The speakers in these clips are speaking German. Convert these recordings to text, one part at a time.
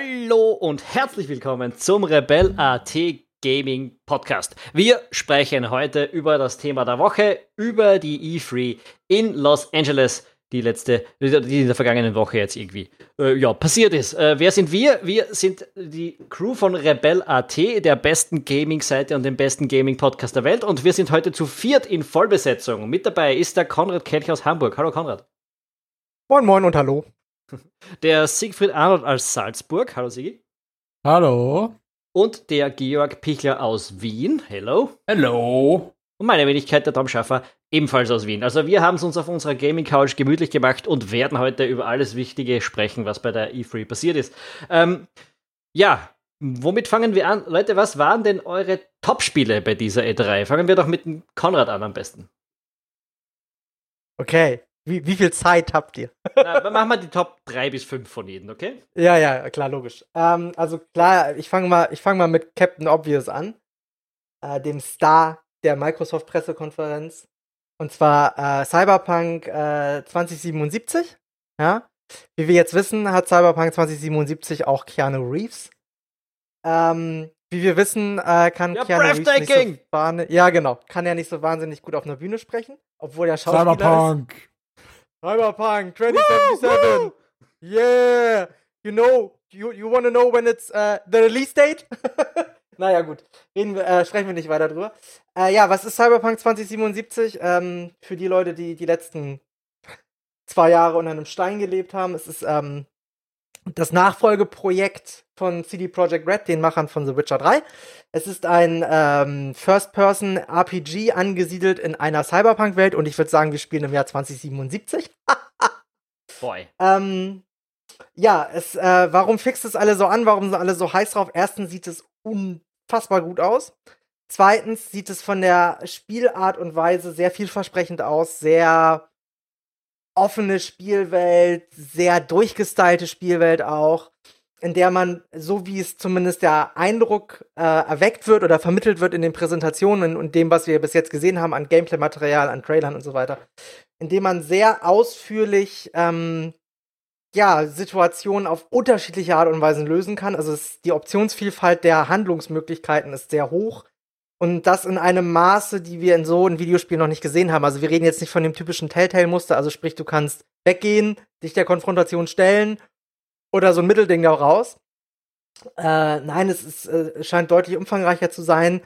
Hallo und herzlich willkommen zum Rebel AT Gaming Podcast. Wir sprechen heute über das Thema der Woche, über die E3 in Los Angeles, die letzte, die in der vergangenen Woche jetzt irgendwie äh, ja, passiert ist. Äh, wer sind wir? Wir sind die Crew von Rebel AT, der besten Gaming-Seite und dem besten Gaming-Podcast der Welt. Und wir sind heute zu viert in Vollbesetzung. Mit dabei ist der Konrad Kelch aus Hamburg. Hallo Konrad. Moin, moin und hallo. Der Siegfried Arnold aus Salzburg. Hallo Sigi. Hallo. Und der Georg Pichler aus Wien. Hello. Hello. Und meine Wenigkeit, der Tom Schaffer, ebenfalls aus Wien. Also wir haben es uns auf unserer Gaming Couch gemütlich gemacht und werden heute über alles Wichtige sprechen, was bei der E3 passiert ist. Ähm, ja, womit fangen wir an? Leute, was waren denn eure Top-Spiele bei dieser E3? Fangen wir doch mit dem Konrad an am besten. Okay, wie, wie viel Zeit habt ihr? Na, machen wir die Top 3 bis 5 von jedem, okay? Ja, ja, klar, logisch. Ähm, also klar, ich fange mal, fang mal mit Captain Obvious an, äh, dem Star der Microsoft-Pressekonferenz. Und zwar äh, Cyberpunk äh, 2077. Ja. Wie wir jetzt wissen, hat Cyberpunk 2077 auch Keanu Reeves. Ähm, wie wir wissen, äh, kann ja, Keanu Reeves nicht so Ja, genau. Kann ja nicht so wahnsinnig gut auf einer Bühne sprechen, obwohl er Schauspieler Cyberpunk. ist. Cyberpunk 2077. Yeah. You know, you, you wanna know when it's uh, the release date? naja, gut. Reden wir, äh, sprechen wir nicht weiter drüber. Äh, ja, was ist Cyberpunk 2077? Ähm, für die Leute, die die letzten zwei Jahre unter einem Stein gelebt haben, es ist ähm, das Nachfolgeprojekt von CD Projekt Red, den Machern von The Witcher 3. Es ist ein ähm, First-Person-RPG angesiedelt in einer Cyberpunk-Welt und ich würde sagen, wir spielen im Jahr 2077. Boy. Ähm, ja, es, äh, warum fixt es alle so an? Warum sind alle so heiß drauf? Erstens sieht es unfassbar gut aus. Zweitens sieht es von der Spielart und Weise sehr vielversprechend aus, sehr offene Spielwelt, sehr durchgestylte Spielwelt auch, in der man, so wie es zumindest der Eindruck äh, erweckt wird oder vermittelt wird in den Präsentationen und dem, was wir bis jetzt gesehen haben an Gameplay-Material, an Trailern und so weiter, in dem man sehr ausführlich ähm, ja, Situationen auf unterschiedliche Art und Weise lösen kann. Also es, die Optionsvielfalt der Handlungsmöglichkeiten ist sehr hoch. Und das in einem Maße, die wir in so einem Videospiel noch nicht gesehen haben. Also wir reden jetzt nicht von dem typischen Telltale-Muster, also sprich, du kannst weggehen, dich der Konfrontation stellen oder so ein Mittelding da raus. Äh, nein, es ist, äh, scheint deutlich umfangreicher zu sein.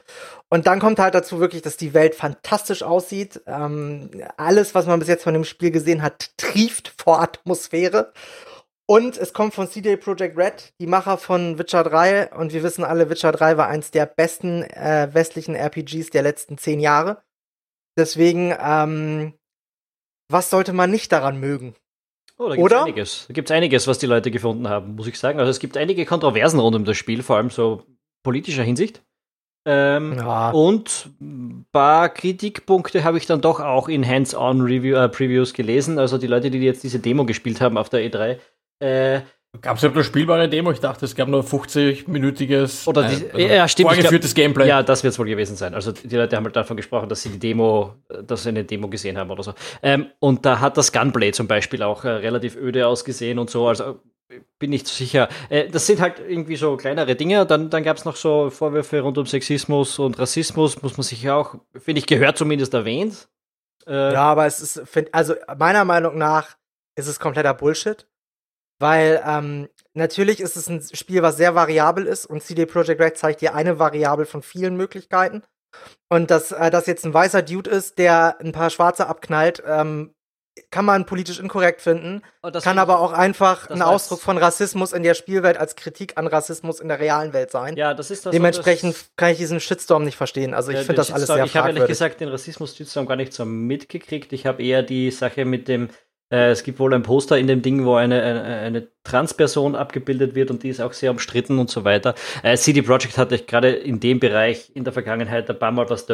Und dann kommt halt dazu wirklich, dass die Welt fantastisch aussieht. Ähm, alles, was man bis jetzt von dem Spiel gesehen hat, trieft vor Atmosphäre. Und es kommt von CD Projekt Red, die Macher von Witcher 3. Und wir wissen alle, Witcher 3 war eins der besten äh, westlichen RPGs der letzten zehn Jahre. Deswegen, ähm, was sollte man nicht daran mögen? Oh, da gibt es einiges. Da gibt es einiges, was die Leute gefunden haben, muss ich sagen. Also es gibt einige Kontroversen rund um das Spiel, vor allem so politischer Hinsicht. Ähm, ja. Und ein paar Kritikpunkte habe ich dann doch auch in Hands-on-Previews äh, gelesen. Also die Leute, die jetzt diese Demo gespielt haben auf der E3, äh, Gab es überhaupt eine spielbare Demo? Ich dachte, es gab nur 50-minütiges oder die, äh, also ja, stimmt, vorgeführtes glaub, Gameplay. Ja, das wird es wohl gewesen sein. Also die Leute haben halt davon gesprochen, dass sie die Demo, dass sie eine Demo gesehen haben oder so. Ähm, und da hat das Gunplay zum Beispiel auch äh, relativ öde ausgesehen und so. Also bin nicht sicher. Äh, das sind halt irgendwie so kleinere Dinge. Dann, dann gab es noch so Vorwürfe rund um Sexismus und Rassismus, muss man sich ja auch, finde ich, gehört zumindest erwähnt. Äh, ja, aber es ist, find, also meiner Meinung nach ist es kompletter Bullshit. Weil ähm, natürlich ist es ein Spiel, was sehr variabel ist und CD Projekt Red zeigt dir eine Variable von vielen Möglichkeiten. Und dass äh, das jetzt ein weißer Dude ist, der ein paar Schwarze abknallt, ähm, kann man politisch inkorrekt finden, oh, kann aber auch einfach ein Ausdruck von Rassismus in der Spielwelt als Kritik an Rassismus in der realen Welt sein. Ja, das ist das. Dementsprechend das kann ich diesen Shitstorm nicht verstehen. Also ich finde das alles sehr Ich habe ehrlich gesagt den Rassismus-Shitstorm gar nicht so mitgekriegt. Ich habe eher die Sache mit dem äh, es gibt wohl ein Poster in dem Ding, wo eine, eine, eine Transperson abgebildet wird und die ist auch sehr umstritten und so weiter. Äh, CD Projekt hatte gerade in dem Bereich in der Vergangenheit ein paar Mal was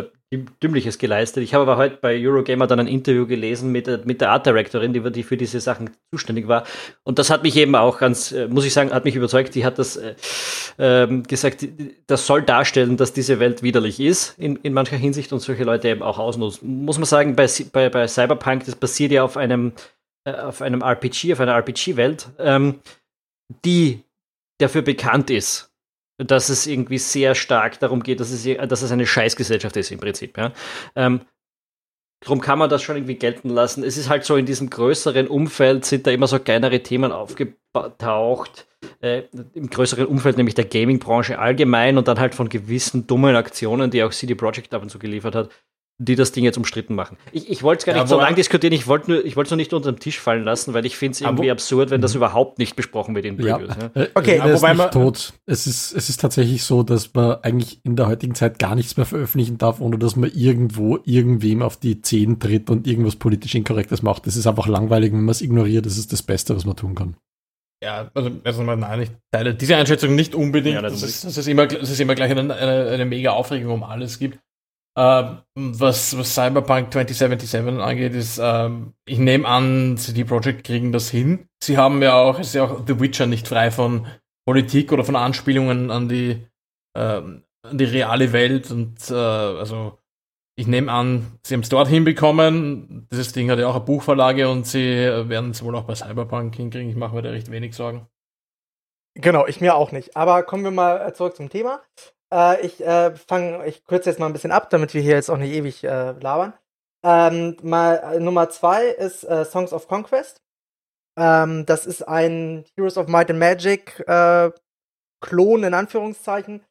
Dümmliches geleistet. Ich habe aber heute bei Eurogamer dann ein Interview gelesen mit, mit der Art Directorin, die, die für diese Sachen zuständig war. Und das hat mich eben auch ganz, äh, muss ich sagen, hat mich überzeugt. Die hat das äh, äh, gesagt, das soll darstellen, dass diese Welt widerlich ist in, in mancher Hinsicht und solche Leute eben auch ausnutzen. Muss man sagen, bei, bei, bei Cyberpunk, das basiert ja auf einem auf einem RPG, auf einer RPG-Welt, ähm, die dafür bekannt ist, dass es irgendwie sehr stark darum geht, dass es, dass es eine Scheißgesellschaft ist im Prinzip. Ja? Ähm, Darum kann man das schon irgendwie gelten lassen. Es ist halt so, in diesem größeren Umfeld sind da immer so kleinere Themen aufgetaucht. Äh, Im größeren Umfeld, nämlich der Gaming-Branche allgemein und dann halt von gewissen dummen Aktionen, die auch CD Projekt ab und zu geliefert hat, die das Ding jetzt umstritten machen. Ich, ich wollte es gar nicht ja, so lange diskutieren, ich wollte nur, nur nicht unter den Tisch fallen lassen, weil ich finde es irgendwie absurd, wenn das mhm. überhaupt nicht besprochen wird in Previews. Ja. Ja. Okay, ja, wobei man tot. Es ist, es ist tatsächlich so, dass man eigentlich in der heutigen Zeit gar nichts mehr veröffentlichen darf, ohne dass man irgendwo irgendwem auf die Zehen tritt und irgendwas politisch Inkorrektes macht. Das ist einfach langweilig, wenn man es ignoriert. Das ist das Beste, was man tun kann. Ja, also, also nein, ich teile diese Einschätzung nicht unbedingt. Ja, das, ist, das, ist immer, das ist immer gleich eine, eine, eine mega Aufregung um alles gibt. Uh, was, was Cyberpunk 2077 angeht, ist, uh, ich nehme an, CD Projekt kriegen das hin. Sie haben ja auch, ist ja auch The Witcher nicht frei von Politik oder von Anspielungen an die, uh, an die reale Welt und äh, also ich nehme an, sie haben es dort hinbekommen. Dieses Ding hat ja auch eine Buchverlage und sie werden es wohl auch bei Cyberpunk hinkriegen. Ich mache mir da recht wenig Sorgen. Genau, ich mir auch nicht. Aber kommen wir mal zurück zum Thema. Äh, ich äh, fange, ich kürze jetzt mal ein bisschen ab, damit wir hier jetzt auch nicht ewig äh, labern. Ähm, mal äh, Nummer zwei ist äh, Songs of Conquest. Ähm, das ist ein Heroes of Might and Magic äh, Klon in Anführungszeichen,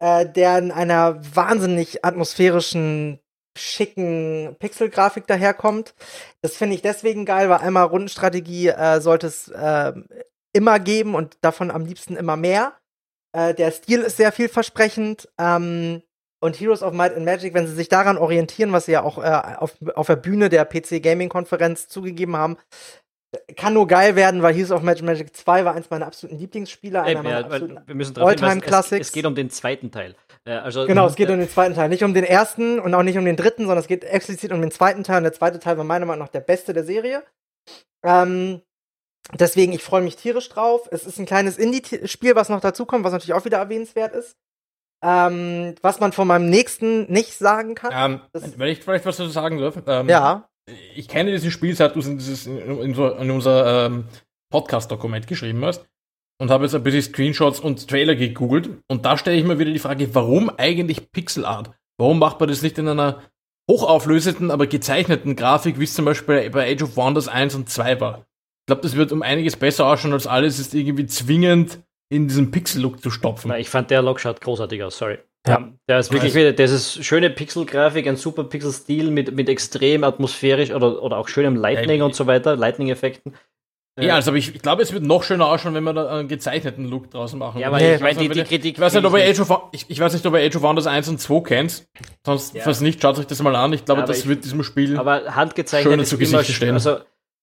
der in einer wahnsinnig atmosphärischen schicken Pixelgrafik daherkommt. Das finde ich deswegen geil, weil einmal Rundenstrategie äh, sollte es äh, immer geben und davon am liebsten immer mehr. Äh, der Stil ist sehr vielversprechend. Ähm, und Heroes of Might and Magic, wenn sie sich daran orientieren, was sie ja auch äh, auf, auf der Bühne der PC Gaming Konferenz zugegeben haben, kann nur geil werden, weil Heroes of Might and Magic 2 war eins meiner absoluten Lieblingsspiele, einer meiner ja, absoluten Alltime Classics. Es, es, geht um den zweiten Teil. Äh, also, genau, es geht äh, um den zweiten Teil, nicht um den ersten und auch nicht um den dritten, sondern es geht explizit um den zweiten Teil und der zweite Teil war meiner Meinung nach der beste der Serie. Ähm, Deswegen, ich freue mich tierisch drauf. Es ist ein kleines Indie-Spiel, was noch dazukommt, was natürlich auch wieder erwähnenswert ist. Ähm, was man von meinem nächsten nicht sagen kann. Ähm, wenn ich vielleicht was dazu sagen darf. Ähm, ja. Ich kenne dieses Spiel, seit du es in, in, in, unser ähm, Podcast-Dokument geschrieben hast. Und habe jetzt ein bisschen Screenshots und Trailer gegoogelt. Und da stelle ich mir wieder die Frage, warum eigentlich Pixel Art? Warum macht man das nicht in einer hochauflösenden, aber gezeichneten Grafik, wie es zum Beispiel bei Age of Wonders 1 und 2 war? Ich glaube, das wird um einiges besser ausschauen als alles ist irgendwie zwingend in diesen Pixel-Look zu stopfen. ich fand der Look schaut großartig aus, sorry. Ja. Der ist wirklich wieder, das ist schöne Pixel-Grafik, ein super Pixel-Stil mit, mit extrem atmosphärisch oder, oder auch schönem Lightning ja, und so weiter, Lightning-Effekten. Ja, also ich, ich glaube, es wird noch schöner ausschauen, wenn wir da einen gezeichneten Look draußen machen. Ja, aber ich, ich meine, die, die Kritik. Ich weiß nicht, ob ihr Age of, ich, ich weiß nicht, ob ihr Age of Wonders 1 und 2 kennt. Sonst, ja. falls nicht, schaut euch das mal an. Ich glaube, ja, das ich, wird diesem Spiel aber handgezeichnet schöner zu Gesicht stehen. Also,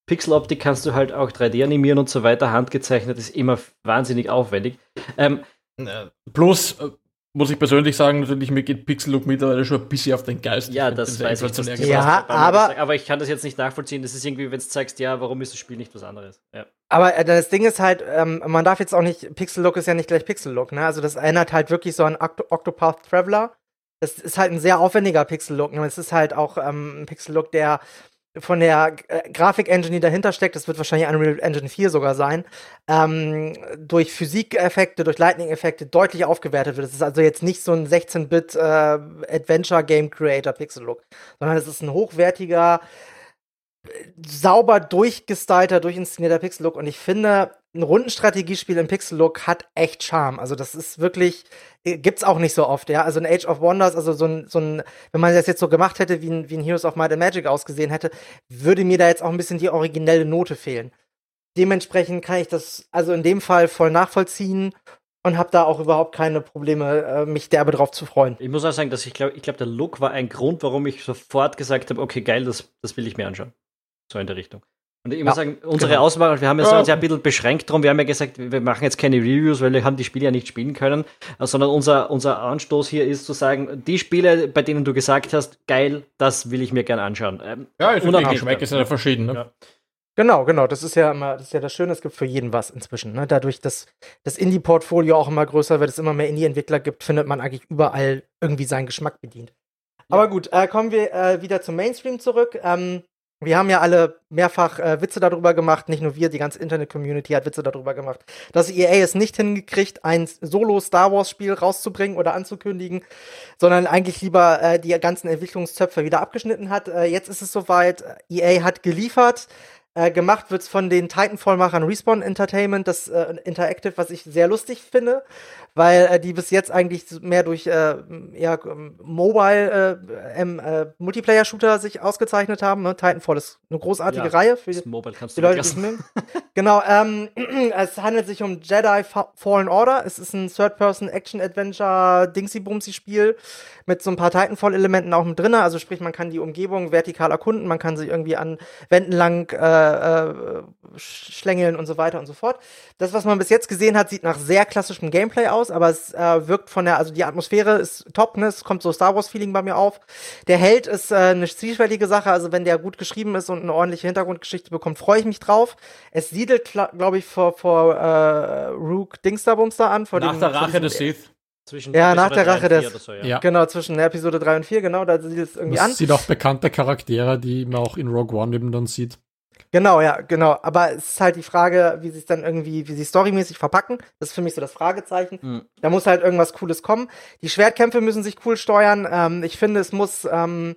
Pixeloptik kannst du halt auch 3D animieren und so weiter. Handgezeichnet ist immer wahnsinnig aufwendig. Ähm, Plus äh, muss ich persönlich sagen, natürlich, mir geht Pixel-Look mittlerweile schon ein bisschen auf den Geist. Ja, das weiß ich. Das ja, aber, aber ich kann das jetzt nicht nachvollziehen. Das ist irgendwie, wenn du sagst, ja, warum ist das Spiel nicht was anderes? Ja. Aber äh, das Ding ist halt, ähm, man darf jetzt auch nicht, Pixel-Look ist ja nicht gleich Pixel-Look, ne? Also das erinnert halt wirklich so an Oct Octopath Traveler. Das ist halt ein sehr aufwendiger Pixel-Look. Ne? Es ist halt auch ähm, ein Pixel-Look, der von der äh, Grafik-Engine, die dahinter steckt, das wird wahrscheinlich Unreal Engine 4 sogar sein, ähm, durch Physikeffekte, durch Lightning-Effekte deutlich aufgewertet wird. Es ist also jetzt nicht so ein 16-Bit äh, Adventure-Game-Creator-Pixel-Look, sondern es ist ein hochwertiger, sauber durchgestylter, durchinszenierter Pixel-Look und ich finde, ein Rundenstrategiespiel im Pixel-Look hat echt Charme. Also das ist wirklich, äh, gibt's auch nicht so oft, ja. Also ein Age of Wonders, also so ein, so ein, wenn man das jetzt so gemacht hätte, wie ein, wie ein Heroes of Might and Magic ausgesehen hätte, würde mir da jetzt auch ein bisschen die originelle Note fehlen. Dementsprechend kann ich das also in dem Fall voll nachvollziehen und habe da auch überhaupt keine Probleme, äh, mich derbe drauf zu freuen. Ich muss auch sagen, dass ich glaube, ich glaube, der Look war ein Grund, warum ich sofort gesagt habe, okay, geil, das, das will ich mir anschauen. So in der Richtung. Und ich muss ja, sagen, unsere genau. Auswahl, wir haben ja, uns ja ein bisschen beschränkt drum. Wir haben ja gesagt, wir machen jetzt keine Reviews, weil wir haben die Spiele ja nicht spielen können, sondern unser, unser Anstoß hier ist zu sagen, die Spiele, bei denen du gesagt hast, geil, das will ich mir gerne anschauen. Ähm, ja, ist die Geschmäcker sind ja verschieden. Ne? Ja. Genau, genau. Das ist ja immer, das ist ja das Schöne, es gibt für jeden was inzwischen. Ne? Dadurch, dass das Indie-Portfolio auch immer größer wird, es immer mehr Indie-Entwickler gibt, findet man eigentlich überall irgendwie seinen Geschmack bedient. Aber gut, äh, kommen wir äh, wieder zum Mainstream zurück. Ähm, Wir haben ja alle mehrfach äh, Witze darüber gemacht, nicht nur wir, die ganze Internet-Community hat Witze darüber gemacht, dass EA es nicht hingekriegt, ein Solo-Star Wars-Spiel rauszubringen oder anzukündigen, sondern eigentlich lieber äh, die ganzen Entwicklungszöpfe wieder abgeschnitten hat. Äh, jetzt ist es soweit, EA hat geliefert. Äh, gemacht wird's von den Titanfall-Machern Respawn Entertainment, das äh, Interactive, was ich sehr lustig finde, weil äh, die bis jetzt eigentlich mehr durch äh, ja, Mobile äh, äh, Multiplayer-Shooter sich ausgezeichnet haben. Ne? Titanfall ist eine großartige ja, Reihe für die, Mobile kannst die Leute, die es mögen. genau, ähm, es handelt sich um Jedi Fallen Order. Es ist ein Third-Person-Action-Adventure-Dingsy-Bumsy-Spiel mit so ein paar Titanfall-Elementen auch mit drin. Also sprich, man kann die Umgebung vertikal erkunden, man kann sich irgendwie an Wänden lang äh, äh, schlängeln und so weiter und so fort. Das, was man bis jetzt gesehen hat, sieht nach sehr klassischem Gameplay aus, aber es äh, wirkt von der, also die Atmosphäre ist top, ne? Es kommt so Star Wars-Feeling bei mir auf. Der Held ist äh, eine zwiespältige Sache, also wenn der gut geschrieben ist und eine ordentliche Hintergrundgeschichte bekommt, freue ich mich drauf. Es siedelt, glaube ich, vor, vor äh, Rook Dingsterbumster an. Vor Nach dem, der Rache des Sith. Zwischen ja, nach der Rache des. So, ja. ja. Genau, zwischen Episode 3 und 4, genau, da sieht es irgendwie das an. sieht auch bekannte Charaktere, die man auch in Rogue One eben dann sieht. Genau, ja, genau. Aber es ist halt die Frage, wie sie es dann irgendwie, wie sie storymäßig verpacken. Das ist für mich so das Fragezeichen. Mhm. Da muss halt irgendwas Cooles kommen. Die Schwertkämpfe müssen sich cool steuern. Ähm, ich finde, es muss ähm,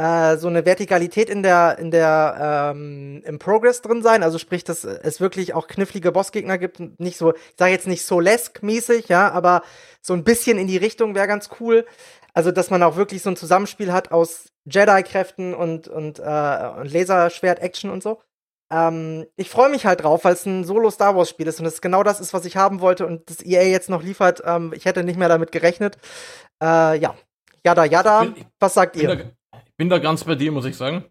äh, so eine Vertikalität in der, in der, ähm, im Progress drin sein. Also sprich, dass es wirklich auch knifflige Bossgegner gibt. Nicht so, ich sage jetzt nicht so Lesk-mäßig, ja, aber so ein bisschen in die Richtung wäre ganz cool. Also, dass man auch wirklich so ein Zusammenspiel hat aus Jedi-Kräften und, und, äh, und Laserschwert-Action und so. Ähm, ich freue mich halt drauf, weil es ein Solo-Star Wars-Spiel ist und es genau das ist, was ich haben wollte und das EA jetzt noch liefert. Ähm, ich hätte nicht mehr damit gerechnet. Äh, ja, Yada Yada. Bin, was sagt ihr? Bin da ganz bei dir, muss ich sagen.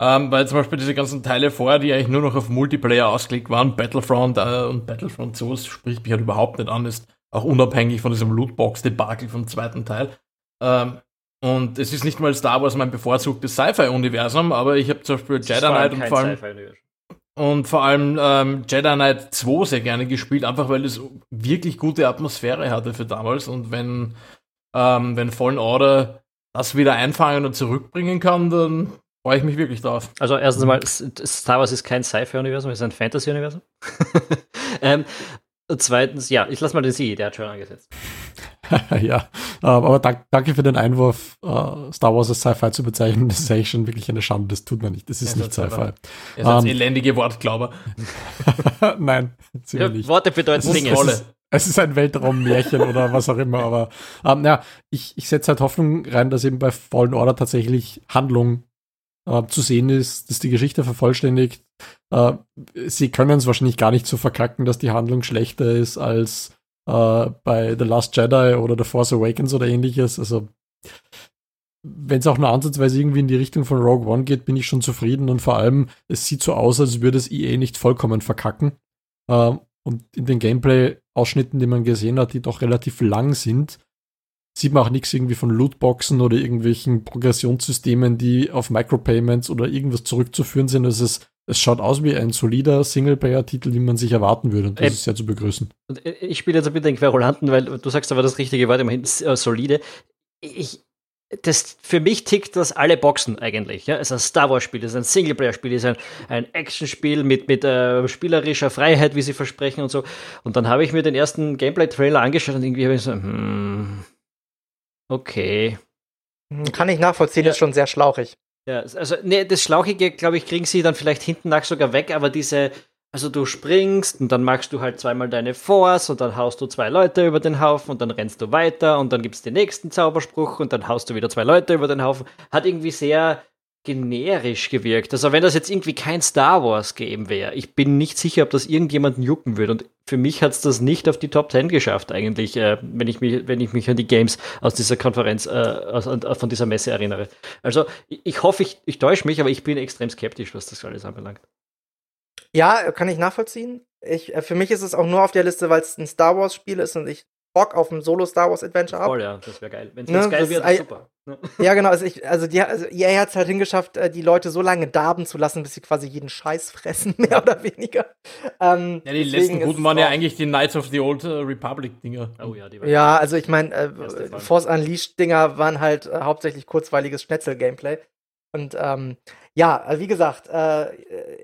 Ähm, weil zum Beispiel diese ganzen Teile vorher, die eigentlich nur noch auf Multiplayer ausgelegt waren, Battlefront äh, und Battlefront 2, spricht mich halt überhaupt nicht an, ist auch unabhängig von diesem Lootbox-Debakel vom zweiten Teil. Ähm, und es ist nicht mal Star Wars mein bevorzugtes Sci-Fi-Universum, aber ich habe zum Beispiel Jedi Knight und vor allem, und vor allem ähm, Jedi Knight 2 sehr gerne gespielt, einfach weil es wirklich gute Atmosphäre hatte für damals. Und wenn, ähm, wenn Fallen Order das wieder einfangen und zurückbringen kann, dann freue ich mich wirklich drauf. Also erstens mal, Star Wars ist kein Sci-Fi-Universum, es ist ein Fantasy-Universum. ähm, und zweitens, ja, ich lasse mal den Sie, der hat schon angesetzt. ja, ähm, aber dank, danke für den Einwurf, uh, Star Wars als Sci-Fi zu bezeichnen. Das ist eigentlich schon wirklich eine Schande. Das tut man nicht. Das ist ja, nicht Sci-Fi. Er ist um, elendige Wortglauber. Nein, ja, nicht. Worte bedeuten Dinge. Es ist ein Weltraummärchen oder was auch immer, aber ähm, ja, ich, ich setze halt Hoffnung rein, dass eben bei Fallen Order tatsächlich Handlung äh, zu sehen ist, dass die Geschichte vervollständigt. Äh, sie können es wahrscheinlich gar nicht so verkacken, dass die Handlung schlechter ist als äh, bei The Last Jedi oder The Force Awakens oder ähnliches. Also wenn es auch nur ansatzweise irgendwie in die Richtung von Rogue One geht, bin ich schon zufrieden und vor allem, es sieht so aus, als würde es EA nicht vollkommen verkacken. Ähm, und in den Gameplay-Ausschnitten, die man gesehen hat, die doch relativ lang sind, sieht man auch nichts irgendwie von Lootboxen oder irgendwelchen Progressionssystemen, die auf Micropayments oder irgendwas zurückzuführen sind. Also es, es schaut aus wie ein solider Singleplayer-Titel, den man sich erwarten würde. Und das äh, ist sehr zu begrüßen. Ich spiele jetzt ein bisschen den Querulanten, weil du sagst aber das richtige Wort immerhin, äh, solide. Ich, das, für mich tickt das alle Boxen eigentlich. Ja? Es ist ein Star Wars-Spiel, es ist ein Singleplayer-Spiel, es ist ein, ein Action-Spiel mit, mit äh, spielerischer Freiheit, wie sie versprechen und so. Und dann habe ich mir den ersten Gameplay-Trailer angeschaut und irgendwie habe ich so, hm, okay. Hm, kann ich nachvollziehen, ja. ist schon sehr schlauchig. Ja, also, nee, das Schlauchige, glaube ich, kriegen sie dann vielleicht hinten nach sogar weg, aber diese, also du springst und dann machst du halt zweimal deine Force und dann haust du zwei Leute über den Haufen und dann rennst du weiter und dann gibt es den nächsten Zauberspruch und dann haust du wieder zwei Leute über den Haufen. Hat irgendwie sehr generisch gewirkt. Also wenn das jetzt irgendwie kein Star Wars Game wäre, ich bin nicht sicher, ob das irgendjemanden jucken würde. Und für mich hat es das nicht auf die Top 10 geschafft eigentlich, äh, wenn, ich mich, wenn ich mich an die Games aus dieser Konferenz, äh, aus, äh, von dieser Messe erinnere. Also ich, ich hoffe, ich, ich täusche mich, aber ich bin extrem skeptisch, was das alles anbelangt. Ja, kann ich nachvollziehen. Ich, äh, für mich ist es auch nur auf der Liste, weil es ein Star Wars Spiel ist und ich Bock auf ein Solo Star Wars Adventure habe. Voll, ja, das wäre geil. Wenn es ne, geil wäre, super. Ja, genau. Also, ich, also, die, also EA hat es halt hingeschafft, äh, die Leute so lange darben zu lassen, bis sie quasi jeden Scheiß fressen, mehr oder weniger. Ähm, ja, die letzten guten waren ja eigentlich die Knights of the Old äh, Republic Dinger. Oh ja, die waren Ja, also ich meine, äh, Force Unleashed Dinger waren halt äh, hauptsächlich kurzweiliges Schnetzel-Gameplay. Und ähm, ja, wie gesagt, äh,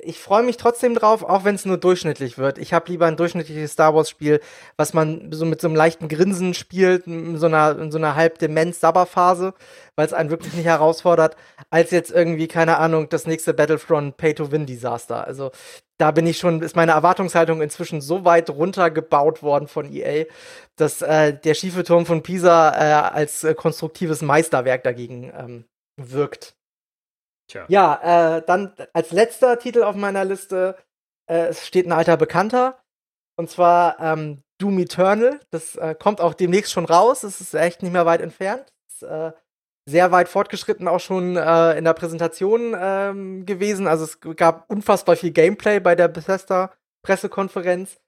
ich freue mich trotzdem drauf, auch wenn es nur durchschnittlich wird. Ich habe lieber ein durchschnittliches Star Wars-Spiel, was man so mit so einem leichten Grinsen spielt, in so einer, in so einer halb Demenz-Sabber-Phase, weil es einen wirklich nicht herausfordert, als jetzt irgendwie, keine Ahnung, das nächste Battlefront Pay-to-Win-Desaster. Also da bin ich schon, ist meine Erwartungshaltung inzwischen so weit runtergebaut worden von EA, dass äh, der schiefe Turm von Pisa äh, als äh, konstruktives Meisterwerk dagegen ähm, wirkt. Tja. Ja, äh, dann als letzter Titel auf meiner Liste äh, es steht ein alter Bekannter. Und zwar ähm, Doom Eternal. Das äh, kommt auch demnächst schon raus. Das ist echt nicht mehr weit entfernt. Ist, äh, sehr weit fortgeschritten auch schon äh, in der Präsentation ähm, gewesen. Also es gab unfassbar viel Gameplay bei der Bethesda Pressekonferenz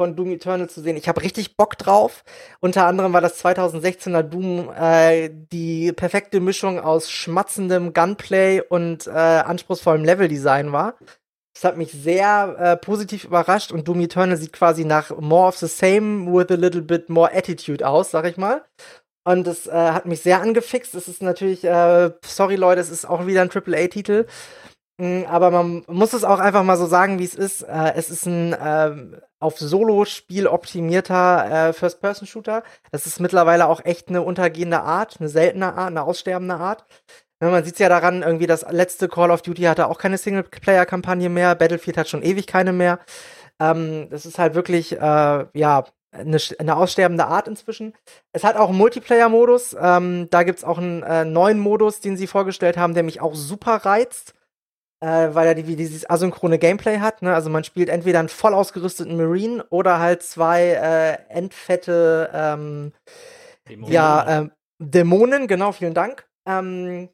von Doom Eternal zu sehen. Ich habe richtig Bock drauf. Unter anderem war das 2016er Doom äh, die perfekte Mischung aus schmatzendem Gunplay und äh, anspruchsvollem Leveldesign war. Das hat mich sehr äh, positiv überrascht und Doom Eternal sieht quasi nach more of the same with a little bit more attitude aus, sag ich mal. Und das äh, hat mich sehr angefixt. Es ist natürlich, äh, sorry Leute, es ist auch wieder ein AAA-Titel. Mm, aber man muss es auch einfach mal so sagen, wie es ist. Äh, es ist ein äh, auf Solo-Spiel optimierter äh, First-Person-Shooter. Das ist mittlerweile auch echt eine untergehende Art, eine seltene Art, eine aussterbende Art. Ja, man sieht es ja daran, irgendwie das letzte Call of Duty hatte auch keine Singleplayer-Kampagne mehr, Battlefield hat schon ewig keine mehr. Ähm, das ist halt wirklich, äh, ja, eine, eine aussterbende Art inzwischen. Es hat auch einen Multiplayer-Modus. Ähm, da gibt's auch einen äh, neuen Modus, den sie vorgestellt haben, der mich auch super reizt äh, weil er die, dieses asynchrone Gameplay hat. Ne? Also man spielt entweder einen voll ausgerüsteten Marine oder halt zwei äh, endfette ähm, Dämonen. Ja, äh, Dämonen, genau, vielen Dank. Ähm,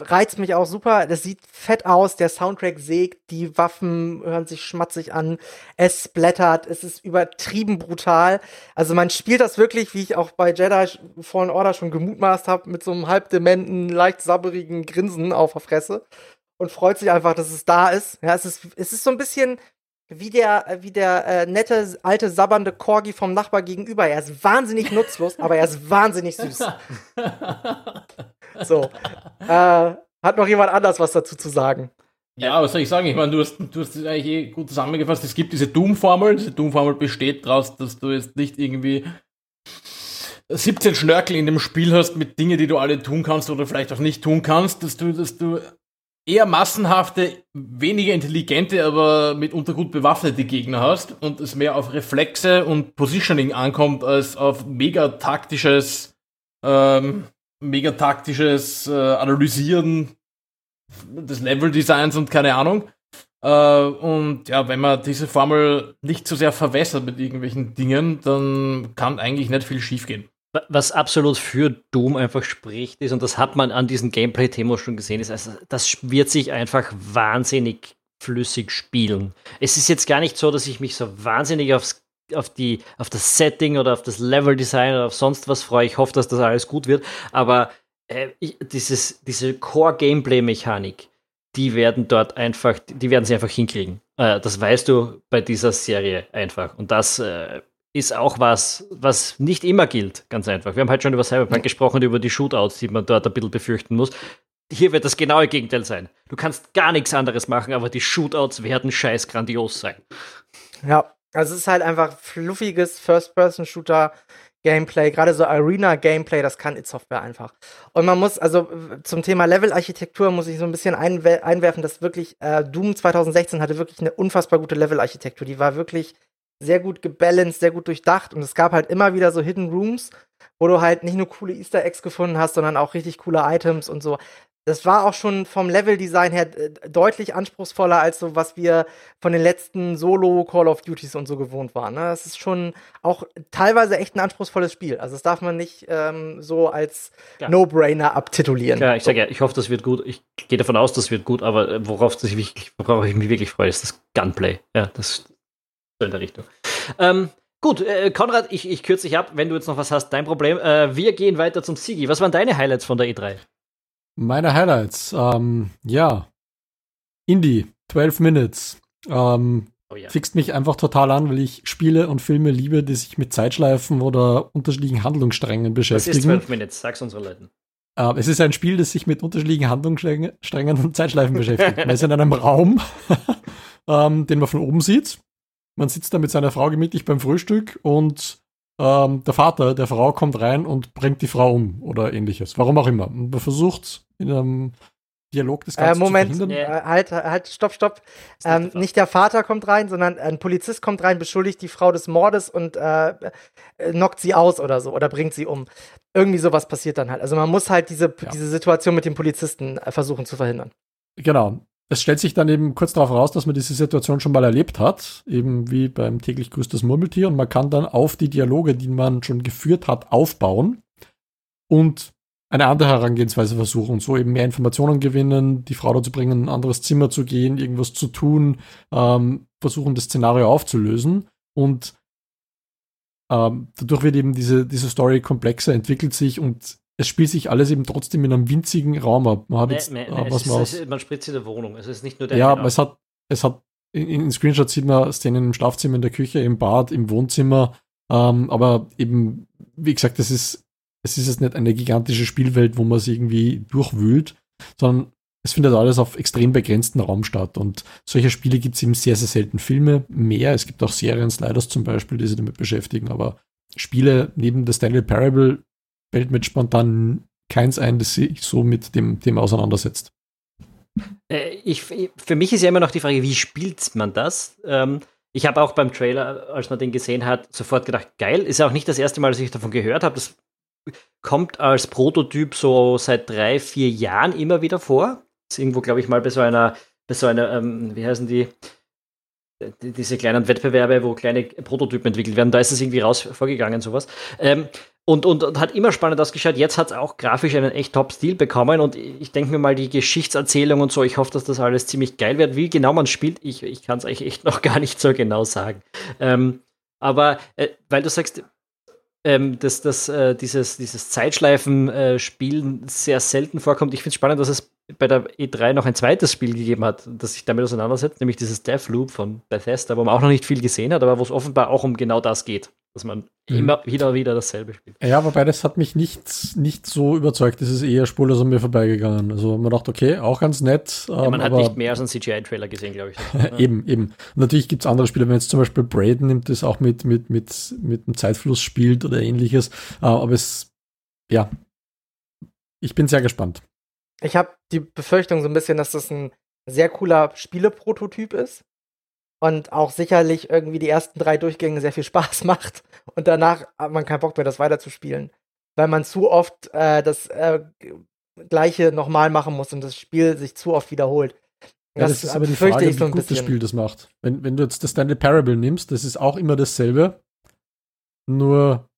reizt mich auch super. Das sieht fett aus, der Soundtrack sägt, die Waffen hören sich schmatzig an, es splattert, es ist übertrieben brutal. Also man spielt das wirklich, wie ich auch bei Jedi Fallen Order schon gemutmaßt habe, mit so einem halbdementen, leicht sabberigen Grinsen auf der Fresse und freut sich einfach, dass es da ist. Ja, es ist, es ist so ein bisschen wie der, wie der äh, nette, alte, sabbernde Corgi vom Nachbar gegenüber. Er ist wahnsinnig nutzlos, aber er ist wahnsinnig süß. so. Äh, hat noch jemand anders was dazu zu sagen? Ja, was soll ich sagen? Ich meine, du hast, du hast das eigentlich eh gut zusammengefasst. Es gibt diese Doom-Formel. Diese Doom-Formel besteht daraus, dass du jetzt nicht irgendwie 17 Schnörkel in dem Spiel hast mit Dingen, die du alle tun kannst oder vielleicht auch nicht tun kannst, dass du, dass du eher massenhafte, weniger intelligente, aber mitunter gut bewaffnete Gegner hast und es mehr auf Reflexe und Positioning ankommt als auf mega taktisches, ähm, mega taktisches äh, Analysieren des Level-Designs und keine Ahnung. Äh, und ja, wenn man diese Formel nicht zu so sehr verwässert mit irgendwelchen Dingen, dann kann eigentlich nicht viel schiefgehen. Was absolut für Doom einfach spricht, ist, und das hat man an diesem Gameplay-Thema schon gesehen, ist, also das wird sich einfach wahnsinnig flüssig spielen. Es ist jetzt gar nicht so, dass ich mich so wahnsinnig aufs, auf, die, auf das Setting oder auf das Level-Design oder auf sonst was freue. Ich hoffe, dass das alles gut wird, aber äh, ich, dieses, diese Core-Gameplay-Mechanik, die werden dort einfach, die werden sie einfach hinkriegen. Äh, das weißt du bei dieser Serie einfach. Und das äh, ist auch was, was nicht immer gilt, ganz einfach. Wir haben halt schon über Cyberpunk gesprochen, über die Shootouts, die man dort ein bisschen befürchten muss. Hier wird das genaue Gegenteil sein. Du kannst gar nichts anderes machen, aber die Shootouts werden scheiß grandios sein. Ja, also es ist halt einfach fluffiges First-Person-Shooter. Gameplay, gerade so Arena-Gameplay, das kann It Software einfach. Und man muss, also zum Thema Level-Architektur muss ich so ein bisschen einwer einwerfen, dass wirklich äh, Doom 2016 hatte wirklich eine unfassbar gute Level-Architektur. Die war wirklich sehr gut gebalanced, sehr gut durchdacht und es gab halt immer wieder so Hidden Rooms, wo du halt nicht nur coole Easter Eggs gefunden hast, sondern auch richtig coole Items und so. Das war auch schon vom Level-Design her äh, deutlich anspruchsvoller als so, was wir von den letzten Solo-Call of Duties und so gewohnt waren. Ne? Das ist schon auch teilweise echt ein anspruchsvolles Spiel. Also das darf man nicht ähm, so als ja. No-Brainer abtitulieren. Ja, ich sage ja, ich hoffe, das wird gut. Ich gehe davon aus, das wird gut, aber äh, worauf, ich, worauf ich mich wirklich freue, ist das Gunplay. Ja, das in der Richtung. Ähm, gut, äh, Konrad, ich, ich kürze dich ab, wenn du jetzt noch was hast, dein Problem. Äh, wir gehen weiter zum Sigi. Was waren deine Highlights von der E3? Meine Highlights, ähm, ja. Indie, 12 Minutes. Ähm, oh ja. Fixt mich einfach total an, weil ich Spiele und Filme liebe, die sich mit Zeitschleifen oder unterschiedlichen Handlungssträngen beschäftigen. Was ist 12 Minutes? Sag's unseren Leuten. Äh, es ist ein Spiel, das sich mit unterschiedlichen Handlungssträngen und Zeitschleifen beschäftigt. Man ist in einem Raum, ähm, den man von oben sieht. Man sitzt da mit seiner Frau gemütlich beim Frühstück und ähm, der Vater der Frau kommt rein und bringt die Frau um oder ähnliches. Warum auch immer. Und man versucht in einem Dialog das Ganze äh, Moment, zu verhindern. Äh, halt, halt, stopp, stopp. Ähm, der nicht der Vater kommt rein, sondern ein Polizist kommt rein, beschuldigt die Frau des Mordes und äh, äh, knockt sie aus oder so oder bringt sie um. Irgendwie sowas passiert dann halt. Also man muss halt diese, ja. diese Situation mit dem Polizisten äh, versuchen zu verhindern. Genau. Es stellt sich dann eben kurz darauf raus, dass man diese Situation schon mal erlebt hat, eben wie beim täglich grüßt Murmeltier, und man kann dann auf die Dialoge, die man schon geführt hat, aufbauen und eine andere Herangehensweise versuchen. So eben mehr Informationen gewinnen, die Frau dazu bringen, in ein anderes Zimmer zu gehen, irgendwas zu tun, ähm, versuchen das Szenario aufzulösen. Und ähm, dadurch wird eben diese, diese Story komplexer, entwickelt sich und es spielt sich alles eben trotzdem in einem winzigen Raum ab. Man hat nee, jetzt, nee, äh, was man, ist, man spritzt in der Wohnung, es ist nicht nur der Ja, es hat, es hat, in, in Screenshots sieht man Szenen im Schlafzimmer, in der Küche, im Bad, im Wohnzimmer, ähm, aber eben, wie gesagt, das ist es ist jetzt nicht eine gigantische Spielwelt, wo man es irgendwie durchwühlt, sondern es findet alles auf extrem begrenzten Raum statt. Und solche Spiele gibt es eben sehr, sehr selten. Filme mehr. Es gibt auch Serien, Sliders zum Beispiel, die sich damit beschäftigen. Aber Spiele neben der Stanley Parable fällt mir spontan keins ein, das sich so mit dem Thema auseinandersetzt. Äh, ich, für mich ist ja immer noch die Frage, wie spielt man das? Ähm, ich habe auch beim Trailer, als man den gesehen hat, sofort gedacht, geil. Ist ja auch nicht das erste Mal, dass ich davon gehört habe. Das kommt als Prototyp so seit drei, vier Jahren immer wieder vor. Ist irgendwo, glaube ich, mal bei so einer, bei so einer, ähm, wie heißen die, diese kleinen Wettbewerbe, wo kleine Prototypen entwickelt werden, da ist es irgendwie raus vorgegangen, sowas. Ähm, und, und, und, hat immer spannend ausgeschaut. Jetzt hat es auch grafisch einen echt Top-Stil bekommen und ich denke mir mal, die Geschichtserzählung und so, ich hoffe, dass das alles ziemlich geil wird. Wie genau man spielt, ich, ich kann es eigentlich echt noch gar nicht so genau sagen. Ähm, aber äh, weil du sagst, ähm, dass, dass äh, dieses, dieses Zeitschleifen-Spielen äh, sehr selten vorkommt. Ich finde es spannend, dass es bei der E3 noch ein zweites Spiel gegeben hat, das sich damit auseinandersetzt, nämlich dieses Deathloop von Bethesda, wo man auch noch nicht viel gesehen hat, aber wo es offenbar auch um genau das geht dass man mhm. immer wieder wieder dasselbe spielt. Ja, wobei das hat mich nicht, nicht so überzeugt. Das ist eher spurlos an mir vorbeigegangen. Also man dachte, okay, auch ganz nett. Ja, man ähm, hat nicht mehr als einen CGI-Trailer gesehen, glaube ich. eben, eben. Und natürlich gibt es andere Spiele, wenn jetzt zum Beispiel Braden nimmt, das auch mit, mit, mit, mit einem Zeitfluss spielt oder ähnliches. Äh, aber es, ja, ich bin sehr gespannt. Ich habe die Befürchtung so ein bisschen, dass das ein sehr cooler Spieleprototyp ist und auch sicherlich irgendwie die ersten drei Durchgänge sehr viel Spaß macht und danach hat man keinen Bock mehr, das weiterzuspielen, weil man zu oft äh, das äh, Gleiche nochmal machen muss und das Spiel sich zu oft wiederholt. Ja, das, das, ist aber die Frage, so wie gut das Spiel das macht. Wenn, wenn du jetzt das Stanley Parable nimmst, das ist auch immer dasselbe, nur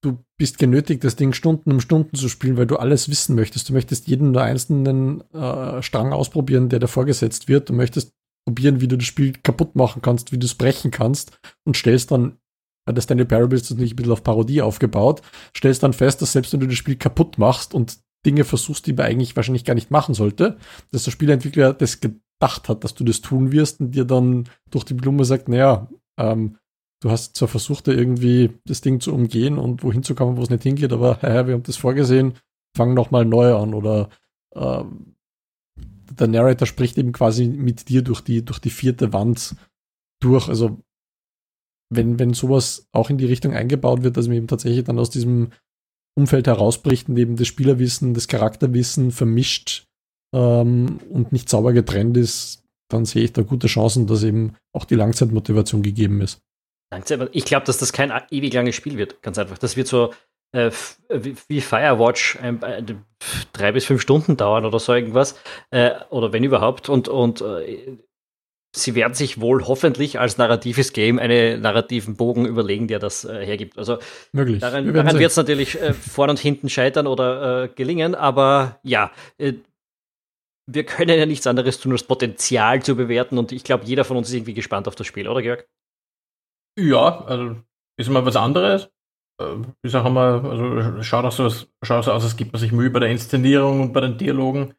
du bist genötigt, das Ding Stunden um Stunden zu spielen, weil du alles wissen möchtest. Du möchtest jeden nur einzelnen äh, Strang ausprobieren, der da vorgesetzt wird. Du möchtest probieren, wie du das Spiel kaputt machen kannst, wie du es brechen kannst und stellst dann, weil das Stanley Parable ist natürlich ein bisschen auf Parodie aufgebaut, stellst dann fest, dass selbst wenn du das Spiel kaputt machst und Dinge versuchst, die man eigentlich wahrscheinlich gar nicht machen sollte, dass der Spieleentwickler das gedacht hat, dass du das tun wirst und dir dann durch die Blume sagt, naja, ähm, du hast zwar versucht, da irgendwie das Ding zu umgehen und wohin zu kommen, wo es nicht hingeht, aber ja, wir haben das vorgesehen, fang nochmal neu an oder ähm, der Narrator spricht eben quasi mit dir durch die, durch die vierte Wand durch. Also wenn, wenn sowas auch in die Richtung eingebaut wird, dass man eben tatsächlich dann aus diesem Umfeld herausbricht und eben das Spielerwissen, das Charakterwissen vermischt ähm, und nicht sauber getrennt ist, dann sehe ich da gute Chancen, dass eben auch die Langzeitmotivation gegeben ist. Ich glaube, dass das kein ewig langes Spiel wird, ganz einfach. Das wird so äh, wie Firewatch äh, drei bis fünf Stunden dauern oder so irgendwas. Äh, oder wenn überhaupt. Und, und äh, sie werden sich wohl hoffentlich als narratives Game einen narrativen Bogen überlegen, der das äh, hergibt. Also Möglich. daran, daran wird es natürlich äh, vorn und hinten scheitern oder gelingen, aber ja, wir können ja nichts anderes tun, als Potenzial zu bewerten und ich glaube, jeder von uns ist irgendwie gespannt auf das Spiel, oder Georg? Ja, also ist mal was anderes äh, ich sage mal, also schaut auch so, schaut so aus, als gibt man sich Mühe bei der Inszenierung und bei den Dialogen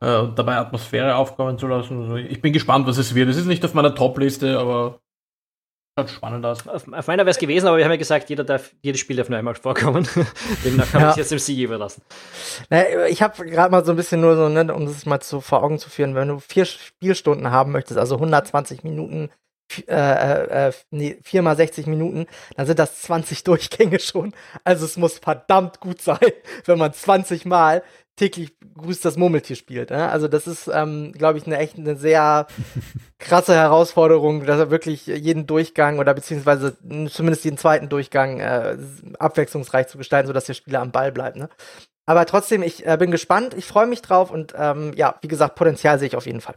äh, und dabei Atmosphäre aufkommen zu lassen. Also ich bin gespannt, was es wird. Es ist nicht auf meiner Top-Liste, aber Schaut spannend aus. Auf, auf meiner wäre es gewesen, aber wir haben ja gesagt, jeder darf, jedes Spiel darf nur einmal vorkommen. Demnach kann ja. ich es jetzt dem Sieg überlassen. Naja, ich habe gerade mal so ein bisschen nur so, ne, um das mal zu, vor Augen zu führen, wenn du vier Spielstunden haben möchtest, also 120 Minuten äh, äh, äh, nee, 4 mal 60 Minuten, dann sind das 20 Durchgänge schon. Also es muss verdammt gut sein, wenn man 20 Mal täglich grüßt das Murmeltier spielt. Ne? Also das ist, ähm, glaube ich, eine echt eine sehr krasse Herausforderung, dass er wirklich jeden Durchgang oder beziehungsweise zumindest jeden zweiten Durchgang äh, abwechslungsreich zu gestalten, sodass der Spieler am Ball bleibt. Ne? Aber trotzdem, ich äh, bin gespannt, ich freue mich drauf und ähm, ja, wie gesagt, Potenzial sehe ich auf jeden Fall.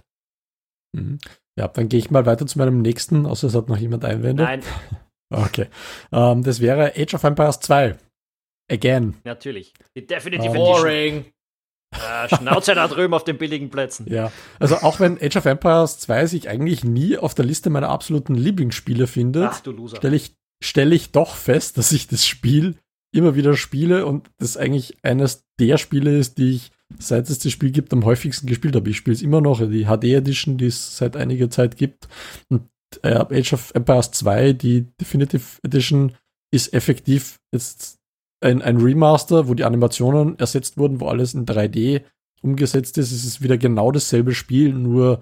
Mhm. Ja, dann gehe ich mal weiter zu meinem nächsten, außer es hat noch jemand Einwände. Nein. Okay. Ähm, das wäre Age of Empires 2. Again. Natürlich. Die Definitive uh, Boring. Äh, Schnauze da drüben auf den billigen Plätzen. Ja, also auch wenn Age of Empires 2 sich eigentlich nie auf der Liste meiner absoluten Lieblingsspiele findet, stelle ich, stell ich doch fest, dass ich das Spiel immer wieder spiele und das eigentlich eines der Spiele ist, die ich, seit es das Spiel gibt, am häufigsten gespielt habe. Ich spiele es immer noch, die HD Edition, die es seit einiger Zeit gibt. Und äh, Age of Empires 2, die Definitive Edition, ist effektiv jetzt ein, ein Remaster, wo die Animationen ersetzt wurden, wo alles in 3D umgesetzt ist. Es ist wieder genau dasselbe Spiel, nur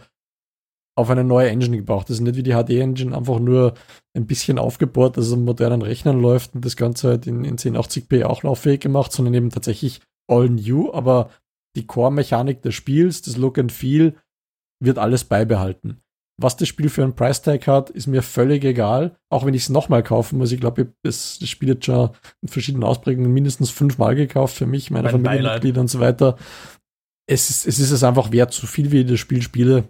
auf eine neue Engine gebraucht. Das ist nicht wie die HD-Engine einfach nur ein bisschen aufgebohrt, dass es an modernen Rechnern läuft und das Ganze halt in, in 1080p auch lauffähig gemacht, sondern eben tatsächlich all new, aber die Core-Mechanik des Spiels, das Look and Feel, wird alles beibehalten. Was das Spiel für einen Price Tag hat, ist mir völlig egal. Auch wenn ich es nochmal kaufen muss. Ich glaube, ich habe das, das Spiel jetzt schon in verschiedenen Ausprägungen mindestens fünfmal gekauft für mich, meine mein Familienmitglieder und so weiter. Es ist, es ist es einfach wert, so viel wie ich das Spiel spiele.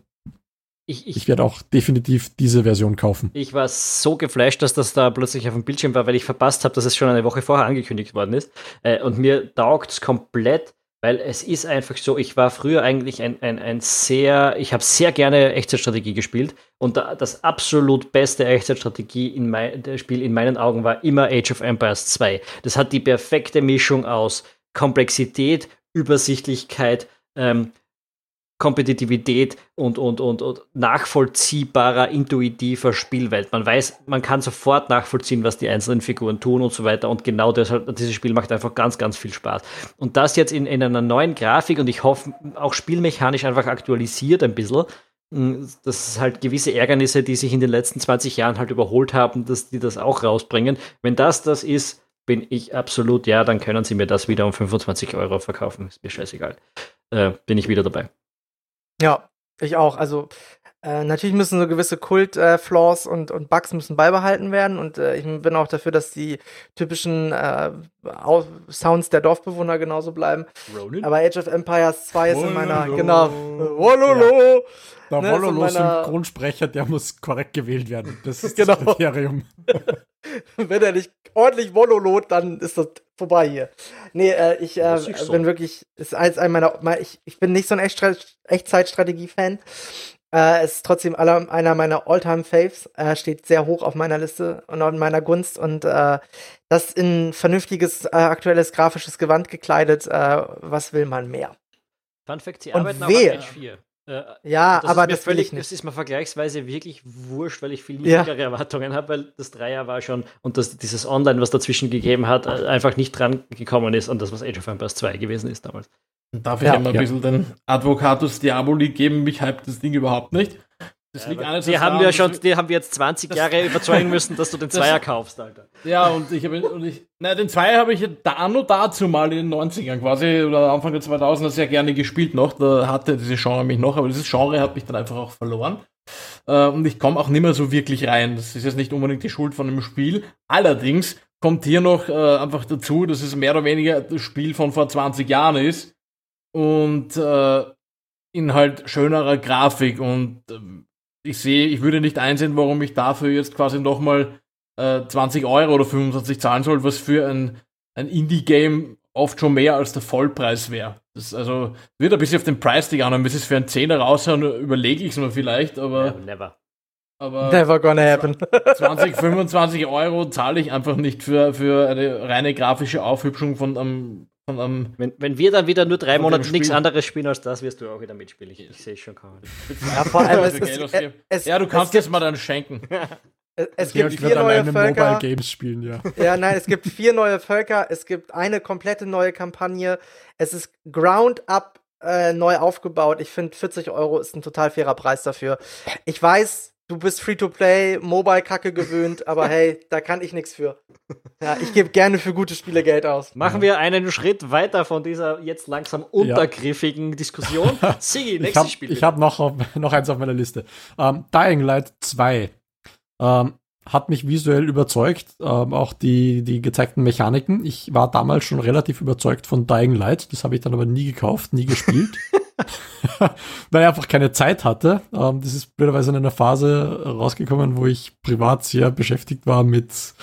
Ich, ich, ich werde auch definitiv diese Version kaufen. Ich war so geflasht, dass das da plötzlich auf dem Bildschirm war, weil ich verpasst habe, dass es schon eine Woche vorher angekündigt worden ist. Äh, und mir taugt es komplett weil es ist einfach so, ich war früher eigentlich ein, ein, ein sehr, ich habe sehr gerne Echtzeitstrategie gespielt und das absolut beste Echtzeitstrategie in mein, Spiel in meinen Augen war immer Age of Empires 2. Das hat die perfekte Mischung aus Komplexität, Übersichtlichkeit, ähm, Kompetitivität und, und, und, und nachvollziehbarer, intuitiver Spielwelt. Man weiß, man kann sofort nachvollziehen, was die einzelnen Figuren tun und so weiter. Und genau deshalb, dieses Spiel macht einfach ganz, ganz viel Spaß. Und das jetzt in, in einer neuen Grafik und ich hoffe auch spielmechanisch einfach aktualisiert ein bisschen. Hm, das ist halt gewisse Ärgernisse, die sich in den letzten 20 Jahren halt überholt haben, dass die das auch rausbringen. Wenn das das ist, bin ich absolut, ja, dann können sie mir das wieder um 25 Euro verkaufen. Ist mir scheißegal. Äh, bin ich wieder dabei. Ja, ich auch. Also äh, natürlich müssen so gewisse Kult-Flaws äh, und, und Bugs müssen beibehalten werden. Und äh, ich bin auch dafür, dass die typischen äh, Sounds der Dorfbewohner genauso bleiben. Ronin? Aber Age of Empires 2 ist in meiner, genau, Wololo. Ja. Der ne, Wololo-Synchronsprecher, der muss korrekt gewählt werden. Das ist genau. das Kriterium. Wenn er nicht ordentlich Wololot, dann ist das vorbei hier. Nee, äh, ich äh, so. bin wirklich, ist eins meiner, ich, ich bin nicht so ein Echtzeitstrategie-Fan. Äh, ist trotzdem aller, einer meiner All-Time-Faves, äh, steht sehr hoch auf meiner Liste und in meiner Gunst und äh, das in vernünftiges, äh, aktuelles grafisches Gewand gekleidet, äh, was will man mehr? Fun Fact, sie arbeiten und wehe, auf 4. Äh, ja, das aber das völlig, nicht. Das ist mir vergleichsweise wirklich wurscht, weil ich viel niedrigere ja. Erwartungen habe, weil das Dreier war schon und das, dieses Online, was dazwischen gegeben hat, äh, einfach nicht dran gekommen ist an das, was Age of Empires 2 gewesen ist damals. Darf ich ja, einmal ein ja. bisschen den Advocatus Diaboli geben? Mich hype das Ding überhaupt nicht. Das liegt ja, die haben wir schon, die haben wir jetzt 20 Jahre überzeugen müssen, dass du den Zweier kaufst, Alter. Ja, und ich habe und ich, na, den Zweier habe ich da nur dazu mal in den 90ern quasi oder Anfang der 2000er sehr gerne gespielt noch. Da hatte diese Genre mich noch, aber dieses Genre hat mich dann einfach auch verloren. Äh, und ich komme auch nicht mehr so wirklich rein. Das ist jetzt nicht unbedingt die Schuld von dem Spiel. Allerdings kommt hier noch äh, einfach dazu, dass es mehr oder weniger das Spiel von vor 20 Jahren ist und äh, in halt schönerer Grafik und äh, ich sehe, ich würde nicht einsehen, warum ich dafür jetzt quasi nochmal äh, 20 Euro oder 25 zahlen soll, was für ein, ein Indie-Game oft schon mehr als der Vollpreis wäre. Das also wird ein bisschen auf den Preis dich an, bis es für einen Zehner raushauen, überlege ich es mir vielleicht, aber. Never. Aber Never gonna happen. 20, 25 Euro zahle ich einfach nicht für, für eine reine grafische Aufhübschung von einem von einem wenn, wenn wir dann wieder nur drei Monate nichts anderes spielen als das, wirst du auch wieder mitspielen. Ich, ich sehe schon kaum. Ja, vor allem es, es, es, ja, du kannst es mal dann schenken. Es, es gibt vier neue Völker. Mobile Games spielen, ja. Ja, nein, es gibt vier neue Völker. Es gibt eine komplette neue Kampagne. Es ist Ground Up äh, neu aufgebaut. Ich finde 40 Euro ist ein total fairer Preis dafür. Ich weiß, du bist Free-to-Play, Mobile-Kacke gewöhnt, aber hey, da kann ich nichts für. Ja, ich gebe gerne für gute Spiele Geld aus. Machen wir einen Schritt weiter von dieser jetzt langsam untergriffigen ja. Diskussion. Sigi, nächstes ich hab, Spiel. Ich habe noch, noch eins auf meiner Liste. Um, Dying Light 2. Um, hat mich visuell überzeugt, ähm, auch die, die gezeigten Mechaniken. Ich war damals schon relativ überzeugt von Dying Light, das habe ich dann aber nie gekauft, nie gespielt. weil ich einfach keine Zeit hatte. Ähm, das ist blöderweise in einer Phase rausgekommen, wo ich privat sehr beschäftigt war mit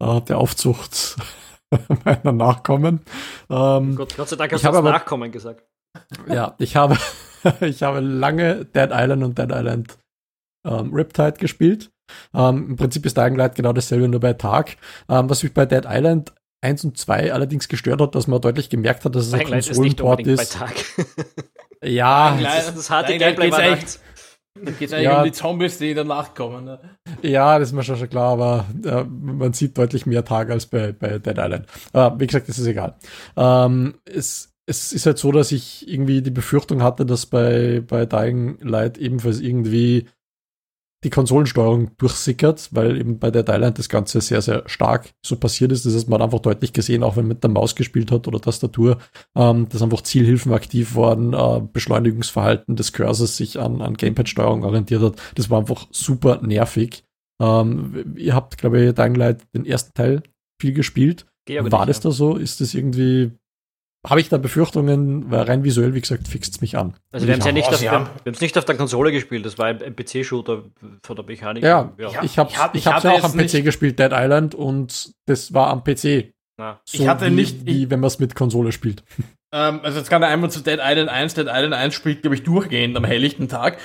äh, der Aufzucht meiner Nachkommen. Ähm, Gott, Gott sei Dank hast du aber, Nachkommen gesagt. Ja, ich habe, ich habe lange Dead Island und Dead Island ähm, Riptide gespielt. Ähm, Im Prinzip ist Dying Light genau dasselbe, nur bei Tag. Ähm, was mich bei Dead Island 1 und 2 allerdings gestört hat, dass man deutlich gemerkt hat, dass es ein Konsolenport ist. ist. Bei Tag. Ja, das, das harte Gameplay war echt. Da geht es eigentlich ja, um die Zombies, die danach kommen. Ne? Ja, das ist mir schon, schon klar, aber äh, man sieht deutlich mehr Tage als bei, bei Dead Island. Äh, wie gesagt, das ist egal. Ähm, es, es ist halt so, dass ich irgendwie die Befürchtung hatte, dass bei, bei Dying Light ebenfalls irgendwie die Konsolensteuerung durchsickert, weil eben bei der Thailand das Ganze sehr, sehr stark so passiert ist. Das heißt, man hat einfach deutlich gesehen, auch wenn man mit der Maus gespielt hat oder Tastatur, ähm, dass einfach Zielhilfen aktiv waren, äh, Beschleunigungsverhalten des Cursors sich an, an Gamepad-Steuerung orientiert hat. Das war einfach super nervig. Ähm, ihr habt, glaube ich, Dying Light den ersten Teil viel gespielt. War das da so? Ist das irgendwie habe ich da Befürchtungen, weil rein visuell, wie gesagt, fixt es mich an. Also wir haben es ja nicht, auf, wir haben es nicht auf der Konsole gespielt, das war ein, PC-Shooter von der Mechanik. Ja, ja. ich habe ich hab, ich hab's ja auch am PC gespielt, Dead Island, und das war am PC. Na. So ich hatte wie, nicht, wie wenn man es mit Konsole spielt. Ähm, also jetzt kann er einmal zu Dead Island 1, Dead Island 1 spielt, glaube ich, durchgehend am helllichten Tag.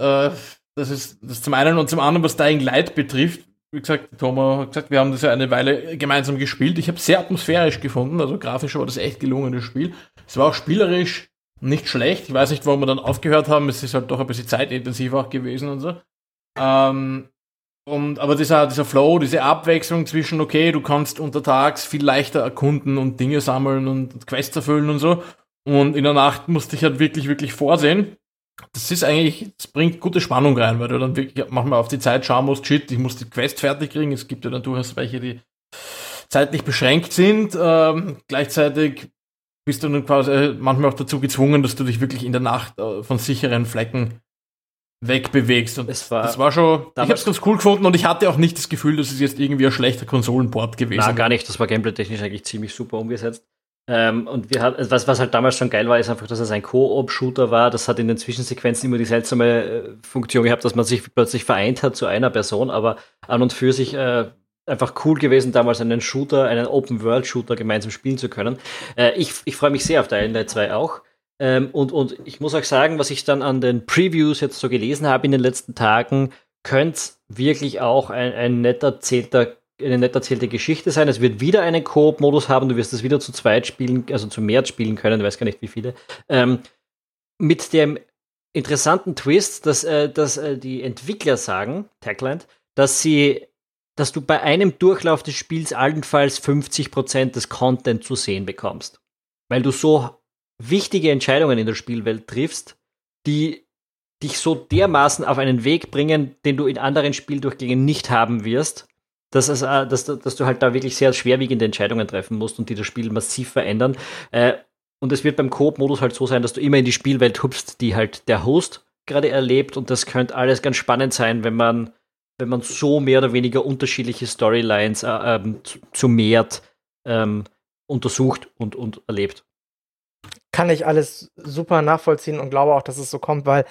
Äh, das ist das zum einen und zum anderen, was Dying Light betrifft, wie gesagt, Thomas hat gesagt, wir haben das ja eine Weile gemeinsam gespielt. Ich habe sehr atmosphärisch gefunden, also grafisch war das echt gelungenes Spiel. Es war auch spielerisch nicht schlecht. Ich weiß nicht, warum wir dann aufgehört haben. Es ist halt doch ein bisschen zeitintensiv auch gewesen und so. Ähm, und, aber dieser, dieser Flow, diese Abwechslung zwischen, okay, du kannst untertags viel leichter erkunden und Dinge sammeln und Quests erfüllen und so. Und in der Nacht musste ich halt wirklich, wirklich vorsehen das ist eigentlich, das bringt gute Spannung rein, weil du dann wirklich manchmal auf die Zeit schauen musst, shit, ich muss die Quest fertig kriegen. Es gibt ja dann durchaus welche, die zeitlich beschränkt sind. Ähm, gleichzeitig bist du dann quasi manchmal auch dazu gezwungen, dass du dich wirklich in der Nacht äh, von sicheren Flecken wegbewegst. Und es war, das war schon, ich habe es ganz cool gefunden und ich hatte auch nicht das Gefühl, dass es jetzt irgendwie ein schlechter Konsolenport gewesen ist. Nein, gar nicht. Das war gameplay-technisch eigentlich ziemlich super umgesetzt. Ähm, und wir haben, was, was halt damals schon geil war, ist einfach, dass es ein Co-op-Shooter war. Das hat in den Zwischensequenzen immer die seltsame äh, Funktion gehabt, dass man sich plötzlich vereint hat zu einer Person, aber an und für sich äh, einfach cool gewesen, damals einen Shooter, einen Open-World-Shooter gemeinsam spielen zu können. Äh, ich ich freue mich sehr auf Dying Light 2 auch. Ähm, und, und ich muss auch sagen, was ich dann an den Previews jetzt so gelesen habe in den letzten Tagen, könnte wirklich auch ein, ein netter zehnter eine nett erzählte Geschichte sein. Es wird wieder einen Koop-Modus haben. Du wirst es wieder zu zweit spielen, also zu mehr spielen können. Ich weiß gar nicht, wie viele. Ähm, mit dem interessanten Twist, dass, äh, dass äh, die Entwickler sagen, Tagline, dass sie, dass du bei einem Durchlauf des Spiels allenfalls 50% des Content zu sehen bekommst. Weil du so wichtige Entscheidungen in der Spielwelt triffst, die dich so dermaßen auf einen Weg bringen, den du in anderen Spieldurchgängen nicht haben wirst, dass, es, äh, dass, dass du halt da wirklich sehr schwerwiegende Entscheidungen treffen musst und die das Spiel massiv verändern. Äh, und es wird beim Coop-Modus halt so sein, dass du immer in die Spielwelt hüpfst, die halt der Host gerade erlebt. Und das könnte alles ganz spannend sein, wenn man, wenn man so mehr oder weniger unterschiedliche Storylines äh, ähm, zu, zu mehrt ähm, untersucht und, und erlebt. Kann ich alles super nachvollziehen und glaube auch, dass es so kommt, weil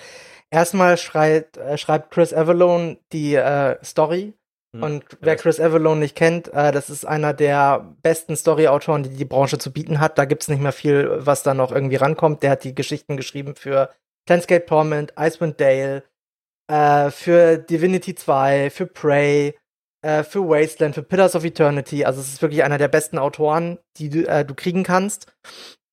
erstmal schreit, äh, schreibt Chris Avalone die äh, Story. Und wer Chris Avalone nicht kennt, äh, das ist einer der besten Story-Autoren, die die Branche zu bieten hat. Da gibt es nicht mehr viel, was da noch irgendwie rankommt. Der hat die Geschichten geschrieben für Planescape Torment, Icewind Dale, äh, für Divinity 2, für Prey, äh, für Wasteland, für Pillars of Eternity. Also es ist wirklich einer der besten Autoren, die du, äh, du kriegen kannst.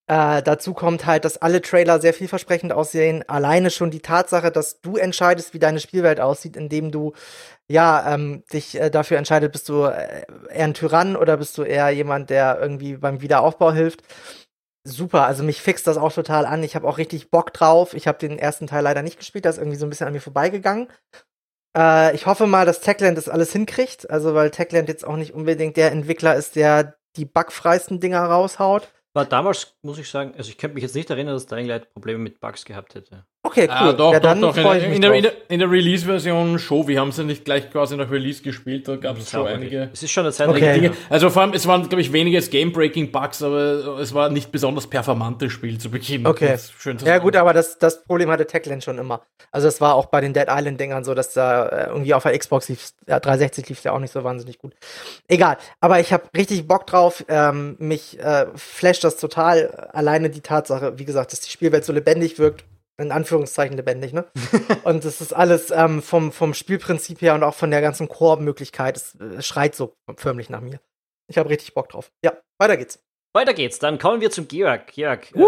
Äh, dazu kommt halt, dass alle Trailer sehr vielversprechend aussehen. Alleine schon die Tatsache, dass du entscheidest, wie deine Spielwelt aussieht, indem du ja ähm, dich äh, dafür entscheidet, bist du äh, eher ein Tyrann oder bist du eher jemand, der irgendwie beim Wiederaufbau hilft. Super, also mich fixt das auch total an. Ich habe auch richtig Bock drauf. Ich habe den ersten Teil leider nicht gespielt, das ist irgendwie so ein bisschen an mir vorbeigegangen. Äh, ich hoffe mal, dass Techland das alles hinkriegt, also weil Techland jetzt auch nicht unbedingt der Entwickler ist, der die bugfreisten Dinger raushaut. War damals, muss ich sagen, also ich könnte mich jetzt nicht erinnern, dass Dying Light Probleme mit Bugs gehabt hätte. Okay, ah, cool. Ah, doch, ja, doch, doch. In, in, der, in, der, in der Release-Version schon. Wir haben sie nicht gleich quasi nach Release gespielt. Da gab es schon einige. Es ist schon eine Zeit okay. Dinge. Also vor allem, es waren, glaube ich, weniger Game-Breaking-Bugs, aber es war nicht besonders performantes Spiel zu Beginn. Okay. Schön ja, gut, aber das, das Problem hatte Techland schon immer. Also, es war auch bei den Dead Island-Dingern so, dass da äh, irgendwie auf der Xbox lief, ja, 360 lief ja auch nicht so wahnsinnig gut. Egal. Aber ich habe richtig Bock drauf. Ähm, mich äh, flasht das total. Alleine die Tatsache, wie gesagt, dass die Spielwelt so lebendig wirkt in Anführungszeichen lebendig, ne? und das ist alles ähm, vom, vom Spielprinzip her und auch von der ganzen Koop-Möglichkeit, es, es schreit so förmlich nach mir. Ich habe richtig Bock drauf. Ja, weiter geht's. Weiter geht's, dann kommen wir zum Georg. Georg. Äh,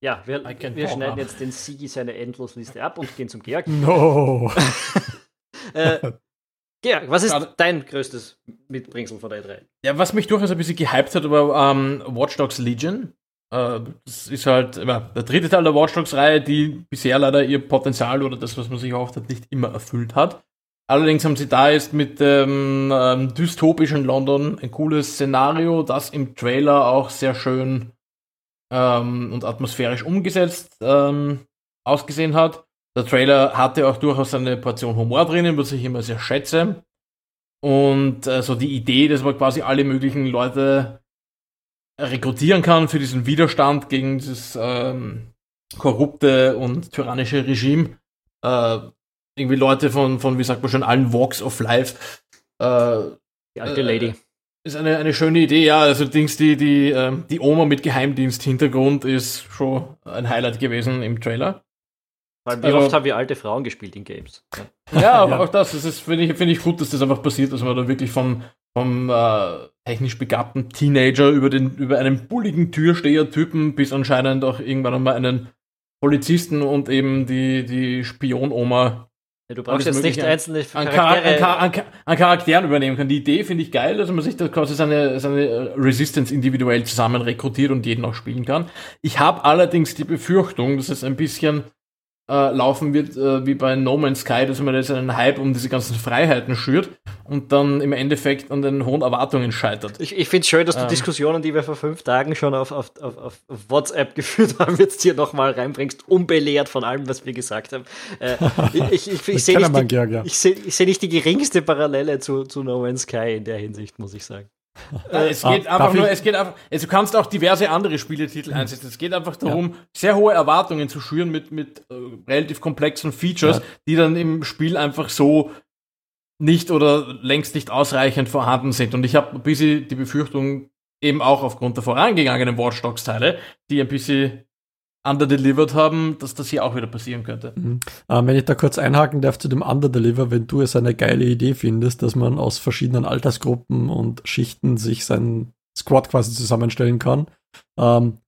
ja, wir, wir schneiden jetzt den Sigi seine Endlosliste ab und gehen zum Georg. No. äh, Georg, was ist dein größtes Mitbringsel von der E3? Ja, was mich durchaus ein bisschen gehypt hat, war ähm, Watch Dogs Legion. Äh, das ist halt der dritte Teil der Watch Dogs-Reihe, die bisher leider ihr Potenzial oder das, was man sich erhofft hat, nicht immer erfüllt hat. Allerdings haben sie da jetzt mit dem ähm, dystopischen London ein cooles Szenario, das im Trailer auch sehr schön ähm, und atmosphärisch umgesetzt ähm, ausgesehen hat. Der Trailer hatte auch durchaus eine Portion Humor drinnen, was ich immer sehr schätze. Und äh, so die Idee, dass man quasi alle möglichen Leute rekrutieren kann für diesen Widerstand gegen dieses ähm, korrupte und tyrannische Regime. Äh, irgendwie Leute von, von, wie sagt man schon, allen Walks of Life. Äh, die alte Lady. Äh, ist eine, eine schöne Idee, ja. Also Dings, die, die, äh, die Oma mit Geheimdienst-Hintergrund ist schon ein Highlight gewesen im Trailer. Weil wie also, oft haben wir alte Frauen gespielt in Games? Ja, ja. auch das. Das finde ich, find ich gut, dass das einfach passiert, dass man da wirklich von, vom äh, technisch begabten Teenager über, den, über einen bulligen Türsteher-Typen bis anscheinend auch irgendwann einmal einen Polizisten und eben die, die Spionoma. Ja, du brauchst jetzt nicht einzelne an, Charaktere. An, an, an, Charakteren übernehmen kann. Die Idee finde ich geil, dass man sich da quasi seine, seine Resistance individuell zusammen rekrutiert und jeden auch spielen kann. Ich habe allerdings die Befürchtung, dass es ein bisschen äh, laufen wird äh, wie bei No Man's Sky, dass man jetzt einen Hype um diese ganzen Freiheiten schürt und dann im Endeffekt an den hohen Erwartungen scheitert. Ich, ich finde es schön, dass du ähm. Diskussionen, die wir vor fünf Tagen schon auf, auf, auf, auf WhatsApp geführt haben, jetzt hier nochmal reinbringst, unbelehrt von allem, was wir gesagt haben. Äh, ich ich, ich, sehe nicht, die, seh, seh nicht die geringste Parallele zu, zu No Man's Sky in der Hinsicht, muss ich sagen. Äh, es geht ah, einfach nur, es geht einfach, also du kannst auch diverse andere Spieletitel einsetzen. Es geht einfach darum, ja. sehr hohe Erwartungen zu schüren mit, mit äh, relativ komplexen Features, ja. die dann im Spiel einfach so nicht oder längst nicht ausreichend vorhanden sind. Und ich habe ein bisschen die Befürchtung, eben auch aufgrund der vorangegangenen Watch Dogs Teile, die ein bisschen underdelivered haben, dass das hier auch wieder passieren könnte. Mhm. Ähm, wenn ich da kurz einhaken darf zu dem Underdeliver, wenn du es eine geile Idee findest, dass man aus verschiedenen Altersgruppen und Schichten sich seinen Squad quasi zusammenstellen kann. Ähm,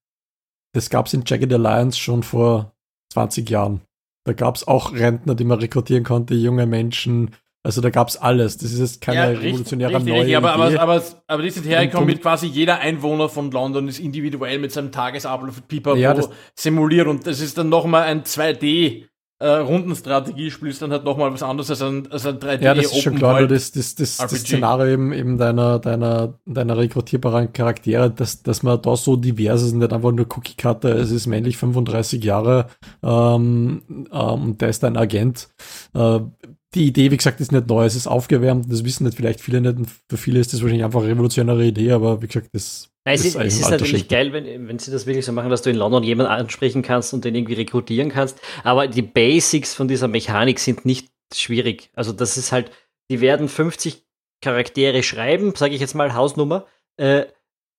das gab es in Jagged Alliance schon vor 20 Jahren. Da gab es auch Rentner, die man rekrutieren konnte, junge Menschen, also da gab's alles. Das ist jetzt keine ja, revolutionäre richtig, neue richtig, aber, aber, aber, aber die sind hergekommen mit quasi jeder Einwohner von London ist individuell mit seinem Tagesablauf Pipapo ja, simuliert. Und das ist dann nochmal ein 2D äh, Rundenstrategiespiel ist dann halt nochmal was anderes als ein, als ein 3D Ja, das ist schon klar, das, das, das, das Szenario eben, eben deiner, deiner, deiner rekrutierbaren Charaktere, dass, dass man da so divers ist, nicht einfach nur Cookie Cutter, es ist männlich 35 Jahre ähm, ähm, und der ist ein Agent. Äh, die Idee, wie gesagt, ist nicht neu, es ist aufgewärmt, das wissen nicht vielleicht viele nicht. Für viele ist das wahrscheinlich einfach eine revolutionäre Idee, aber wie gesagt, das Nein, es ist, es ist natürlich geil, wenn, wenn sie das wirklich so machen, dass du in London jemanden ansprechen kannst und den irgendwie rekrutieren kannst. Aber die Basics von dieser Mechanik sind nicht schwierig. Also das ist halt, die werden 50 Charaktere schreiben, sage ich jetzt mal Hausnummer, äh,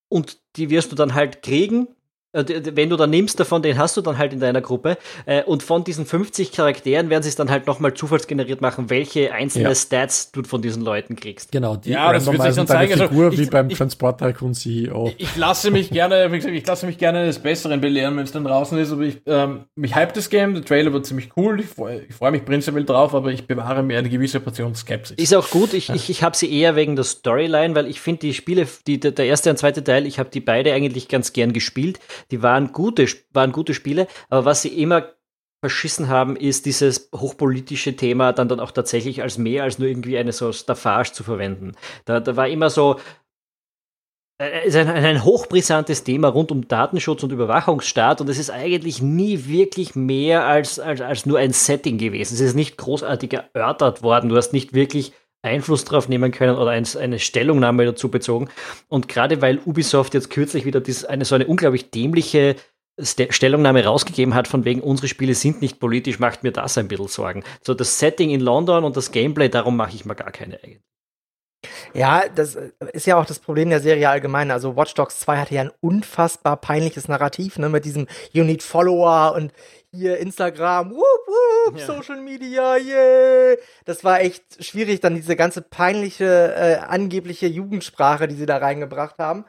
und die wirst du dann halt kriegen wenn du da nimmst davon, den hast du dann halt in deiner Gruppe. Äh, und von diesen 50 Charakteren werden sie es dann halt nochmal zufallsgeneriert machen, welche einzelne ja. Stats du von diesen Leuten kriegst. Genau, die ja, das wird sich dann zeigen. Also Figur also, wie beim Transport Tycoon CEO. Ich, ich, lasse mich gerne, wie gesagt, ich lasse mich gerne des Besseren belehren, wenn es dann draußen ist. Aber ich, ähm, mich hype das Game, der Trailer wird ziemlich cool. Ich freue freu mich prinzipiell drauf, aber ich bewahre mir eine gewisse Portion Skepsis. Ist auch gut. Ich, ich, ich habe sie eher wegen der Storyline, weil ich finde die Spiele, die, der erste und zweite Teil, ich habe die beide eigentlich ganz gern gespielt. Die waren gute, waren gute Spiele, aber was sie immer verschissen haben, ist dieses hochpolitische Thema dann, dann auch tatsächlich als mehr als nur irgendwie eine so Staffage zu verwenden. Da, da war immer so, äh, ein, ein hochbrisantes Thema rund um Datenschutz und Überwachungsstaat und es ist eigentlich nie wirklich mehr als, als, als nur ein Setting gewesen. Es ist nicht großartig erörtert worden. Du hast nicht wirklich Einfluss drauf nehmen können oder ein, eine Stellungnahme dazu bezogen. Und gerade weil Ubisoft jetzt kürzlich wieder dies, eine so eine unglaublich dämliche St Stellungnahme rausgegeben hat, von wegen unsere Spiele sind nicht politisch, macht mir das ein bisschen Sorgen. So das Setting in London und das Gameplay, darum mache ich mir gar keine eigentlich. Ja, das ist ja auch das Problem der Serie allgemein. Also Watch Dogs 2 hatte ja ein unfassbar peinliches Narrativ, ne, mit diesem You need Follower und hier Instagram, whoop, ja. Social Media, yeah. Das war echt schwierig, dann diese ganze peinliche, äh, angebliche Jugendsprache, die sie da reingebracht haben.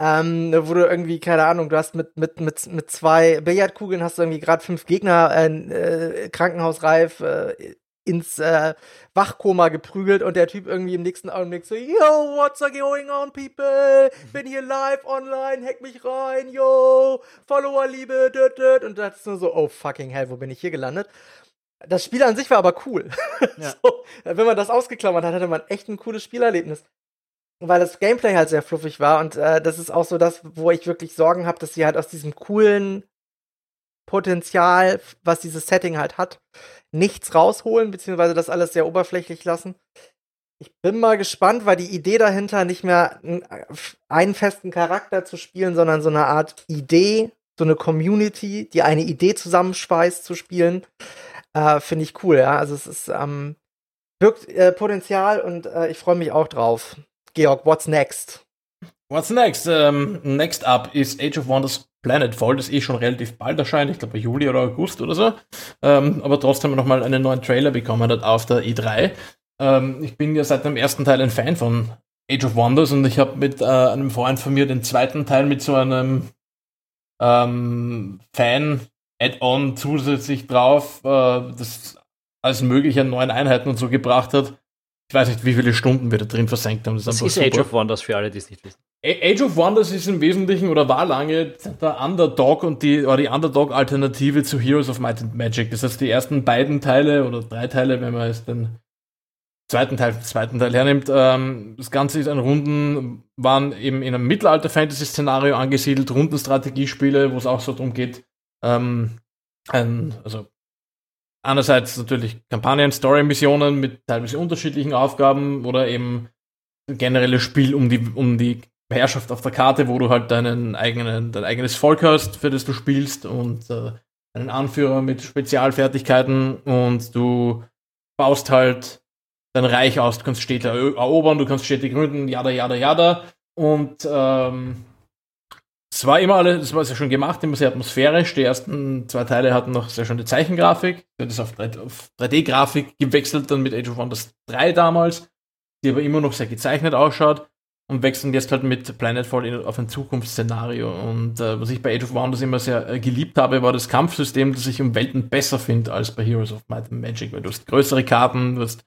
Ähm, wo du irgendwie, keine Ahnung, du hast mit, mit, mit, mit zwei Billardkugeln hast du irgendwie gerade fünf Gegner äh, äh, krankenhausreif äh, ins äh, Wachkoma geprügelt und der Typ irgendwie im nächsten Augenblick so, yo, what's going on, people? Bin hier live online, hack mich rein, yo, Follower-Liebe. Und da ist nur so, oh fucking hell, wo bin ich hier gelandet? Das Spiel an sich war aber cool. Ja. so, wenn man das ausgeklammert hat, hatte man echt ein cooles Spielerlebnis. Weil das Gameplay halt sehr fluffig war und äh, das ist auch so das, wo ich wirklich Sorgen habe, dass sie halt aus diesem coolen Potenzial, was dieses Setting halt hat, nichts rausholen, beziehungsweise das alles sehr oberflächlich lassen. Ich bin mal gespannt, weil die Idee dahinter nicht mehr einen festen Charakter zu spielen, sondern so eine Art Idee, so eine Community, die eine Idee zusammenschweißt zu spielen, äh, finde ich cool, ja. Also es ist ähm, birgt äh, Potenzial und äh, ich freue mich auch drauf. Georg, what's next? What's next? Um, ähm, next up ist Age of Wonders Planetfall, das eh schon relativ bald erscheint, ich glaube Juli oder August oder so. Ähm, aber trotzdem nochmal einen neuen Trailer bekommen hat auf der E3. Ähm, ich bin ja seit dem ersten Teil ein Fan von Age of Wonders und ich habe mit äh, einem Freund von mir den zweiten Teil mit so einem ähm, Fan-Add-on zusätzlich drauf, äh, das alles mögliche an neuen Einheiten und so gebracht hat. Ich weiß nicht, wie viele Stunden wir da drin versenkt haben. Das, das ist, ist Age of Wonders für alle, die es nicht wissen. Age of Wonders ist im Wesentlichen oder war lange der Underdog und die, oder die Underdog-Alternative zu Heroes of Might and Magic. Das heißt, die ersten beiden Teile oder drei Teile, wenn man jetzt den zweiten Teil, zweiten Teil hernimmt, ähm, das Ganze ist ein Runden, waren eben in einem Mittelalter-Fantasy-Szenario angesiedelt, Rundenstrategiespiele, wo es auch so darum geht, ähm, ein, also einerseits natürlich Kampagnen, Story-Missionen mit teilweise unterschiedlichen Aufgaben oder eben generelles Spiel um die, um die Herrschaft auf der Karte, wo du halt deinen eigenen, dein eigenes Volk hast, für das du spielst und äh, einen Anführer mit Spezialfertigkeiten und du baust halt dein Reich aus, du kannst Städte erobern, du kannst Städte gründen, jada, jada, jada. Und ähm, es war immer alles, das war sehr schön gemacht, immer sehr atmosphärisch. Die ersten zwei Teile hatten noch sehr schöne Zeichengrafik. Das ist auf 3D-Grafik gewechselt, dann mit Age of Wonders 3 damals, die aber immer noch sehr gezeichnet ausschaut und wechseln jetzt halt mit Planetfall auf ein Zukunftsszenario. Und äh, was ich bei Age of Wonders immer sehr äh, geliebt habe, war das Kampfsystem, das ich um Welten besser finde als bei Heroes of Might and Magic, weil du hast größere Karten, du hast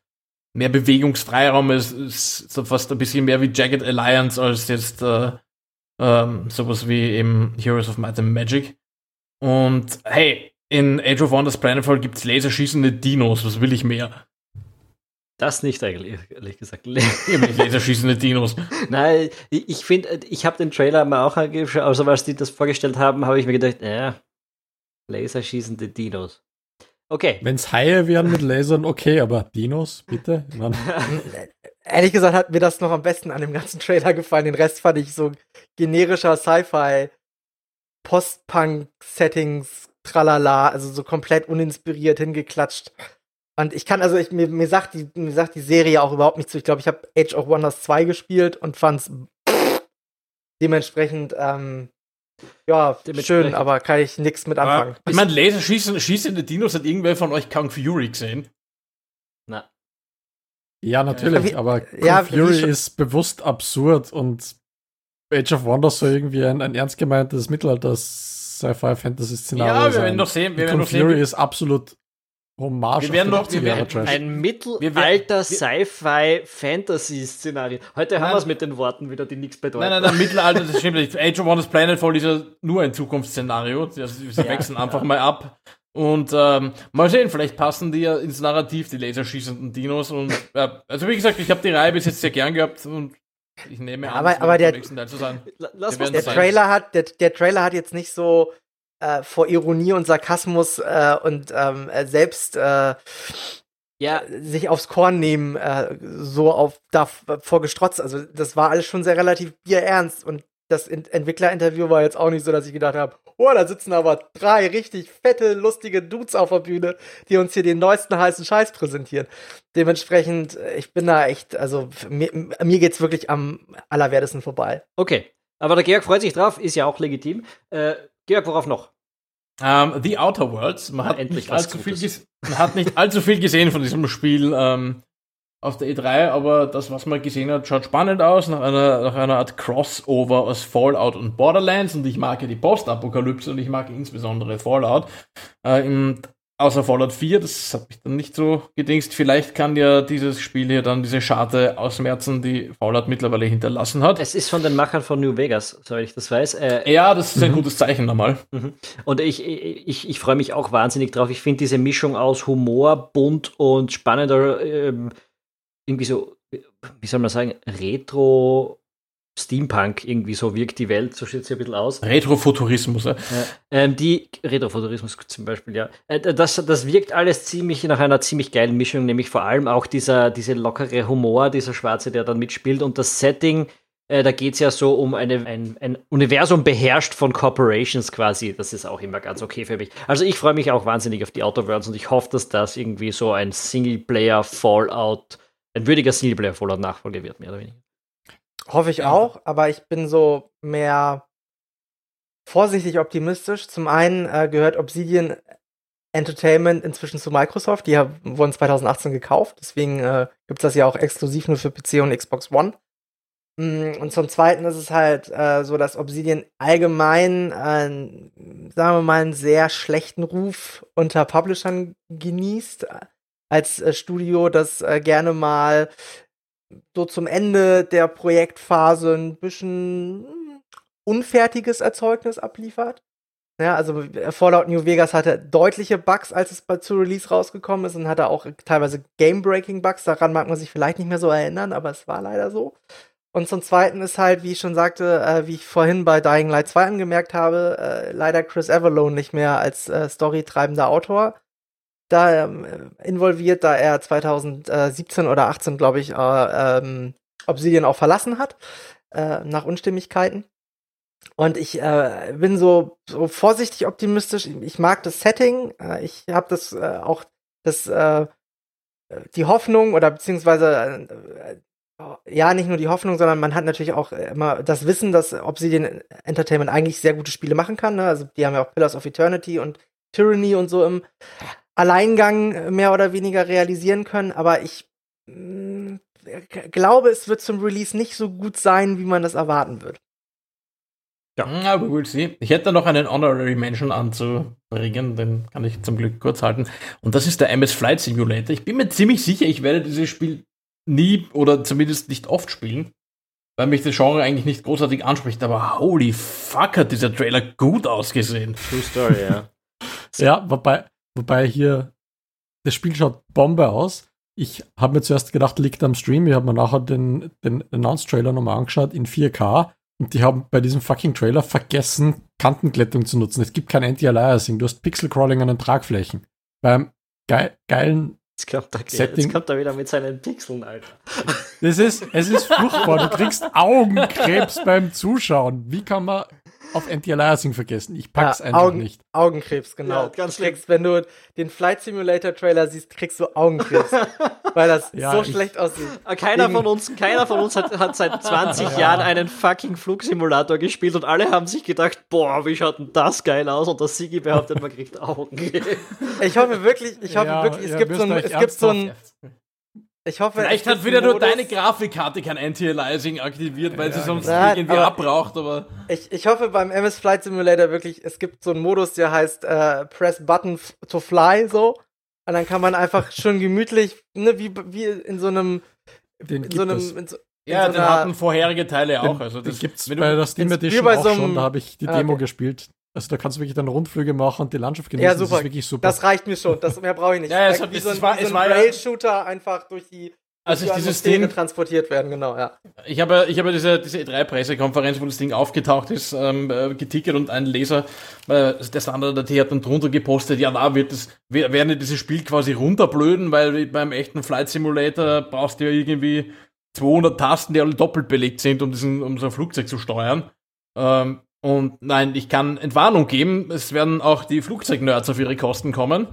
mehr Bewegungsfreiraum, es ist so fast ein bisschen mehr wie Jagged Alliance als jetzt äh, ähm, sowas wie eben Heroes of Might and Magic. Und hey, in Age of Wonders Planetfall gibt's laserschießende Dinos, was will ich mehr? Das nicht eigentlich, ehrlich gesagt. Laserschießende Dinos. Nein, ich finde, ich habe den Trailer mal auch angeschaut, also als die das vorgestellt haben, habe ich mir gedacht, ja, laserschießende Dinos. Okay. Wenn es Haie wären mit Lasern, okay, aber Dinos, bitte? Ehrlich gesagt hat mir das noch am besten an dem ganzen Trailer gefallen. Den Rest fand ich so generischer Sci-Fi, Post-Punk-Settings, tralala, also so komplett uninspiriert hingeklatscht. Und ich kann, also ich, mir, mir, sagt die, mir sagt die Serie auch überhaupt nicht zu. Ich glaube, ich habe Age of Wonders 2 gespielt und fand's dementsprechend, ähm, Ja, schön, aber kann ich nichts mit anfangen. ich meine, Laserschießen, schießende Dinos hat irgendwer von euch Kung Fury gesehen? Ja, natürlich, aber Kung ja, Fury ist bewusst absurd und Age of Wonders soll irgendwie ein, ein ernst gemeintes Mittelalter-Sci-Fi-Fantasy-Szenario Ja, wir werden doch sehen. Wir werden Fury ist absolut Hommage wir werden noch, wir werden, ein Mittelalter Sci-Fi-Fantasy-Szenario. Heute nein, haben wir es mit den Worten wieder, die nichts bedeuten. Nein, nein, nein, Mittelalter, das stimmt nicht. Age of Wonders Planetfall ist ja nur ein Zukunftsszenario. Also, sie ja, wechseln ja. einfach mal ab. Und ähm, mal sehen, vielleicht passen die ja ins Narrativ, die laserschießenden Dinos. Und äh, also wie gesagt, ich habe die Reihe bis jetzt sehr gern gehabt und ich nehme an, aber, aber der, Teil zu sein. Lass der Trailer hat, der, der Trailer hat jetzt nicht so äh, vor Ironie und Sarkasmus äh, und ähm, äh, selbst äh, ja. sich aufs Korn nehmen, äh, so auf davor gestrotzt. Also das war alles schon sehr relativ bierernst und das Entwicklerinterview war jetzt auch nicht so, dass ich gedacht habe, oh, da sitzen aber drei richtig fette, lustige Dudes auf der Bühne, die uns hier den neuesten heißen Scheiß präsentieren. Dementsprechend, äh, ich bin da echt, also mir, mir geht's wirklich am allerwertesten vorbei. Okay. Aber der Georg freut sich drauf, ist ja auch legitim. Äh, Georg, worauf noch? Um, ähm, The Outer Worlds. Man hat, nicht allzu viel man hat nicht allzu viel gesehen von diesem Spiel ähm, auf der E3, aber das, was man gesehen hat, schaut spannend aus, nach einer, nach einer Art Crossover aus Fallout und Borderlands. Und ich mag ja die Postapokalypse und ich mag insbesondere Fallout. Äh, Im außer Fallout 4, das habe ich dann nicht so gedingst. Vielleicht kann ja dieses Spiel hier dann diese Scharte ausmerzen, die Fallout mittlerweile hinterlassen hat. Es ist von den Machern von New Vegas, soweit ich das weiß. Äh, ja, das ist ein mhm. gutes Zeichen nochmal. Mhm. Und ich, ich, ich freue mich auch wahnsinnig drauf. Ich finde diese Mischung aus Humor, bunt und spannender, ähm, irgendwie so, wie soll man sagen, Retro Steampunk irgendwie so wirkt die Welt, so sieht es ja ein bisschen aus. Retrofuturismus, ja. Ähm, die Retrofuturismus zum Beispiel, ja. Äh, das, das wirkt alles ziemlich nach einer ziemlich geilen Mischung, nämlich vor allem auch dieser, diese lockere Humor, dieser Schwarze, der dann mitspielt und das Setting, äh, da geht es ja so um eine, ein, ein Universum beherrscht von Corporations quasi. Das ist auch immer ganz okay für mich. Also ich freue mich auch wahnsinnig auf die Outer Worlds und ich hoffe, dass das irgendwie so ein Singleplayer-Fallout, ein würdiger Singleplayer-Fallout-Nachfolger wird, mehr oder weniger. Hoffe ich ja. auch, aber ich bin so mehr vorsichtig optimistisch. Zum einen äh, gehört Obsidian Entertainment inzwischen zu Microsoft. Die haben, wurden 2018 gekauft. Deswegen äh, gibt es das ja auch exklusiv nur für PC und Xbox One. Mm, und zum Zweiten ist es halt äh, so, dass Obsidian allgemein, äh, sagen wir mal, einen sehr schlechten Ruf unter Publishern genießt. Als äh, Studio, das äh, gerne mal so zum Ende der Projektphase ein bisschen unfertiges Erzeugnis abliefert. Ja, also Fallout New Vegas hatte deutliche Bugs, als es zu Release rausgekommen ist und hatte auch teilweise Game-Breaking-Bugs. Daran mag man sich vielleicht nicht mehr so erinnern, aber es war leider so. Und zum Zweiten ist halt, wie ich schon sagte, äh, wie ich vorhin bei Dying Light 2 angemerkt habe, äh, leider Chris Avalone nicht mehr als äh, storytreibender Autor da ähm, involviert, da er 2017 oder 18, glaube ich, äh, ähm, Obsidian auch verlassen hat, äh, nach Unstimmigkeiten. Und ich äh, bin so, so vorsichtig optimistisch. Ich mag das Setting. Äh, ich habe das äh, auch das äh, die Hoffnung oder beziehungsweise äh, ja nicht nur die Hoffnung, sondern man hat natürlich auch immer das Wissen, dass Obsidian Entertainment eigentlich sehr gute Spiele machen kann. Ne? Also die haben ja auch Pillars of Eternity und Tyranny und so im Alleingang äh, mehr oder weniger realisieren können, aber ich mh, mm, glaube, es wird zum Release nicht so gut sein, wie man das erwarten wird. Ja, aber we'll see. Ich hätte noch einen Honorary Mention anzubringen, den kann ich zum Glück kurz halten. Und das ist der MS Flight Simulator. Ich bin mir ziemlich sicher, ich werde dieses Spiel nie oder zumindest nicht oft spielen, weil mich das Genre eigentlich nicht großartig anspricht. Aber holy fuck, hat dieser Trailer gut ausgesehen. True Story, ja. ja, wobei, Wobei hier, das Spiel schaut Bombe aus. Ich habe mir zuerst gedacht, liegt am Stream. Ich habe mir nachher den, den Announce-Trailer nochmal angeschaut in 4K. Und die haben bei diesem fucking Trailer vergessen, Kantenglättung zu nutzen. Es gibt kein Anti-Aliasing. Du hast Pixel-Crawling an den Tragflächen. Beim ge geilen Jetzt kommt, er, Setting. jetzt kommt er wieder mit seinen Pixeln, Alter. Das ist, es ist furchtbar. Du kriegst Augenkrebs beim Zuschauen. Wie kann man auf Anti-Aliasing vergessen. Ich pack's ja, einfach Augen, nicht. Augenkrebs, genau. Ja, ganz du kriegst, wenn du den Flight Simulator Trailer siehst, kriegst du Augenkrebs, weil das Ja, so ich- schlecht aussieht. Keiner Wegen- von uns, keiner von uns hat, hat seit 20 Jahren einen fucking Flugsimulator gespielt und alle haben sich gedacht, boah, wie schaut denn das geil aus? Und der Sigi behauptet, man kriegt Augen. Ich hoffe wirklich, ich hoffe Ja, wirklich, es ja, gibt so ein, müsst es gibt so ein, ich hoffe, Vielleicht es hat gibt wieder nur deine Grafikkarte kein Anti-Aliasing aktiviert, weil sie Ja, sonst Nein, irgendwie aber- abbraucht, aber. Ich, ich hoffe beim MS Flight Simulator wirklich, es gibt so einen Modus, der heißt äh, Press Button to Fly, so. Und dann kann man einfach schön gemütlich, ne, wie, wie in so einem, Den in gibt so einem, es. in so, Ja, so den einer- hatten vorherige Teile auch. Den, Also das gibt's wenn du- bei der Steam Edition auch so einem- schon, da habe ich die Ah, Demo okay. gespielt. Also da kannst du wirklich dann Rundflüge machen und die Landschaft genießen. Ja, Das super. ist wirklich super. das reicht mir schon, das mehr brauche ich nicht. Ja, es hat- wie es so ein, war- wie so es ein Rail-Shooter einfach durch die, als durch dieses Ding, transportiert werden, genau, ja. ich habe, ich habe diese, diese E3-Pressekonferenz, wo das Ding aufgetaucht ist, ähm, äh, getickert und ein Leser, äh, der Standard.at hat dann drunter gepostet, ja, da wird es, wer- werden die dieses Spiel quasi runterblöden, weil beim echten Flight Simulator brauchst du ja irgendwie 200 Tasten, die alle doppelt belegt sind, um diesen, um so ein Flugzeug zu steuern. Ähm, und nein, ich kann Entwarnung geben, es werden auch die Flugzeugnerds auf ihre Kosten kommen.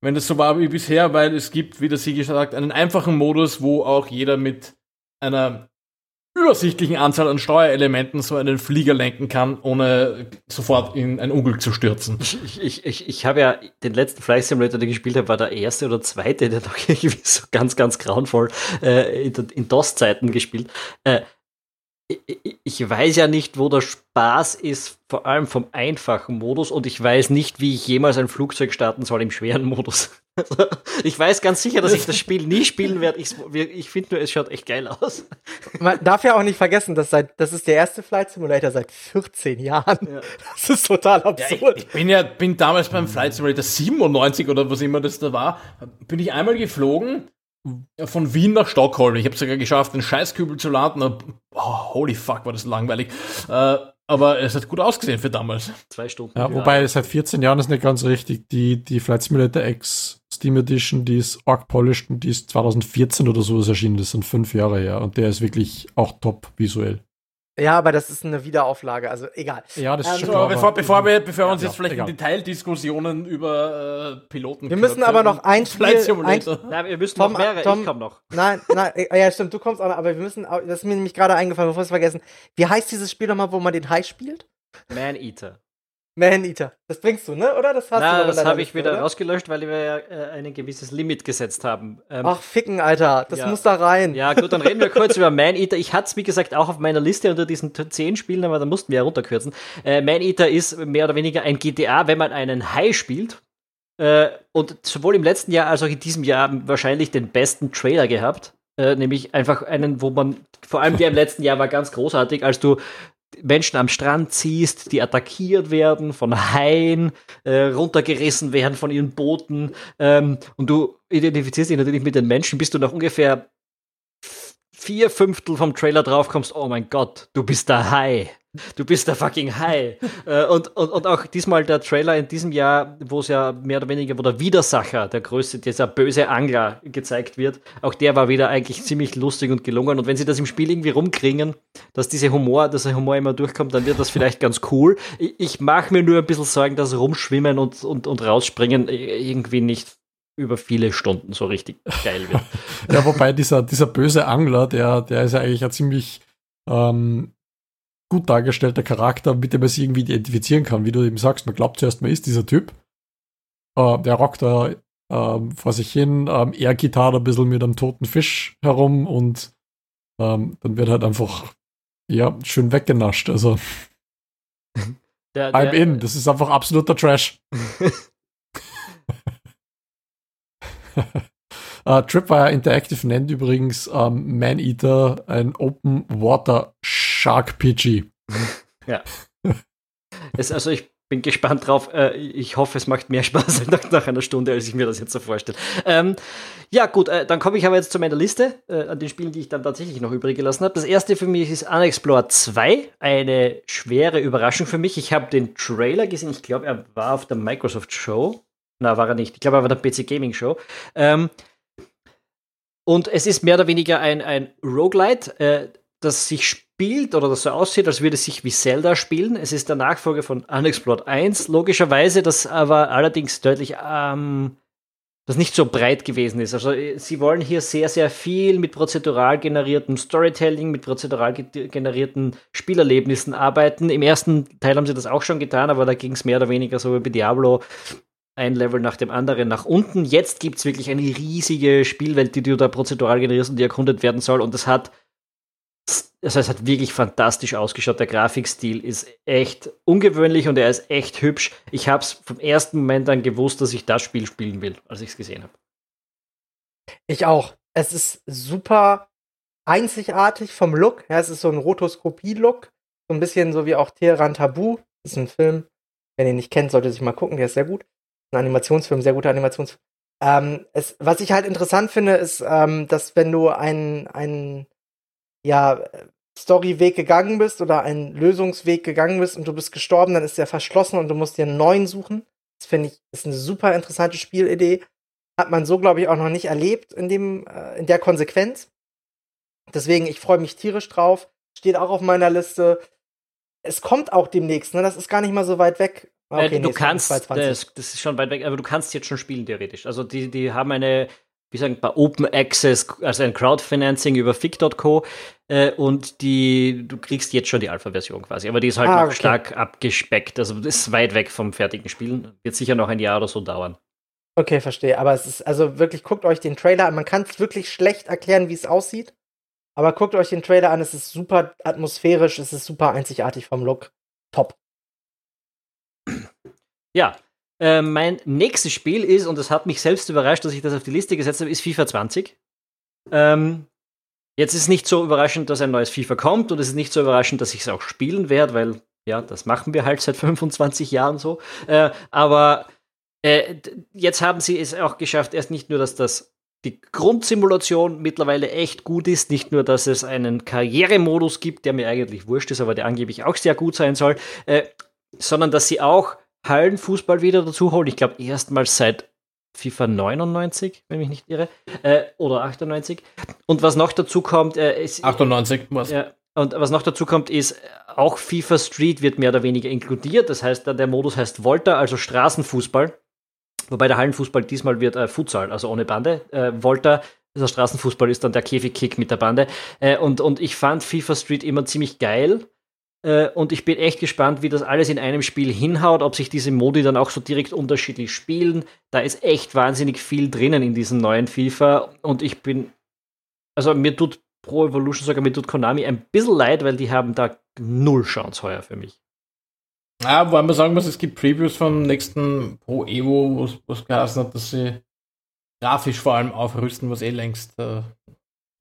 Wenn das so war wie bisher, weil es gibt, wie der Sigi sagt, einen einfachen Modus, wo auch jeder mit einer übersichtlichen Anzahl an Steuerelementen so einen Flieger lenken kann, ohne sofort in ein Unglück zu stürzen. Ich, ich, ich, ich habe ja den letzten Flight Simulator, den ich gespielt habe, war der erste oder zweite, der noch irgendwie so ganz, ganz grauenvoll äh, in, in DOS-Zeiten gespielt. Äh, ich- weiß ja nicht, wo der Spaß ist, vor allem vom einfachen Modus, und ich weiß nicht, wie ich jemals ein Flugzeug starten soll im schweren Modus. Also, ich weiß ganz sicher, dass ich das Spiel nie spielen werde. Ich, ich finde nur, es schaut echt geil aus. Man darf ja auch nicht vergessen, dass seit, das ist der erste Flight Simulator seit 14 Jahren. Ja. Das ist total Ja, ich, absurd. ich bin ja, bin damals beim Flight Simulator 97 oder was immer das da war, bin ich einmal geflogen von Wien nach Stockholm. Ich habe sogar geschafft, den Scheißkübel zu landen. Oh, holy fuck, war das langweilig. Äh, aber es hat gut ausgesehen für damals. Zwei Stunden. Ja, wobei seit 14 Jahren ist nicht ganz richtig. Die, die Flight Simulator X Steam Edition, die ist arg polished und die ist 2014 oder sowas erschienen. Das sind fünf Jahre her und der ist wirklich auch top visuell. Ja, aber das ist eine Wiederauflage, also egal. Ja, das Ähm, ist schon So, klar. aber bevor, bevor wir, bevor wir uns Ja, jetzt vielleicht egal. in Detaildiskussionen über äh, Piloten Wir müssen aber noch ein Flight Spiel, ein. Na, wir müssen Tom, noch mehrere. Tom- ich komme noch. Nein, nein, äh, ja, stimmt, du kommst auch noch, aber wir müssen, das ist mir nämlich gerade eingefallen, bevor wir es vergessen. Wie heißt dieses Spiel nochmal, wo man den Hai spielt? Man Eater. Man Eater. Das bringst du, ne? Oder? Das hast du Na, in das habe ich wieder oder? rausgelöscht, weil wir ja äh, ein gewisses Limit gesetzt haben. Ähm, Ach, ficken, Alter. Das Ja. muss da rein. Ja, gut, dann reden wir kurz über Man Eater. Ich hatte es, wie gesagt, auch auf meiner Liste unter diesen t- zehn Spielen, aber da mussten wir ja runterkürzen. Äh, Man Eater ist mehr oder weniger ein GTA, wenn man einen Hai spielt. Äh, und sowohl im letzten Jahr als auch in diesem Jahr wahrscheinlich den besten Trailer gehabt. Äh, nämlich einfach einen, wo man, vor allem der im letzten Jahr war ganz großartig, als du Menschen am Strand siehst, die attackiert werden von Haien, äh, runtergerissen werden von ihren Booten ähm, und du identifizierst dich natürlich mit den Menschen, bis du nach ungefähr vier Fünftel vom Trailer drauf kommst, oh mein Gott, du bist der Hai. Du bist der fucking Hai. äh, und, und, und auch diesmal der Trailer in diesem Jahr, wo es ja mehr oder weniger, wo der Widersacher, der größte, dieser böse Angler gezeigt wird, auch der war wieder eigentlich ziemlich lustig und gelungen. Und wenn sie das im Spiel irgendwie rumkriegen, dass diese Humor, dass der Humor immer durchkommt, dann wird das vielleicht ganz cool. Ich, ich mache mir nur ein bisschen Sorgen, dass Rumschwimmen und, und, und rausspringen irgendwie nicht über viele Stunden so richtig geil wird. Ja, wobei dieser, dieser böse Angler, der, der ist ja eigentlich ein ziemlich ähm, gut dargestellter Charakter, mit dem man sich irgendwie identifizieren kann. Wie du eben sagst, man glaubt zuerst, man ist dieser Typ. Äh, der rockt da ähm, vor sich hin, ähm, er gitarrt ein bisschen mit einem toten Fisch herum und ähm, dann wird halt einfach ja, schön weggenascht. Also Der, I'm der, in, das ist einfach absoluter Trash. Uh, Tripwire Interactive nennt übrigens ähm, Man-Eater ein Open Water Shark PG. Es, also ich bin gespannt drauf. Äh, ich hoffe, es macht mehr Spaß nach, nach einer Stunde, als ich mir das jetzt so vorstelle. Ähm, ja, gut, äh, dann komme ich aber jetzt zu meiner Liste äh, an den Spielen, die ich dann tatsächlich noch übrig gelassen habe. Das erste für mich ist Unexplored 2. Eine schwere Überraschung für mich. Ich habe den Trailer gesehen. Ich glaube, er war auf der Microsoft Show. Na, war er nicht. Ich glaube, er war der PC Gaming Show. Ähm, und es ist mehr oder weniger ein, ein Roguelite, äh, das sich spielt oder das so aussieht, als würde es sich wie Zelda spielen. Es ist der Nachfolger von Unexplored 1, logischerweise, das aber allerdings deutlich ähm, das nicht so breit gewesen ist. Also äh, sie wollen hier sehr, sehr viel mit prozedural generiertem Storytelling, mit prozedural generierten Spielerlebnissen arbeiten. Im ersten Teil haben sie das auch schon getan, aber da ging es mehr oder weniger so wie bei Diablo ein Level nach dem anderen nach unten. Jetzt gibt es wirklich eine riesige Spielwelt, die du da prozedural generierst und die erkundet werden soll. Und das hat das heißt, hat wirklich fantastisch ausgeschaut. Der Grafikstil ist echt ungewöhnlich und er ist echt hübsch. Ich habe es vom ersten Moment an gewusst, dass ich das Spiel spielen will, als ich es gesehen habe. Ich auch. Es ist super einzigartig vom Look. Ja, es ist so ein Rotoskopie-Look. So ein bisschen so wie auch Teheran Tabu. Das ist ein Film. Wer den nicht kennt, sollte sich mal gucken. Der ist sehr gut. Ein Animationsfilm, sehr guter Animationsfilm. Ähm, es, was ich halt interessant finde, ist, ähm, dass wenn du einen, ja, Storyweg gegangen bist oder einen Lösungsweg gegangen bist und du bist gestorben, dann ist der verschlossen und du musst dir einen neuen suchen. Das finde ich, ist eine super interessante Spielidee. Hat man so, glaube ich, auch noch nicht erlebt in dem, äh, in der Konsequenz. Deswegen, ich freue mich tierisch drauf. Steht auch auf meiner Liste. Es kommt auch demnächst, ne? Das ist gar nicht mal so weit weg. Okay, äh, du nee, kannst, das, das, ist schon weit weg, aber du kannst jetzt schon spielen, theoretisch. Also die, die haben eine wie sagen, bei Open Access, also ein Crowdfinancing über Fic.co äh, und die, du kriegst jetzt schon die Alpha-Version quasi, aber die ist halt ah, noch okay. stark abgespeckt, also das ist weit weg vom fertigen Spielen, wird sicher noch ein Jahr oder so dauern. Okay, verstehe, aber es ist, also wirklich, guckt euch den Trailer an, man kann es wirklich schlecht erklären, wie es aussieht, aber guckt euch den Trailer an, es ist super atmosphärisch, es ist super einzigartig vom Look, top. Ja, äh, mein nächstes Spiel ist, und das hat mich selbst überrascht, dass ich das auf die Liste gesetzt habe, ist FIFA 20. Ähm, jetzt ist es nicht so überraschend, dass ein neues FIFA kommt und es ist nicht so überraschend, dass ich es auch spielen werde, weil ja, das machen wir halt seit 25 Jahren so. Äh, aber äh, jetzt haben sie es auch geschafft, erst nicht nur, dass das die Grundsimulation mittlerweile echt gut ist, nicht nur, dass es einen Karrieremodus gibt, der mir eigentlich wurscht ist, aber der angeblich auch sehr gut sein soll, äh, sondern dass sie auch Hallenfußball wieder dazu holen. Ich glaube, erstmals seit FIFA 99, wenn mich nicht irre, äh, oder 98. Und was noch dazu kommt, äh, ist. 98, was? Ja, und was noch dazu kommt, ist, auch FIFA Street wird mehr oder weniger inkludiert. Das heißt, der Modus heißt Volta, also Straßenfußball. Wobei der Hallenfußball diesmal wird äh, Futsal, also ohne Bande. Äh, Volta, der Straßenfußball ist dann der Käfigkick mit der Bande. Äh, und, und ich fand FIFA Street immer ziemlich geil. Äh, und ich bin echt gespannt, wie das alles in einem Spiel hinhaut, ob sich diese Modi dann auch so direkt unterschiedlich spielen. Da ist echt wahnsinnig viel drinnen in diesem neuen FIFA. Und ich bin, also mir tut Pro Evolution sogar, mir tut Konami ein bisschen leid, weil die haben da null Chance heuer für mich. Ja, weil man sagen muss, es gibt Previews vom nächsten Pro Evo, wo es geheißen hat, dass sie grafisch vor allem aufrüsten, was eh längst äh,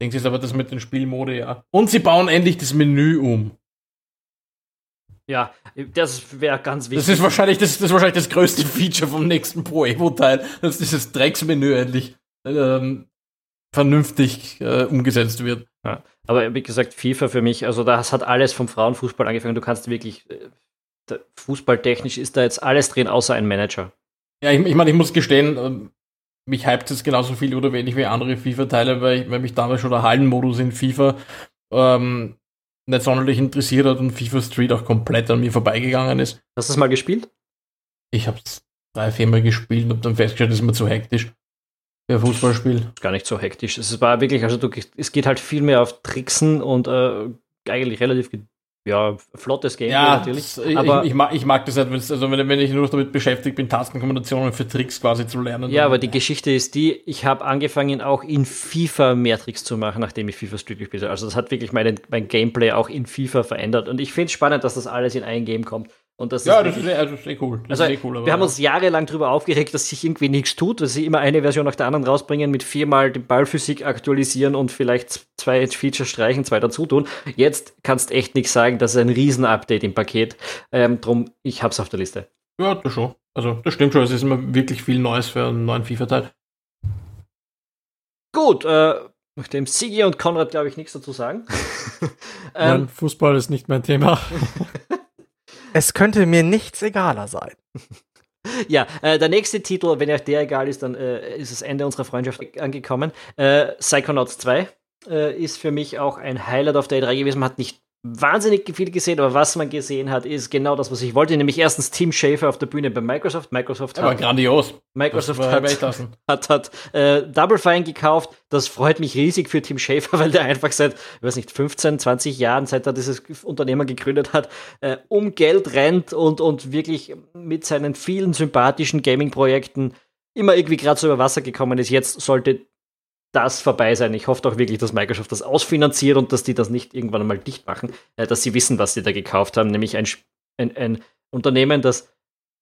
Dings ist, aber das mit den Spielmode, ja. Und sie bauen endlich das Menü um. Ja, das wäre ganz wichtig. Das ist wahrscheinlich das, das ist wahrscheinlich das größte Feature vom nächsten Pro Evo Teil, dass dieses Drecksmenü endlich ähm, vernünftig äh, umgesetzt wird. Ja. Aber wie gesagt, FIFA für mich, also das hat alles vom Frauenfußball angefangen. Du kannst wirklich äh, fußballtechnisch ist da jetzt alles drin, außer ein Manager. Ja, ich, ich meine, ich muss gestehen, äh, mich hypt es genauso viel oder wenig wie andere FIFA-Teile, weil, weil mich damals schon der Hallenmodus in FIFA ähm, nicht sonderlich interessiert hat und FIFA Street auch komplett an mir vorbeigegangen ist. Hast du es mal gespielt? Ich habe es drei, vier Mal gespielt und habe dann festgestellt, das ist mir zu hektisch für ein Fußballspiel. Gar nicht so hektisch. Es war wirklich, also du, es geht halt viel mehr auf Tricksen und äh, eigentlich relativ ja, flottes Game ja, natürlich. Das, aber ich, ich, mag, ich mag das halt, also wenn, wenn ich nur damit beschäftigt bin, Tastenkombinationen für Tricks quasi zu lernen. Ja, aber die Geschichte ist die, ich habe angefangen auch in FIFA mehr Tricks zu machen, nachdem ich FIFA Street gespielt habe. Also das hat wirklich mein, mein Gameplay auch in FIFA verändert. Und ich finde es spannend, dass das alles in ein Game kommt. Und das ja, ist das, ist, also das ist eh cool. Das also, eh cool wir haben uns jahrelang darüber aufgeregt, dass sich irgendwie nichts tut, dass sie immer eine Version nach der anderen rausbringen, mit viermal die Ballphysik aktualisieren und vielleicht zwei Features streichen, zwei dazu tun. Jetzt kannst echt nichts sagen, das ist ein Riesen-Update im Paket. Ähm, drum, ich hab's auf der Liste. Ja, das schon. Also, das stimmt schon. Es ist immer wirklich viel Neues für einen neuen FIFA-Teil. Gut, äh, nachdem Sigi und Konrad, glaube ich, nichts dazu sagen. ähm, Nein, Fußball ist nicht mein Thema. Es könnte mir nichts egaler sein. Ja, äh, der nächste Titel, wenn euch der egal ist, dann äh, ist das Ende unserer Freundschaft angekommen. Äh, Psychonauts 2 äh, ist für mich auch ein Highlight auf der E3 gewesen. Man hat nicht wahnsinnig viel gesehen, aber was man gesehen hat, ist genau das, was ich wollte, nämlich erstens Tim Schafer auf der Bühne bei Microsoft. Microsoft ja, hat, grandios. Microsoft hat, hat, hat äh, Double Fine gekauft. Das freut mich riesig für Tim Schafer, weil der einfach seit, ich weiß nicht, 15, 20 Jahren, seit er dieses Unternehmen gegründet hat, äh, um Geld rennt und, und wirklich mit seinen vielen sympathischen Gaming-Projekten immer irgendwie gerade so über Wasser gekommen ist. Jetzt sollte das vorbei sein. Ich hoffe doch wirklich, dass Microsoft das ausfinanziert und dass die das nicht irgendwann einmal dicht machen, äh, dass sie wissen, was sie da gekauft haben, nämlich ein, ein, ein Unternehmen, das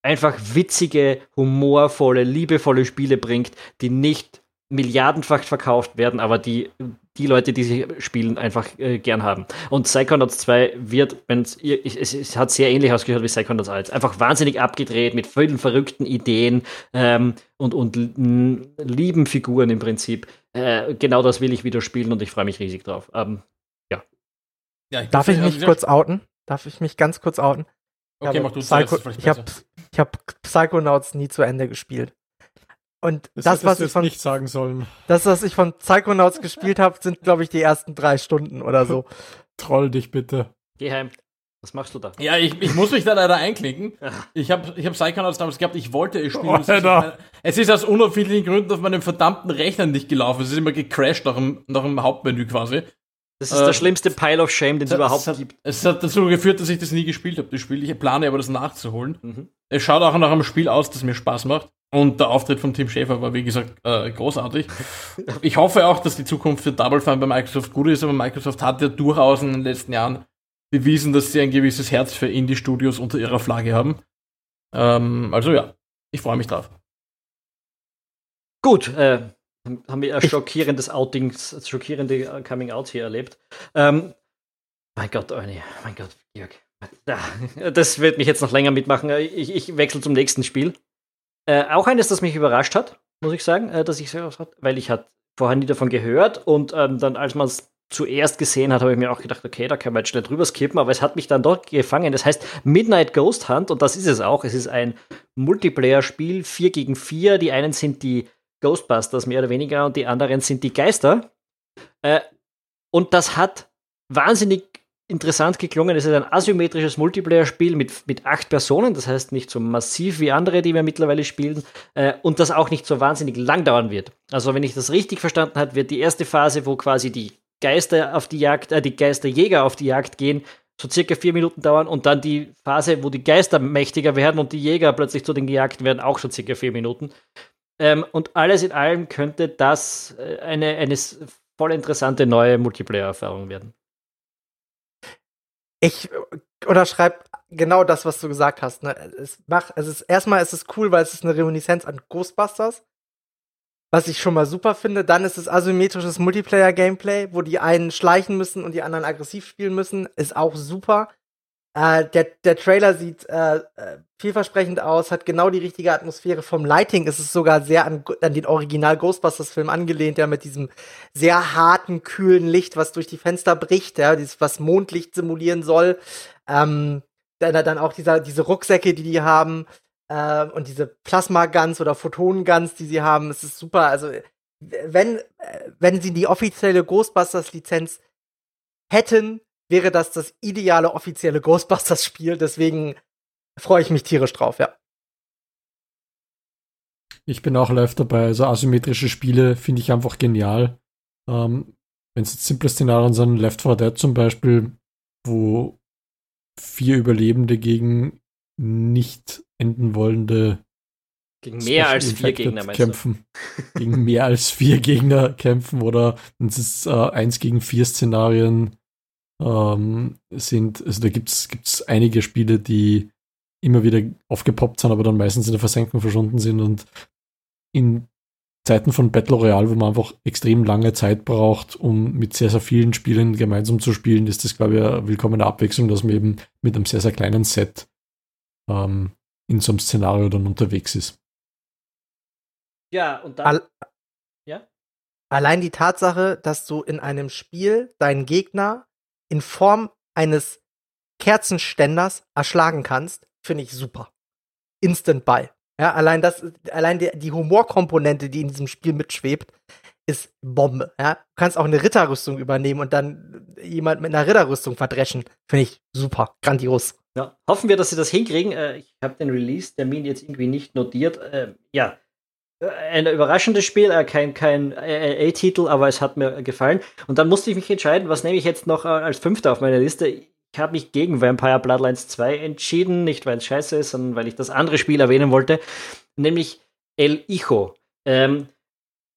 einfach witzige, humorvolle, liebevolle Spiele bringt, die nicht milliardenfach verkauft werden, aber die die Leute, die sie spielen, einfach äh, gern haben. Und Psychonauts 2 wird, wenn es, es hat sehr ähnlich ausgeschaut wie Psychonauts 1, einfach wahnsinnig abgedreht mit vielen verrückten Ideen ähm, und, und lieben Figuren im Prinzip. Äh, genau das will ich wieder spielen und ich freue mich riesig drauf. Ähm, ja. ja ich Darf ich mich kurz outen? Darf ich mich ganz kurz outen? Okay, mach du Psycho Ich habe ich hab Psychonauts nie zu Ende gespielt. Und das, das was ich von nicht sagen sollen. Das, was ich von Psychonauts gespielt habe, sind, glaube ich, die ersten drei Stunden oder so. Troll dich bitte. Geh heim. Was machst du da? Ja, ich, ich muss mich da leider einklicken. Ich habe ich hab Psychonauts damals gehabt, ich wollte es spielen. Oh, es ist aus unerfindlichen Gründen auf meinem verdammten Rechner nicht gelaufen. Es ist immer gecrashed nach dem, nach dem Hauptmenü quasi. Das ist äh, der schlimmste Pile of Shame, den es überhaupt hat, gibt. Es hat dazu geführt, dass ich das nie gespielt habe. Das Spiel, ich plane aber das nachzuholen. Mhm. Es schaut auch nach einem Spiel aus, das mir Spaß macht. Und der Auftritt von Tim Schäfer war, wie gesagt, äh, großartig. Ich hoffe auch, dass die Zukunft für Double Fine bei Microsoft gut ist, aber Microsoft hat ja durchaus in den letzten Jahren bewiesen, dass sie ein gewisses Herz für Indie-Studios unter ihrer Flagge haben. Ähm, also ja, ich freue mich drauf. Gut, äh, haben wir ein schockierendes Outing, schockierende Coming Out hier erlebt. Ähm, mein Gott, Ernie, mein Gott, Jörg. Das wird mich jetzt noch länger mitmachen. Ich, ich wechsle zum nächsten Spiel. Äh, auch eines, das mich überrascht hat, muss ich sagen, äh, dass ich so hat, weil ich hatte vorher nie davon gehört und ähm, dann, als man es zuerst gesehen hat, habe ich mir auch gedacht, okay, da kann man jetzt schnell drüber skippen, aber es hat mich dann dort gefangen. Das heißt Midnight Ghost Hunt und das ist es auch. Es ist ein Multiplayer-Spiel, 4 gegen 4. Die einen sind die Ghostbusters mehr oder weniger und die anderen sind die Geister. Äh, und das hat wahnsinnig interessant geklungen. Es ist ein asymmetrisches Multiplayer-Spiel mit, mit acht Personen, das heißt nicht so massiv wie andere, die wir mittlerweile spielen, äh, und das auch nicht so wahnsinnig lang dauern wird. Also, wenn ich das richtig verstanden habe, wird die erste Phase, wo quasi die Geister auf die Jagd, äh, die Geisterjäger auf die Jagd gehen, so circa vier Minuten dauern und dann die Phase, wo die Geister mächtiger werden und die Jäger plötzlich zu den Gejagten werden, auch so circa vier Minuten. Ähm, und alles in allem könnte das äh, eine, eine voll interessante neue Multiplayer-Erfahrung werden. Ich unterschreibe genau das, was du gesagt hast. Ne? Es macht, es ist, erstmal ist es cool, weil es ist eine Reminiszenz an Ghostbusters. Was ich schon mal super finde. Dann ist es asymmetrisches Multiplayer-Gameplay, wo die einen schleichen müssen und die anderen aggressiv spielen müssen. Ist auch super. Äh, der, der Trailer sieht äh, äh, vielversprechend aus, hat genau die richtige Atmosphäre. Vom Lighting ist es sogar sehr an, an den Original Ghostbusters-Film angelehnt, ja, mit diesem sehr harten, kühlen Licht, was durch die Fenster bricht, ja, dieses, was Mondlicht simulieren soll. Ähm, dann, dann auch dieser, diese Rucksäcke, die die haben, äh, und diese Plasma-Guns oder Photonen-Guns, die sie haben, es ist super. Also, wenn, äh, wenn sie die offizielle Ghostbusters-Lizenz hätten, wäre das das ideale offizielle Ghostbusters-Spiel. Deswegen freue ich mich tierisch drauf, ja. Ich bin auch live dabei. Also asymmetrische Spiele finde ich einfach genial. Ähm, Wenn es jetzt simple Szenarien sind, Left 4 Dead zum Beispiel, wo vier Überlebende gegen nicht enden wollende gegen mehr als vier Gegner kämpfen. gegen mehr als vier Gegner kämpfen oder es ist äh, eins gegen vier Szenarien ähm, sind, also da gibt es einige Spiele, die immer wieder aufgepoppt sind, aber dann meistens in der Versenkung verschwunden sind und in Zeiten von Battle Royale, wo man einfach extrem lange Zeit braucht, um mit sehr, sehr vielen Spielen gemeinsam zu spielen, ist das, glaube ich, eine willkommene Abwechslung, dass man eben mit einem sehr, sehr kleinen Set ähm, in so einem Szenario dann unterwegs ist. Ja, und dann. All ja? Allein die Tatsache, dass du in einem Spiel deinen Gegner in Form eines Kerzenständers erschlagen kannst, finde ich super. Instant Buy. Ja, allein das, allein die, die Humorkomponente, die in diesem Spiel mitschwebt, ist Bombe. Ja? Du kannst auch eine Ritterrüstung übernehmen und dann jemand mit einer Ritterrüstung verdreschen. Finde ich super, grandios. Ja, hoffen wir, dass sie das hinkriegen. Äh, ich habe den Release-Termin jetzt irgendwie nicht notiert. Äh, ja, ein überraschendes Spiel, äh, kein, kein A-Titel, aber es hat mir gefallen. Und dann musste ich mich entscheiden, was nehme ich jetzt noch als Fünfter auf meiner Liste. Ich habe mich gegen Vampire Bloodlines 2 entschieden, nicht weil es scheiße ist, sondern weil ich das andere Spiel erwähnen wollte, nämlich El Hijo. Ähm,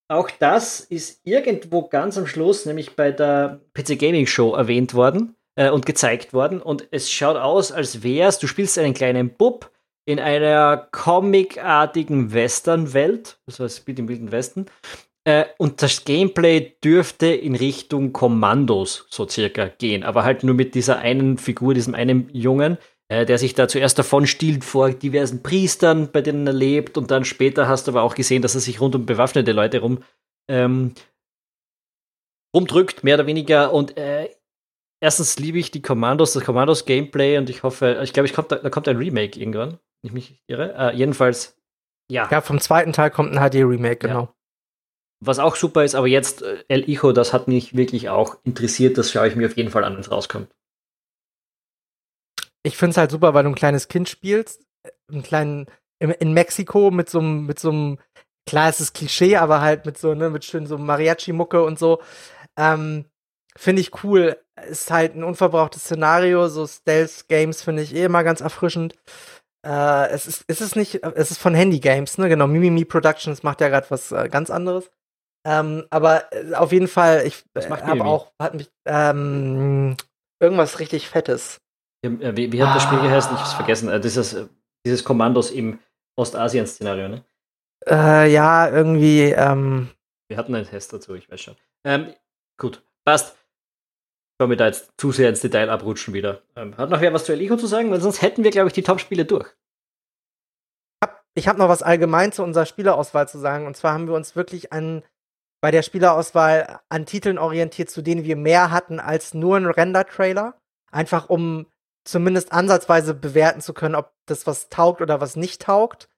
auch das ist irgendwo ganz am Schluss, nämlich bei der PC Gaming Show erwähnt worden äh, und gezeigt worden. Und es schaut aus, als wär's, du spielst einen kleinen Bub in einer comicartigen Western-Welt, also es spielt im Wilden Westen. Äh, und das Gameplay dürfte in Richtung Kommandos so circa gehen, aber halt nur mit dieser einen Figur, diesem einen Jungen, äh, der sich da zuerst davon stiehlt vor diversen Priestern, bei denen er lebt, und dann später hast du aber auch gesehen, dass er sich rund um bewaffnete Leute rum ähm, rumdrückt, mehr oder weniger. Und äh, erstens liebe ich die Kommandos, das Kommandos-Gameplay, und ich hoffe, ich glaube, ich kommt, da, da kommt ein Remake irgendwann, ich mich nicht irre. Äh, jedenfalls, ja. Ja, vom zweiten Teil kommt ein HD-Remake, genau. Ja. Was auch super ist, aber jetzt äh, El Hijo, das hat mich wirklich auch interessiert, das schaue ich mir auf jeden Fall an, wenn es rauskommt ich finde es halt super, weil du ein kleines Kind spielst, äh, einen kleinen, in, in Mexiko mit so einem, mit so einem, klar, es ist Klischee, aber halt mit so, ne, mit schön so Mariachi-Mucke und so. Ähm, finde ich cool. Ist halt ein unverbrauchtes Szenario, so Stealth-Games finde ich eh immer ganz erfrischend. Äh, es ist, ist es nicht, es ist von Handy Games, ne? Genau, Mimimi Productions macht ja gerade was äh, ganz anderes. Ähm, aber äh, auf jeden Fall, ich äh, habe auch, hat mich ähm, irgendwas richtig Fettes. Äh, wie, wie hat ah. das Spiel ah. geheißen? Ich hab's vergessen. Dieses, dieses Kommandos im Ostasien-Szenario, ne? Äh, ja, irgendwie. Ähm Wir hatten einen Test dazu, ich weiß schon. Ähm, gut, passt. Bevor wir da jetzt zu sehr ins Detail abrutschen wieder. Ähm, hat noch wer was zu Elico zu sagen? Weil sonst hätten wir, glaube ich, die Top-Spiele durch. Ich habe noch was allgemein zu unserer Spielerauswahl zu sagen. Und zwar haben wir uns wirklich an bei der Spielerauswahl an Titeln orientiert, zu denen wir mehr hatten als nur ein Render-Trailer. Einfach um zumindest ansatzweise bewerten zu können, ob das was taugt oder was nicht taugt.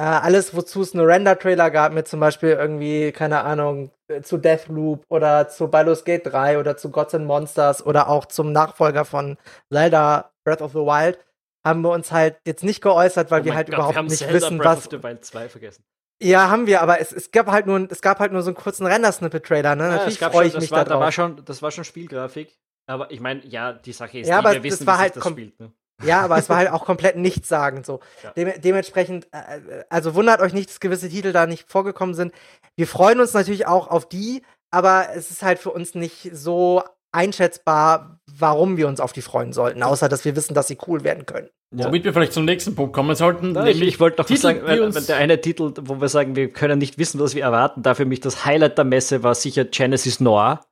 Äh, alles, wozu es eine Render-Trailer gab, mit zum Beispiel irgendwie, keine Ahnung, äh, zu Deathloop oder zu Baldur's Gate 3 oder zu Gods and Monsters oder auch zum Nachfolger von Zelda Breath of the Wild, haben wir uns halt jetzt nicht geäußert, weil oh wir halt Gott, überhaupt wir nicht Zelda wissen, Breath was. Of the Wild 2 vergessen. Ja, haben wir, aber es, es gab halt nur es gab halt nur so einen kurzen Render-Snippet-Trailer, ne? Ja, Natürlich freue ich mich war, da drauf. Da war schon, das war schon Spielgrafik. Aber ich meine, ja, die Sache ist, ja, die, aber wir wissen, das war halt das spielt. Ne? Ja, aber es war halt auch komplett nichtssagend so. Ja. Dem, dementsprechend, äh, äh, also wundert euch nicht, dass gewisse Titel da nicht vorgekommen sind. Wir freuen uns natürlich auch auf die, aber es ist halt für uns nicht so einschätzbar, warum wir uns auf die freuen sollten, außer dass wir wissen, dass sie cool werden können. Ja. Womit wir vielleicht zum nächsten Punkt kommen sollten. Ja, ich, ich wollte noch Titel, sagen, weil, der eine Titel, wo wir sagen, wir können nicht wissen, was wir erwarten, dafür mich das Highlight der Messe war sicher Genesis Noir.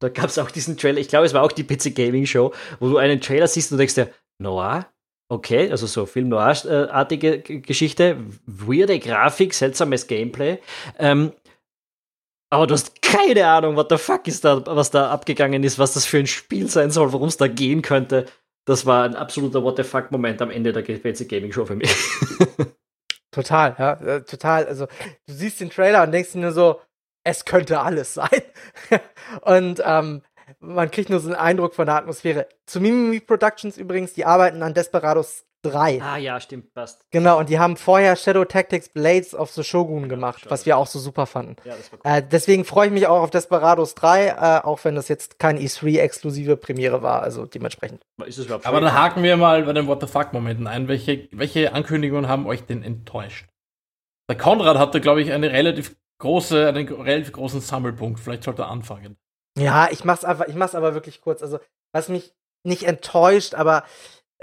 Da gab es auch diesen Trailer, ich glaube, es war auch die PC Gaming Show, wo du einen Trailer siehst und denkst dir, Noir? Okay, also so Film Noir-artige Geschichte, weirde Grafik, seltsames Gameplay. Ähm, aber du hast keine Ahnung, what the fuck ist da, was da abgegangen ist, was das für ein Spiel sein soll, worum es da gehen könnte. Das war ein absoluter What the fuck-Moment am Ende der PC Gaming Show für mich. Total, ja, äh, total. Also, du siehst den Trailer und denkst dir nur so, es könnte alles sein. und ähm, man kriegt nur so einen Eindruck von der Atmosphäre. Zu Mimimi Productions übrigens, die arbeiten an Desperados 3. Ah ja, stimmt, passt. Genau, und die haben vorher Shadow Tactics Blades of the Shogun gemacht, ja, was wir auch so super fanden. Ja, das war cool. äh, deswegen freue ich mich auch auf Desperados 3, äh, auch wenn das jetzt kein E3-exklusive Premiere war, also dementsprechend. Aber dann haken wir mal bei den What the fuck-Momenten ein. Welche, welche Ankündigungen haben euch denn enttäuscht? Der Konrad hatte, glaube ich, eine relativ große, einen relativ großen Sammelpunkt. Vielleicht sollte er anfangen. Ja, ich mach's einfach, ich mach's aber wirklich kurz. Also, was mich nicht enttäuscht, aber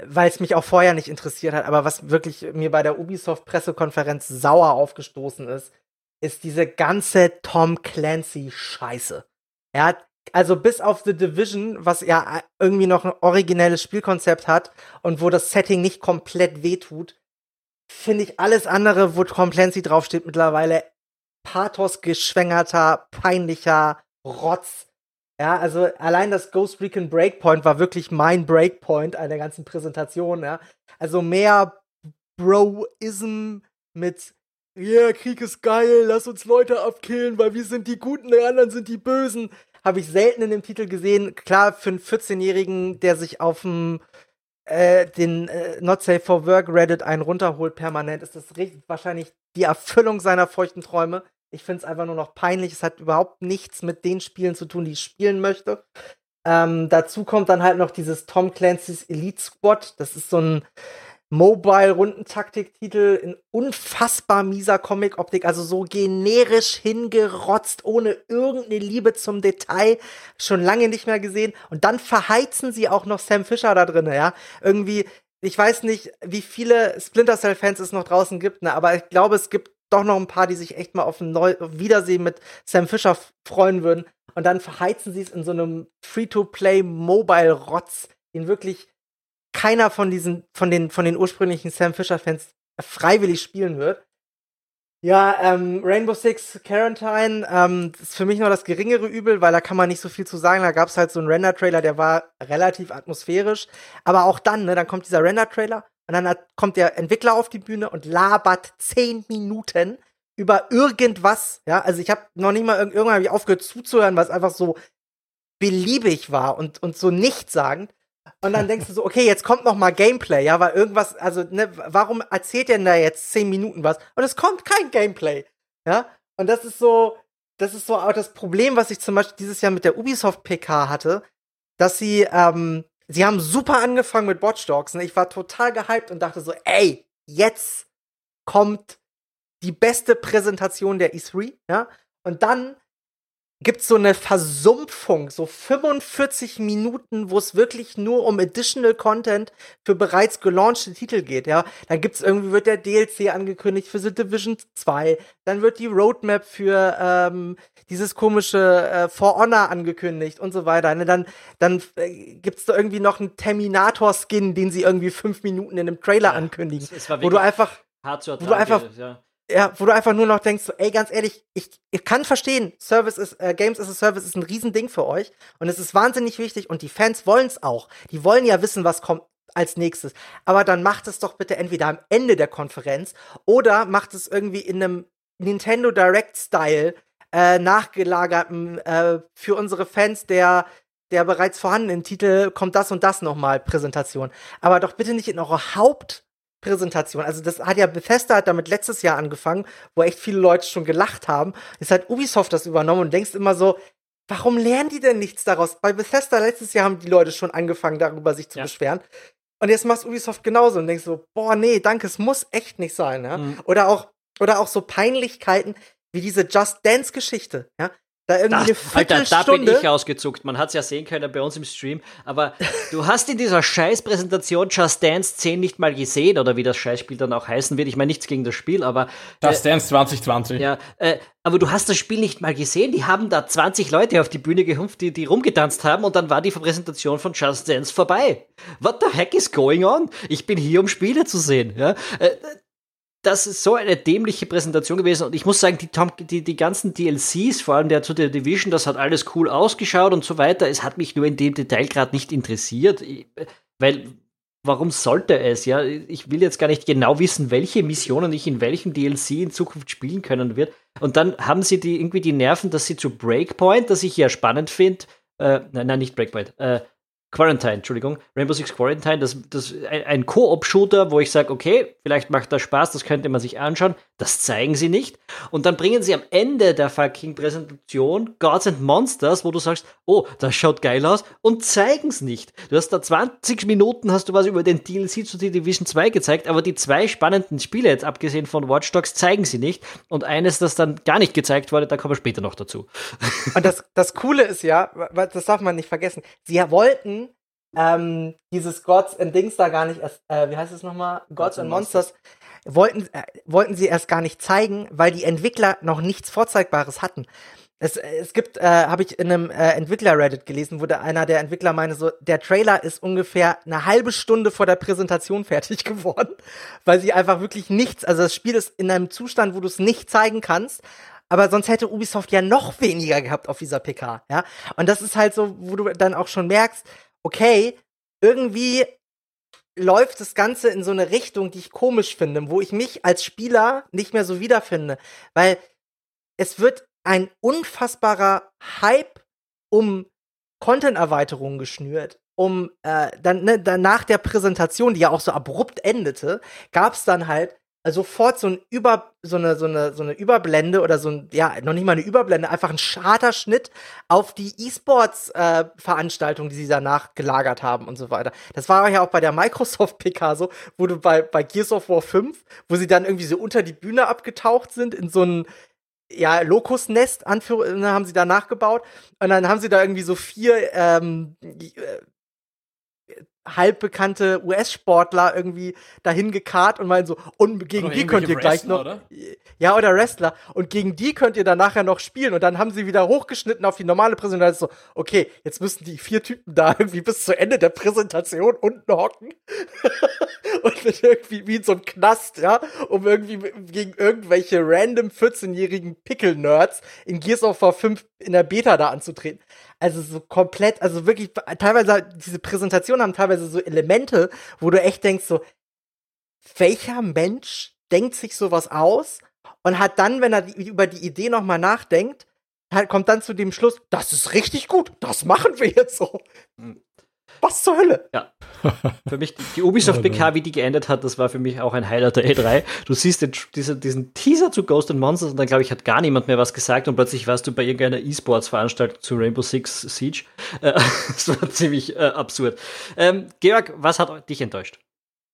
weil es mich auch vorher nicht interessiert hat, aber was wirklich mir bei der Ubisoft-Pressekonferenz sauer aufgestoßen ist, ist diese ganze Tom Clancy-Scheiße. Er hat, also bis auf The Division, was ja irgendwie noch ein originelles Spielkonzept hat und wo das Setting nicht komplett wehtut, finde ich alles andere, wo Tom Clancy draufsteht, mittlerweile pathosgeschwängerter, peinlicher Rotz. Ja, also allein das Ghost Recon Breakpoint war wirklich mein Breakpoint einer ganzen Präsentation, ja. Also mehr Broism mit yeah, Krieg ist geil, lass uns Leute abkillen, weil wir sind die Guten, die anderen sind die Bösen. Habe ich selten in dem Titel gesehen. Klar, für einen 14-Jährigen, der sich auf dem äh, den äh, Not Safe for Work Reddit einen runterholt permanent, ist das wahrscheinlich die Erfüllung seiner feuchten Träume. Ich finde es einfach nur noch peinlich. Es hat überhaupt nichts mit den Spielen zu tun, die ich spielen möchte. Ähm, dazu kommt dann halt noch dieses Tom Clancy's Elite Squad. Das ist so ein Mobile-Rundentaktik-Titel in unfassbar mieser Comic-Optik, also so generisch hingerotzt, ohne irgendeine Liebe zum Detail, schon lange nicht mehr gesehen. Und dann verheizen sie auch noch Sam Fisher da drin, ja. Irgendwie, ich weiß nicht, wie viele Splinter Cell-Fans es noch draußen gibt, ne, aber ich glaube, es gibt doch noch ein paar, die sich echt mal auf ein Neu Wiedersehen mit Sam Fisher freuen würden. Und dann verheizen sie es in so einem Free-to-Play-Mobile-Rotz, den wirklich keiner von diesen, von den, von den ursprünglichen Sam Fisher-Fans freiwillig spielen wird. Ja, ähm, Rainbow Six Quarantine ähm, ist für mich noch das geringere Übel, weil da kann man nicht so viel zu sagen. Da gab's halt so einen Render-Trailer, der war relativ atmosphärisch. Aber auch dann, ne, dann kommt dieser Render-Trailer und dann hat, kommt der Entwickler auf die Bühne und labert zehn Minuten über irgendwas. Ja, also ich habe noch nicht mal irgendwann ich aufgehört zuzuhören, was einfach so beliebig war und, und so nichtssagend. Und dann denkst du so, okay, jetzt kommt noch mal Gameplay, ja, weil irgendwas, also, ne, warum erzählt denn da jetzt zehn Minuten was? Und es kommt kein Gameplay, ja. Und das ist so, das ist so auch das Problem, was ich zum Beispiel dieses Jahr mit der Ubisoft PK hatte, dass sie, ähm, sie haben super angefangen mit Watch Dogs, ne? Ich war total gehypt und dachte so, ey, jetzt kommt die beste Präsentation der E3, ja. Und dann gibt's so eine Versumpfung, so 45 Minuten, wo es wirklich nur um Additional Content für bereits gelaunchte Titel geht, ja. Dann gibt's irgendwie, wird der DLC angekündigt für The Division 2, dann wird die Roadmap für ähm, dieses komische äh, For Honor angekündigt und so weiter. Ne? Dann, dann äh, gibt's da irgendwie noch einen Terminator-Skin, den sie irgendwie fünf Minuten in einem Trailer ja, ankündigen. wo du einfach, hart zu wo du einfach, ja ja, wo du einfach nur noch denkst, so, ey, ganz ehrlich, ich, ich kann verstehen, Service ist, äh, Games as a Service ist ein Riesending für euch und es ist wahnsinnig wichtig und die Fans wollen es auch. Die wollen ja wissen, was kommt als nächstes. Aber dann macht es doch bitte entweder am Ende der Konferenz oder macht es irgendwie in einem Nintendo Direct Style äh, nachgelagerten äh, für unsere Fans der der bereits vorhandenen Titel kommt das und das nochmal Präsentation. Aber doch bitte nicht in eurer Haupt Präsentation. Also das hat ja Bethesda hat damit letztes Jahr angefangen, wo echt viele Leute schon gelacht haben. Jetzt hat Ubisoft das übernommen und denkst immer so, warum lernen die denn nichts daraus? Bei Bethesda letztes Jahr haben die Leute schon angefangen, darüber sich zu ja. beschweren. Und jetzt machst Ubisoft genauso und denkst so, boah, nee, danke, es muss echt nicht sein, ja. Mhm. Oder auch, oder auch so Peinlichkeiten wie diese Just Dance Geschichte, ja. Da irgendwie da, Alter, da bin ich ausgezuckt. Man hat es ja sehen können bei uns im Stream. Aber du hast in dieser Scheißpräsentation Just Dance 10 nicht mal gesehen, oder wie das Scheißspiel dann auch heißen wird. Ich meine nichts gegen das Spiel, aber. Just äh, Dance 2020. Ja, äh, aber du hast das Spiel nicht mal gesehen. Die haben da 20 Leute auf die Bühne gehumpft, die, die rumgetanzt haben, und dann war die Präsentation von Just Dance vorbei. What the heck is going on? Ich bin hier, um Spiele zu sehen. Ja? Äh, das ist so eine dämliche Präsentation gewesen und ich muss sagen, die, Tom, die, die ganzen DLCs, vor allem der zu der Division, das hat alles cool ausgeschaut und so weiter. Es hat mich nur in dem Detail gerade nicht interessiert, weil warum sollte es? Ja, ich will jetzt gar nicht genau wissen, welche Missionen ich in welchem DLC in Zukunft spielen können wird. Und dann haben sie die irgendwie die Nerven, dass sie zu Breakpoint, das ich ja spannend finde, äh, nein, nein, nicht Breakpoint, äh, Quarantine, Entschuldigung, Rainbow Six Quarantine, das, das ein, Koop-Shooter, wo ich sage, okay, vielleicht macht das Spaß, das könnte man sich anschauen. Das zeigen sie nicht. Und dann bringen sie am Ende der fucking Präsentation Gods and Monsters, wo du sagst, oh, das schaut geil aus, und zeigen es nicht. Du hast da 20 Minuten, hast du was über den DLC zu The Division 2 gezeigt, aber die zwei spannenden Spiele, jetzt abgesehen von Watch Dogs, zeigen sie nicht. Und eines, das dann gar nicht gezeigt wurde, da kommen wir später noch dazu. Und das, das Coole ist ja, das darf man nicht vergessen, sie wollten ähm, dieses Gods and Dings da gar nicht erst, äh, wie heißt es nochmal? Gods, Gods and Monsters, Monsters wollten, äh, wollten sie erst gar nicht zeigen, weil die Entwickler noch nichts Vorzeigbares hatten. Es, es gibt, äh, habe ich in einem äh, Entwickler-Reddit gelesen, wo der, einer der Entwickler meinte, so, der Trailer ist ungefähr eine halbe Stunde vor der Präsentation fertig geworden, weil sie einfach wirklich nichts, also das Spiel ist in einem Zustand, wo du es nicht zeigen kannst, aber sonst hätte Ubisoft ja noch weniger gehabt auf dieser PK, ja. Und das ist halt so, wo du dann auch schon merkst, okay, irgendwie läuft das Ganze in so eine Richtung, die ich komisch finde, wo ich mich als Spieler nicht mehr so wiederfinde. Weil es wird ein unfassbarer Hype um Content-Erweiterungen geschnürt. Um äh, dann, ne, dann nach der Präsentation, die ja auch so abrupt endete, gab es dann halt sofort so ein Über, so eine, so eine, so eine Überblende oder so ein, ja, noch nicht mal eine Überblende, einfach ein scharter Schnitt auf die E-Sports-Veranstaltung, äh, die sie danach gelagert haben und so weiter. Das war ja auch bei der Microsoft PK so, wo du bei, bei Gears of War 5, wo sie dann irgendwie so unter die Bühne abgetaucht sind in so ein, ja, Lokusnest, ne, haben sie da nachgebaut. Und dann haben sie da irgendwie so vier ähm, äh, halbbekannte US-Sportler irgendwie dahin gekarrt und meinen so, und gegen oder die könnt ihr gleich Wrestler, noch. Oder? Ja, oder Wrestler. Und gegen die könnt ihr dann nachher noch spielen. Und dann haben sie wieder hochgeschnitten auf die normale Präsentation. So, okay, jetzt müssen die vier Typen da irgendwie bis zu Ende der Präsentation unten hocken. und mit irgendwie wie in so einem Knast, ja, um irgendwie gegen irgendwelche random 14-jährigen Pickle-Nerds in Gears of War 5 in der Beta da anzutreten. Also so komplett, also wirklich, teilweise, diese Präsentationen haben teilweise so Elemente, wo du echt denkst, so, welcher Mensch denkt sich sowas aus und hat dann, wenn er die, über die Idee nochmal nachdenkt, halt kommt dann zu dem Schluss, das ist richtig gut, das machen wir jetzt so. Hm. Was zur Hölle? Ja. Für mich, die Ubisoft PK, wie die geendet hat, das war für mich auch ein Highlight der E3. Du siehst den, diesen, diesen Teaser zu Ghost and Monsters und dann, glaube ich, hat gar niemand mehr was gesagt und plötzlich warst du bei irgendeiner E-Sports-Veranstaltung zu Rainbow Six Siege. Äh, das war ziemlich äh, absurd. Ähm, Georg, was hat dich enttäuscht?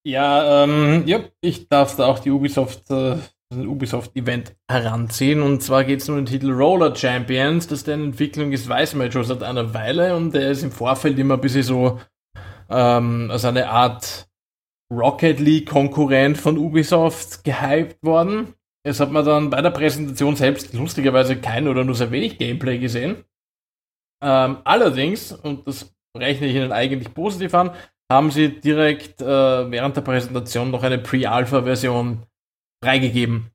Ja, ähm, ja, ich darf da auch die Ubisoft, äh, Ubisoft-Event heranziehen. Und zwar geht es um den Titel Roller Champions. Das ist eine Entwicklung ist, weiß man schon seit einer Weile und der ist im Vorfeld immer ein bisschen so ähm, als eine Art Rocket League-Konkurrent von Ubisoft gehypt worden. Es hat man dann bei der Präsentation selbst lustigerweise kein oder nur sehr wenig Gameplay gesehen. Ähm, allerdings, und das rechne ich Ihnen eigentlich positiv an, haben sie direkt äh, während der Präsentation noch eine Pre-Alpha-Version freigegeben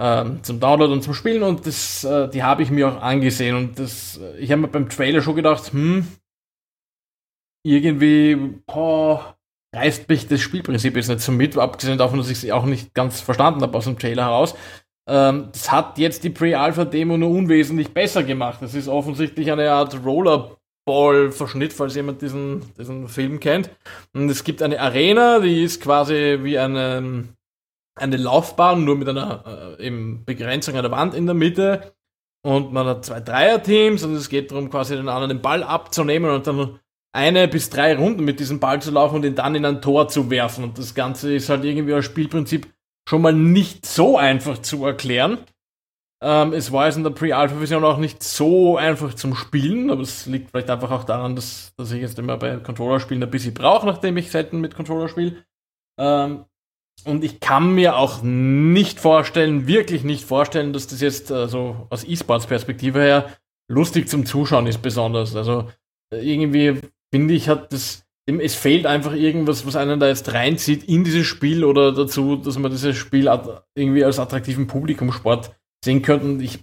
ähm, zum Download und zum Spielen und das, äh, die habe ich mir auch angesehen und das, äh, ich habe mir beim Trailer schon gedacht, hm, irgendwie, boah, reißt mich das Spielprinzip jetzt nicht so mit, abgesehen davon, dass ich es auch nicht ganz verstanden habe aus dem Trailer heraus. Ähm, das hat jetzt die Pre-Alpha-Demo nur unwesentlich besser gemacht. Das ist offensichtlich eine Art Rollerball-Verschnitt, falls jemand diesen, diesen Film kennt. Und es gibt eine Arena, die ist quasi wie eine, eine Laufbahn, nur mit einer äh, eben Begrenzung der Wand in der Mitte. Und man hat zwei Dreier-Teams und es geht darum, quasi den anderen den Ball abzunehmen und dann eine bis drei Runden mit diesem Ball zu laufen und ihn dann in ein Tor zu werfen. Und das Ganze ist halt irgendwie als Spielprinzip schon mal nicht so einfach zu erklären. Ähm, es war jetzt in der Pre-Alpha-Version auch nicht so einfach zum Spielen, aber es liegt vielleicht einfach auch daran, dass, dass ich jetzt immer bei Controller-Spielen ein bisschen brauche, nachdem ich selten mit Controller spiele. Ähm, und ich kann mir auch nicht vorstellen, wirklich nicht vorstellen, dass das jetzt äh, so aus E-Sports-Perspektive her lustig zum Zuschauen ist, besonders. Also äh, irgendwie finde ich, hat das, es fehlt einfach irgendwas, was einen da jetzt reinzieht in dieses Spiel oder dazu, dass man dieses Spiel irgendwie als attraktiven Publikumsport sehen könnte. Und ich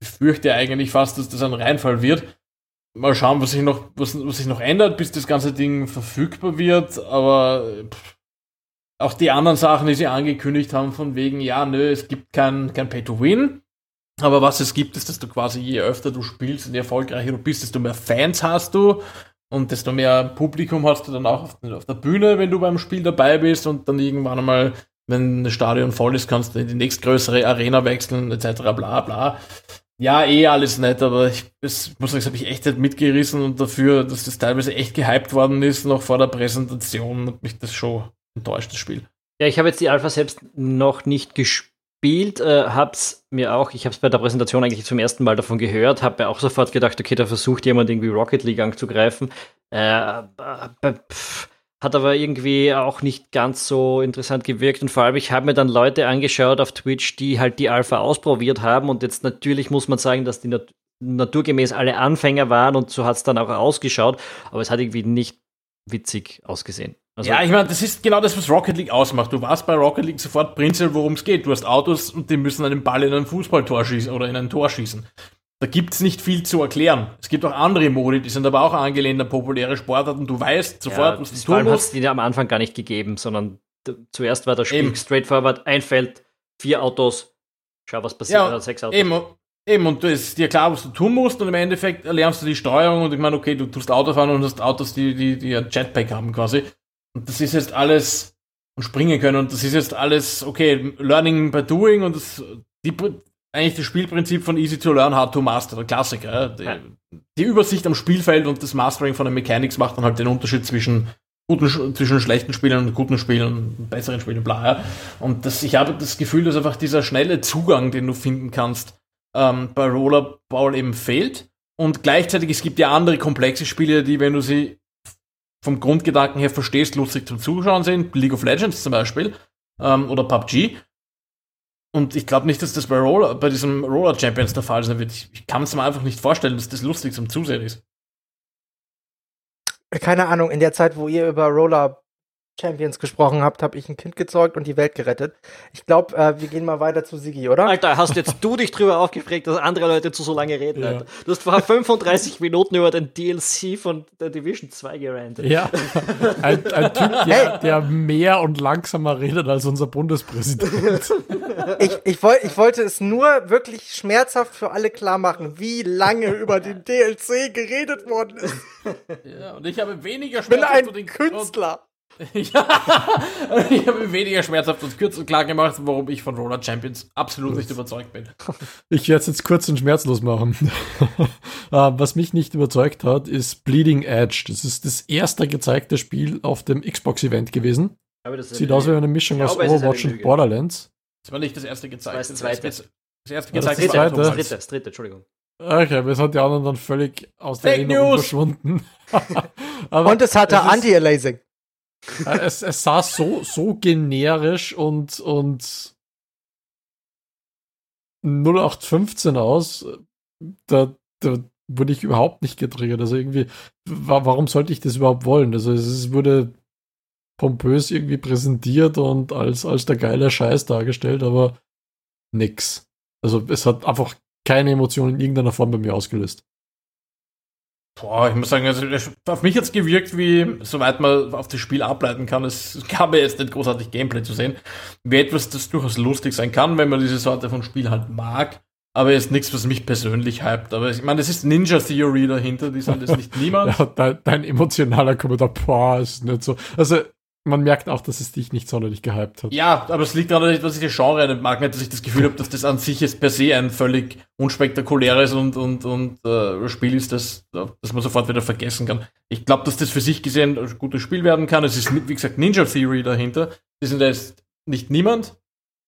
befürchte eigentlich fast, dass das ein Reinfall wird. Mal schauen, was sich noch, was, was sich noch ändert, bis das ganze Ding verfügbar wird. Aber pff, auch die anderen Sachen, die sie angekündigt haben, von wegen, ja, nö, es gibt kein, kein Pay-to-Win. Aber was es gibt, ist, dass du quasi je öfter du spielst und je erfolgreicher du bist, desto mehr Fans hast du und desto mehr Publikum hast du dann auch auf, auf der Bühne, wenn du beim Spiel dabei bist und dann irgendwann einmal, wenn das Stadion voll ist, kannst du in die nächstgrößere Arena wechseln, etc. bla bla. Ja, eh alles nett, aber ich das, muss sagen, das habe ich echt nicht mitgerissen und dafür, dass das teilweise echt gehypt worden ist, noch vor der Präsentation, hat mich das schon enttäuscht, das Spiel. Ja, ich habe jetzt die Alpha selbst noch nicht gespielt äh, hab's mir auch, ich habe es bei der Präsentation eigentlich zum ersten Mal davon gehört, habe mir auch sofort gedacht, okay, da versucht jemand irgendwie Rocket League anzugreifen. Äh, pff, hat aber irgendwie auch nicht ganz so interessant gewirkt und vor allem, ich habe mir dann Leute angeschaut auf Twitch, die halt die Alpha ausprobiert haben und jetzt natürlich muss man sagen, dass die nat naturgemäß alle Anfänger waren und so hat es dann auch ausgeschaut, aber es hat irgendwie nicht witzig ausgesehen. Also ja, ich meine, das ist genau das, was Rocket League ausmacht. Du warst bei Rocket League sofort prinzipiell, worum es geht. Du hast Autos und die müssen einen Ball in ein Fußballtor schießen oder in ein Tor schießen. da gibt es nicht viel zu erklären. Es gibt auch andere Modi, die sind aber auch angelehnt an populäre Sportarten. Du weißt sofort, ja, was du tun musst. die am Anfang gar nicht gegeben, sondern zuerst war das Spiel eben. straightforward, ein Feld, vier Autos, schau, was passiert, ja, sechs Autos. Eben, eben, und du ist dir klar, was du tun musst, und im Endeffekt erlernst du die Steuerung und ich meine, okay, du tust Auto fahren und hast Autos, die, die, die ein Jetpack haben quasi. Und das ist jetzt alles und springen können und das ist jetzt alles, okay, Learning by Doing und das, die, eigentlich das Spielprinzip von Easy to Learn, Hard to Master, der Klassiker. Die, die, Übersicht am Spielfeld und das Mastering von den Mechanics macht dann halt den Unterschied zwischen guten, zwischen schlechten Spielern und guten Spielern und besseren Spielern, bla. Ja. Und das, ich habe das Gefühl, dass einfach dieser schnelle Zugang, den du finden kannst, ähm, bei Rollerball eben fehlt. Und gleichzeitig, es gibt ja andere komplexe Spiele, die, wenn du sie vom Grundgedanken her verstehst, lustig zum Zuschauen sind. League of Legends zum Beispiel. Ähm, oder PUBG. Und ich glaube nicht, dass das bei, Roller, bei diesem Roller Champions der Fall sein wird. Ich, ich kann es mir einfach nicht vorstellen, dass das lustig zum Zusehen ist. Keine Ahnung, in der Zeit, wo ihr über Roller Champions gesprochen habt, habe ich ein Kind gezeugt und die Welt gerettet. Ich glaube, äh, wir gehen mal weiter zu Sigi, oder? Alter, hast jetzt du dich drüber aufgeregt, dass andere Leute zu so lange reden, ja. Alter. Du hast vor 35 Minuten über den DLC von der Division 2 gerantet. Ja, ein, ein Typ, der, hey. der, mehr und langsamer redet als unser Bundespräsident. ich, ich, woll, ich wollte es nur wirklich schmerzhaft für alle klar machen, wie lange über den DLC geredet worden ist. Ja, und ich habe weniger schmerzhaft Ich bin ein Künstler. Ja, ich habe weniger schmerzhaft und kurz und klar gemacht, warum ich von Roller Champions absolut nicht überzeugt bin. Ich werde es jetzt kurz und schmerzlos machen. Ah, was mich nicht überzeugt hat, ist Bleeding Edge. Das ist das erste gezeigte Spiel auf dem Xbox-Event gewesen. Sieht aus wie eine Mischung aus Overwatch und Borderlands. Das war nicht das erste gezeigte. Das, das zweite. Das erste gezeigte. Das, das, das dritte, das dritte, Entschuldigung. Okay, wir sind die anderen dann völlig aus der Fake Erinnerung News. verschwunden. und es hatte Anti-Aliasing. Es, es sah so, so generisch und, und 0815 aus. Da, da wurde ich überhaupt nicht getriggert. Also irgendwie, warum sollte ich das überhaupt wollen? Also es wurde pompös irgendwie präsentiert und als, als der geile Scheiß dargestellt, aber nix. Also es hat einfach keine Emotion in irgendeiner Form bei mir ausgelöst. Boah, ich muss sagen, also auf mich jetzt gewirkt, wie, soweit man auf das Spiel ableiten kann, es gab mir jetzt nicht großartig Gameplay zu sehen, wie etwas, das durchaus lustig sein kann, wenn man diese Sorte von Spiel halt mag. Aber ist nichts, was mich persönlich hypt. Aber ich meine, es ist Ninja Theory dahinter, die sind jetzt nicht niemand. ja, dein, dein emotionaler Kommentar, boah, ist nicht so. Also, man merkt auch, dass es dich nicht sonderlich gehypt hat. Ja, aber es liegt daran, dass ich das Genre nicht mag, nicht, dass ich das Gefühl habe, dass das an sich jetzt per se ein völlig unspektakuläres und, und, und äh, Spiel ist, das, das man sofort wieder vergessen kann. Ich glaube, dass das für sich gesehen ein gutes Spiel werden kann. Es ist, wie gesagt, Ninja Theory dahinter. Die sind jetzt nicht niemand.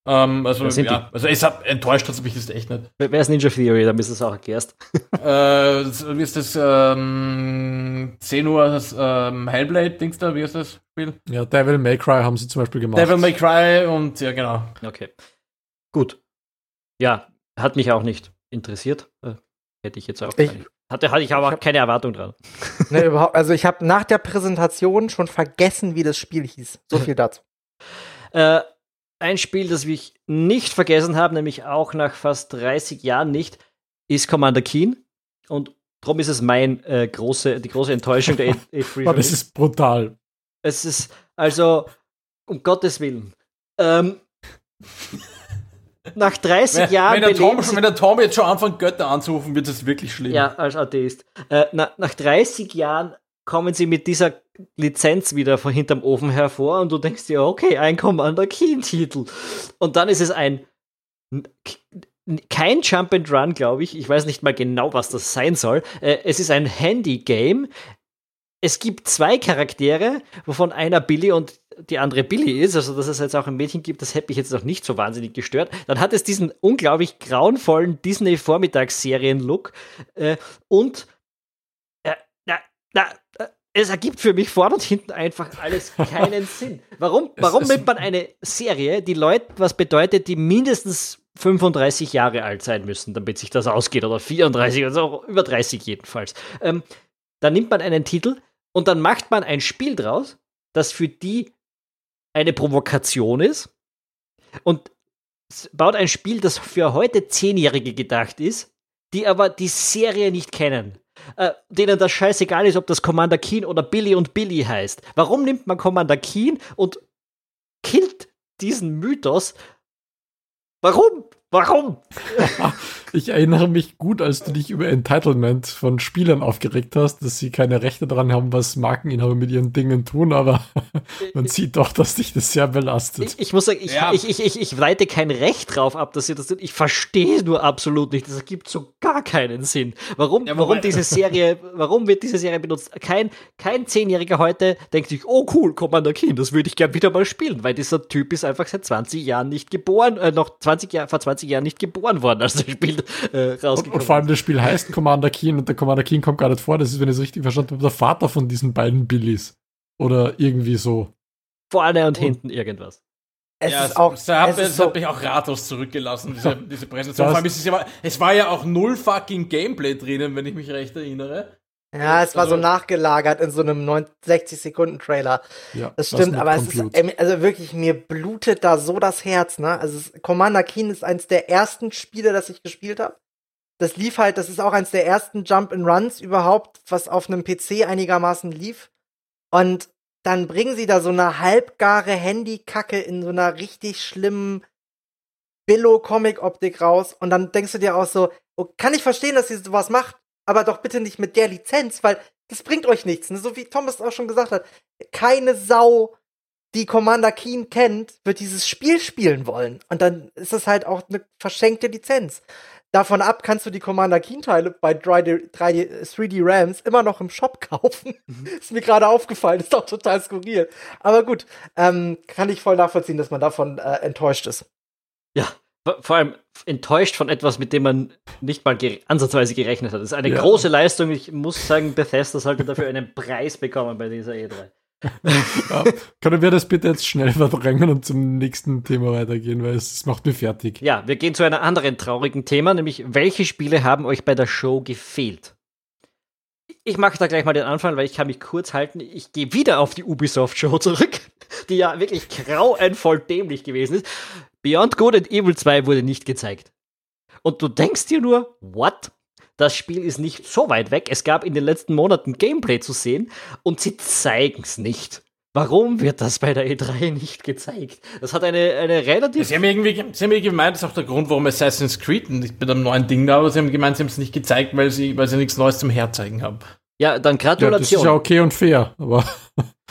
Ähm, also, ja, also es hat, enttäuscht hat mich das echt nicht. Wer ist Ninja Theory? Dann bist du es auch erklärst. äh, wie ist das? Ähm, 10 Uhr das ähm, Hellblade-Dings da, wie ist das Spiel? Ja, Devil May Cry haben sie zum Beispiel gemacht. Devil May Cry und ja, genau. Okay. Gut. Ja, hat mich auch nicht interessiert. Äh, hätte ich jetzt auch. Ich, hatte, hatte ich aber ich hab, keine Erwartung dran. Ne, überhaupt, also ich habe nach der Präsentation schon vergessen, wie das Spiel hieß. So viel dazu. äh, ein Spiel, das ich nicht vergessen habe, nämlich auch nach fast 30 Jahren nicht, ist Commander Keen. Und darum ist es mein äh, große, die große Enttäuschung der E3. das ist brutal. Es ist, also, um Gottes Willen. Ähm, nach 30 wenn, Jahren. Wenn der, Tom, wenn der Tom jetzt schon anfängt, Götter anzurufen, wird es wirklich schlimm. Ja, als Atheist. Äh, na, nach 30 Jahren kommen sie mit dieser Lizenz wieder von hinterm Ofen hervor und du denkst dir, okay, ein Commander Keen-Titel. Und dann ist es ein kein Jump and Run, glaube ich. Ich weiß nicht mal genau, was das sein soll. Äh, es ist ein Handy-Game. Es gibt zwei Charaktere, wovon einer Billy und die andere Billy ist, also dass es jetzt auch ein Mädchen gibt, das hätte mich jetzt noch nicht so wahnsinnig gestört. Dann hat es diesen unglaublich grauenvollen Disney-Vormittagsserien-Look äh, und äh, na, na, es ergibt für mich vorne und hinten einfach alles keinen Sinn. Warum, warum nimmt man eine Serie, die Leute was bedeutet, die mindestens 35 Jahre alt sein müssen, damit sich das ausgeht, oder 34, also über 30 jedenfalls. Ähm, dann nimmt man einen Titel und dann macht man ein Spiel draus, das für die eine Provokation ist und baut ein Spiel, das für heute Zehnjährige gedacht ist, die aber die Serie nicht kennen, äh, denen das scheißegal ist, ob das Commander Keen oder Billy und Billy heißt. Warum nimmt man Commander Keen und killt diesen Mythos? Warum? Warum? ich erinnere mich gut, als du dich über Entitlement von Spielern aufgeregt hast, dass sie keine Rechte daran haben, was Markeninhaber mit ihren Dingen tun, aber man sieht doch, dass dich das sehr belastet. Ich, ich muss sagen, ich, ja. ich, ich, ich, ich leite kein Recht drauf ab, dass sie das sind. Ich verstehe nur absolut nicht. Das ergibt so gar keinen Sinn. Warum, ja, warum diese Serie, warum wird diese Serie benutzt? Kein, kein Zehnjähriger heute denkt sich, oh cool, Commander Keen, das würde ich gern wieder mal spielen, weil dieser Typ ist einfach seit 20 Jahren nicht geboren, äh, noch 20 Jahre, vor 20 Jahren nicht geboren worden, als das Spiel äh, rausgekommen und, und vor allem das Spiel heißt Commander Keen und der Commander Keen kommt gar nicht vor. Das ist, wenn ich es richtig verstanden habe, der Vater von diesen beiden Billys. Oder irgendwie so. Vorne und, und hinten irgendwas. Es ja, ist auch, es, hat, es, es hat mich auch ratlos zurückgelassen, diese, diese Präsentation. Vor allem ist es, ja, es war ja auch null fucking Gameplay drinnen, wenn ich mich recht erinnere. Ja, es war also, so nachgelagert in so einem 60-Sekunden-Trailer. Ja, das stimmt, aber es ist, also wirklich, mir blutet da so das Herz, ne? Also, Commander Keen ist eins der ersten Spiele, das ich gespielt habe. Das lief halt, das ist auch eins der ersten Jump-and-Runs überhaupt, was auf einem PC einigermaßen lief. Und dann bringen sie da so eine halbgare Handykacke in so einer richtig schlimmen Billo-Comic-Optik raus. Und dann denkst du dir auch so, oh, kann ich verstehen, dass sie sowas macht, aber doch bitte nicht mit der Lizenz, weil das bringt euch nichts. Ne? So wie Thomas auch schon gesagt hat, keine Sau, die Commander Keen kennt, wird dieses Spiel spielen wollen. Und dann ist es halt auch eine verschenkte Lizenz. Davon ab kannst du die Commander Keen-Teile bei 3D, 3D, 3D Rams immer noch im Shop kaufen. Mhm. ist mir gerade aufgefallen, ist doch total skurril. Aber gut, ähm, kann ich voll nachvollziehen, dass man davon äh, enttäuscht ist. Ja, vor allem enttäuscht von etwas, mit dem man nicht mal ge ansatzweise gerechnet hat. Das ist eine ja. große Leistung. Ich muss sagen, Bethesda sollte dafür einen Preis bekommen bei dieser E3. ja, können wir das bitte jetzt schnell verdrängen und zum nächsten Thema weitergehen, weil es, es macht mir fertig. Ja, wir gehen zu einem anderen traurigen Thema, nämlich welche Spiele haben euch bei der Show gefehlt? Ich mache da gleich mal den Anfang, weil ich kann mich kurz halten. Ich gehe wieder auf die Ubisoft-Show zurück, die ja wirklich grauenvoll dämlich gewesen ist. Beyond Good and Evil 2 wurde nicht gezeigt. Und du denkst dir nur, what? Das Spiel ist nicht so weit weg. Es gab in den letzten Monaten Gameplay zu sehen und sie zeigen es nicht. Warum wird das bei der E3 nicht gezeigt? Das hat eine, eine relativ. Sie haben, irgendwie, sie haben irgendwie gemeint, das ist auch der Grund, warum Assassin's Creed nicht mit einem neuen Ding da, aber sie haben gemeint, sie haben es nicht gezeigt, weil sie, weil sie nichts Neues zum Herzeigen haben. Ja, dann Gratulation. Ja, das ist ja okay und fair, aber.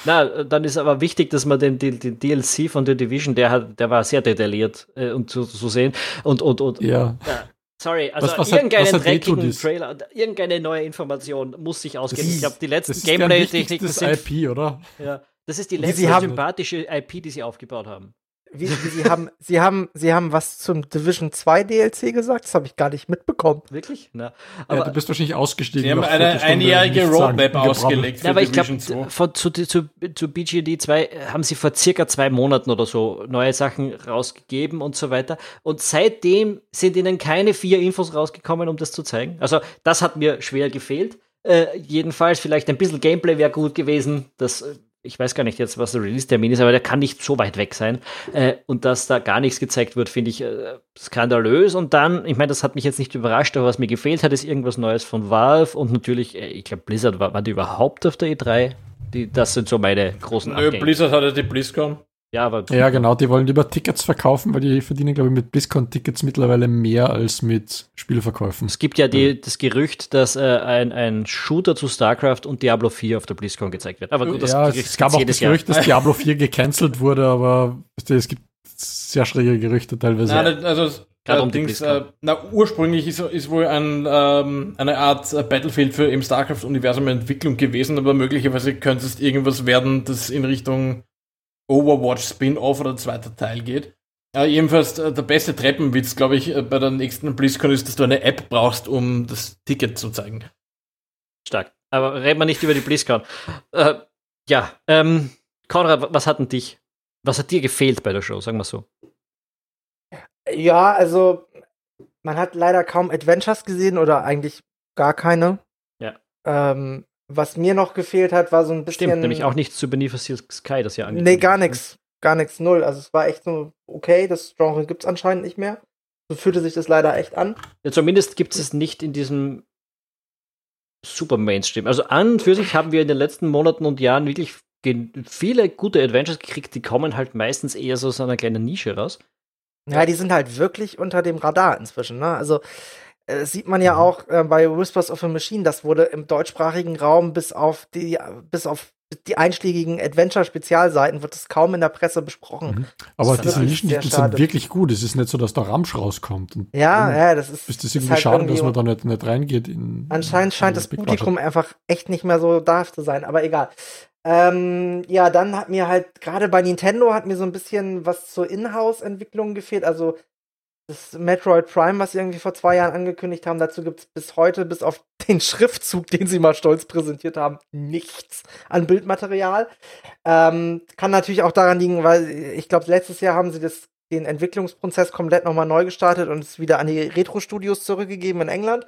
Na, dann ist aber wichtig, dass man den, den, den DLC von The Division, der hat, der war sehr detailliert äh, um zu, zu sehen. Und, und, und ja. ja sorry, also was, was irgendeinen hat, dreckigen Trailer, irgendeine neue Information muss sich ausgeben. Ich glaube, die letzten Gameplay-Techniken sind. IP, oder? Ja. Das ist die letzte sympathische IP, die sie aufgebaut haben. Wie, wie sie, haben, sie, haben, sie haben was zum Division 2 DLC gesagt, das habe ich gar nicht mitbekommen. Wirklich? Na, aber ja, du bist wahrscheinlich ausgestiegen. Sie haben eine einjährige Roadmap ausgelegt. Ja, aber ich glaube, zu, zu, zu BGD 2 haben sie vor circa zwei Monaten oder so neue Sachen rausgegeben und so weiter. Und seitdem sind ihnen keine vier Infos rausgekommen, um das zu zeigen. Also, das hat mir schwer gefehlt. Äh, jedenfalls, vielleicht ein bisschen Gameplay wäre gut gewesen. Das äh, ich weiß gar nicht jetzt, was der Release-Termin ist, aber der kann nicht so weit weg sein. Äh, und dass da gar nichts gezeigt wird, finde ich äh, skandalös. Und dann, ich meine, das hat mich jetzt nicht überrascht, aber was mir gefehlt hat, ist irgendwas Neues von Valve und natürlich, äh, ich glaube, Blizzard war, war die überhaupt auf der E3? Die, das sind so meine großen Nö, Blizzard hatte die BlizzCon. Ja, aber ja, genau, die wollen lieber Tickets verkaufen, weil die verdienen, glaube ich, mit BlizzCon-Tickets mittlerweile mehr als mit Spielverkäufen. Es gibt ja die, das Gerücht, dass äh, ein, ein Shooter zu StarCraft und Diablo 4 auf der BlizzCon gezeigt wird. Aber gut, das ja, Gerücht es gab auch das Gerücht, Jahr. dass Diablo 4 gecancelt wurde, aber es gibt sehr schräge Gerüchte teilweise. Nein, also Allerdings, äh, na, ursprünglich ist, ist wohl ein, ähm, eine Art äh, Battlefield für im StarCraft-Universum Entwicklung gewesen, aber möglicherweise könnte es irgendwas werden, das in Richtung Overwatch Spin-off oder zweiter Teil geht. Ja, jedenfalls äh, der beste Treppenwitz, glaube ich, äh, bei der nächsten BlizzCon ist, dass du eine App brauchst, um das Ticket zu zeigen. Stark. Aber reden wir nicht über die BlizzCon. Äh, ja, ähm, Konrad, was hat denn dich, was hat dir gefehlt bei der Show, sagen wir so? Ja, also man hat leider kaum Adventures gesehen oder eigentlich gar keine. Ja. Ähm, was mir noch gefehlt hat, war so ein bisschen. Stimmt, nämlich auch nichts zu Beneath the Sky, das ja angekündigt Nee, gar nichts. Gar nichts, null. Also es war echt so, okay, das Genre gibt's anscheinend nicht mehr. So fühlte sich das leider echt an. Ja, zumindest gibt es nicht in diesem super Mainstream. Also an und für sich haben wir in den letzten Monaten und Jahren wirklich viele gute Adventures gekriegt, die kommen halt meistens eher so aus einer kleinen Nische raus. Ja, die sind halt wirklich unter dem Radar inzwischen. Ne? Also äh, sieht man ja mhm. auch äh, bei Whispers of a Machine, das wurde im deutschsprachigen Raum bis auf die, bis auf die einschlägigen Adventure-Spezialseiten wird es kaum in der Presse besprochen. Mhm. Aber diese Nischen sind wirklich gut. Es ist nicht so, dass da Ramsch rauskommt. Und ja, ja, das ist. Ist das irgendwie halt schade, irgendwie dass man da nicht, nicht reingeht in. Anscheinend in scheint das Publikum einfach echt nicht mehr so da zu sein, aber egal. Ähm, ja, dann hat mir halt, gerade bei Nintendo hat mir so ein bisschen was zur Inhouse-Entwicklung gefehlt. Also das Metroid Prime, was sie irgendwie vor zwei Jahren angekündigt haben, dazu gibt es bis heute, bis auf den Schriftzug, den sie mal stolz präsentiert haben, nichts an Bildmaterial. Ähm, kann natürlich auch daran liegen, weil ich glaube, letztes Jahr haben sie das, den Entwicklungsprozess komplett nochmal neu gestartet und es wieder an die Retro-Studios zurückgegeben in England.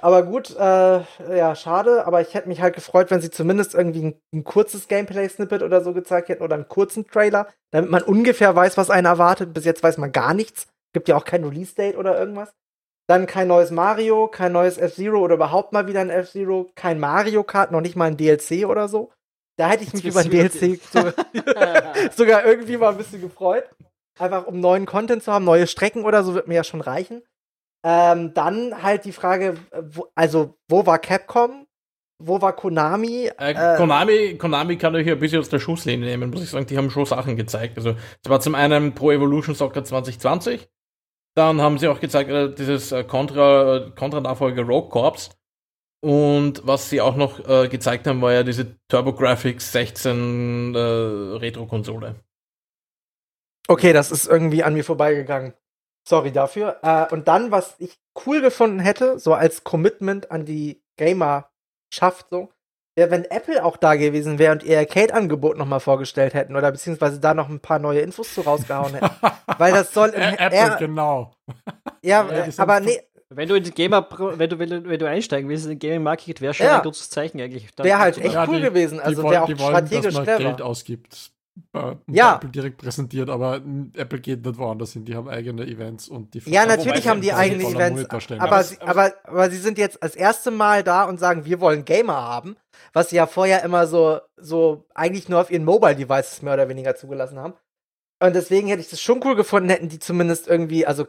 Aber gut, äh, ja, schade, aber ich hätte mich halt gefreut, wenn sie zumindest irgendwie ein, ein kurzes Gameplay-Snippet oder so gezeigt hätten oder einen kurzen Trailer, damit man ungefähr weiß, was einen erwartet. Bis jetzt weiß man gar nichts. Gibt ja auch kein Release-Date oder irgendwas. Dann kein neues Mario, kein neues F-Zero oder überhaupt mal wieder ein F-Zero, kein Mario Kart, noch nicht mal ein DLC oder so. Da hätte ich mich über ein DLC sogar, sogar irgendwie mal ein bisschen gefreut. Einfach um neuen Content zu haben, neue Strecken oder so, wird mir ja schon reichen. Ähm, dann halt die Frage, wo, also wo war Capcom? Wo war Konami? Äh, äh, Konami? Konami kann euch ein bisschen aus der Schusslinie nehmen, muss ich sagen. Die haben schon Sachen gezeigt. Also, es war zum einen Pro Evolution Soccer 2020. Dann haben sie auch gezeigt, äh, dieses äh, Contra, Contra-Nachfolger Rogue Corps. Und was sie auch noch äh, gezeigt haben, war ja diese TurboGrafx 16 äh, Retro-Konsole. Okay, das ist irgendwie an mir vorbeigegangen. Sorry dafür. Äh, und dann, was ich cool gefunden hätte, so als Commitment an die Gamer-Schaft, so, wäre, wenn Apple auch da gewesen wäre und ihr Arcade-Angebot nochmal vorgestellt hätten oder beziehungsweise da noch ein paar neue Infos zu rausgehauen hätten. Weil das soll im Apple, genau. Ja, ja aber nee, wenn du in die Gamer, wenn du, wenn du, wenn du einsteigen willst in den Gaming Market, wäre schon ja. ein gutes Zeichen eigentlich. Wäre halt echt ja, cool die, gewesen. Also wäre auch wollen, strategisch dass man clever. Geld ausgibt äh, ja. Apple direkt präsentiert, aber Apple geht nicht woanders hin. Die haben eigene Events und die. Ja, natürlich haben die eigene Events, aber, sie, aber, aber sie sind jetzt als erste Mal da und sagen, wir wollen Gamer haben, was sie ja vorher immer so, so eigentlich nur auf ihren Mobile Devices mehr oder weniger zugelassen haben. Und deswegen hätte ich das schon cool gefunden, hätten die zumindest irgendwie, also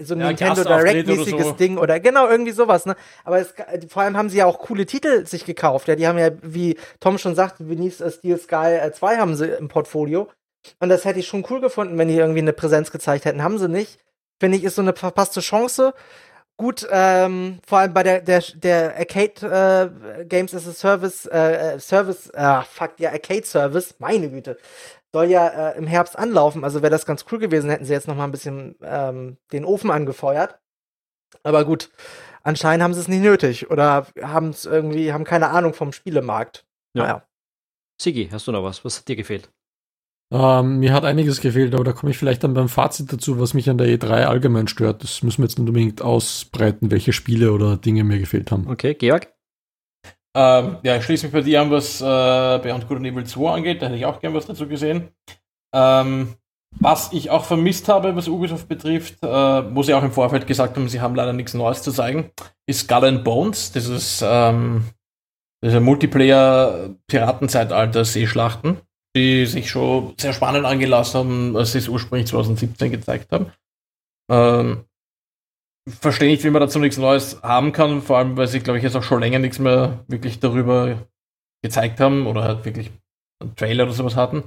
so ein ja, Nintendo Direct-mäßiges so. Ding oder genau irgendwie sowas, ne? Aber es, vor allem haben sie ja auch coole Titel sich gekauft. Ja, die haben ja, wie Tom schon sagt, Venice Steel Sky 2 haben sie im Portfolio. Und das hätte ich schon cool gefunden, wenn die irgendwie eine Präsenz gezeigt hätten. Haben sie nicht. Finde ich, ist so eine verpasste Chance. Gut, ähm, vor allem bei der, der, der Arcade äh, Games as a Service, äh, äh Service, äh, fuck, der Arcade Service, meine Güte, soll ja äh, im Herbst anlaufen. Also wäre das ganz cool gewesen, hätten sie jetzt noch mal ein bisschen ähm, den Ofen angefeuert. Aber gut, anscheinend haben sie es nicht nötig oder haben es irgendwie, haben keine Ahnung vom Spielemarkt. Ja. Naja. Sigi, hast du noch was? Was hat dir gefehlt? Ähm, mir hat einiges gefehlt, aber da komme ich vielleicht dann beim Fazit dazu, was mich an der E3 allgemein stört. Das müssen wir jetzt nicht unbedingt ausbreiten, welche Spiele oder Dinge mir gefehlt haben. Okay, Georg? Ähm, ja, ich schließe mich bei dir an, was äh, Beyond Good and Evil 2 angeht. Da hätte ich auch gern was dazu gesehen. Ähm, was ich auch vermisst habe, was Ubisoft betrifft, äh, wo sie auch im Vorfeld gesagt haben, sie haben leider nichts Neues zu zeigen, ist Skull and Bones. Das ist ähm, diese Multiplayer-Piratenzeitalter-Seeschlachten, die sich schon sehr spannend angelassen haben, als sie es ursprünglich 2017 gezeigt haben. Ähm, verstehe nicht, wie man dazu nichts Neues haben kann, vor allem, weil sie, glaube ich, jetzt auch schon länger nichts mehr wirklich darüber gezeigt haben oder halt wirklich einen Trailer oder sowas hatten.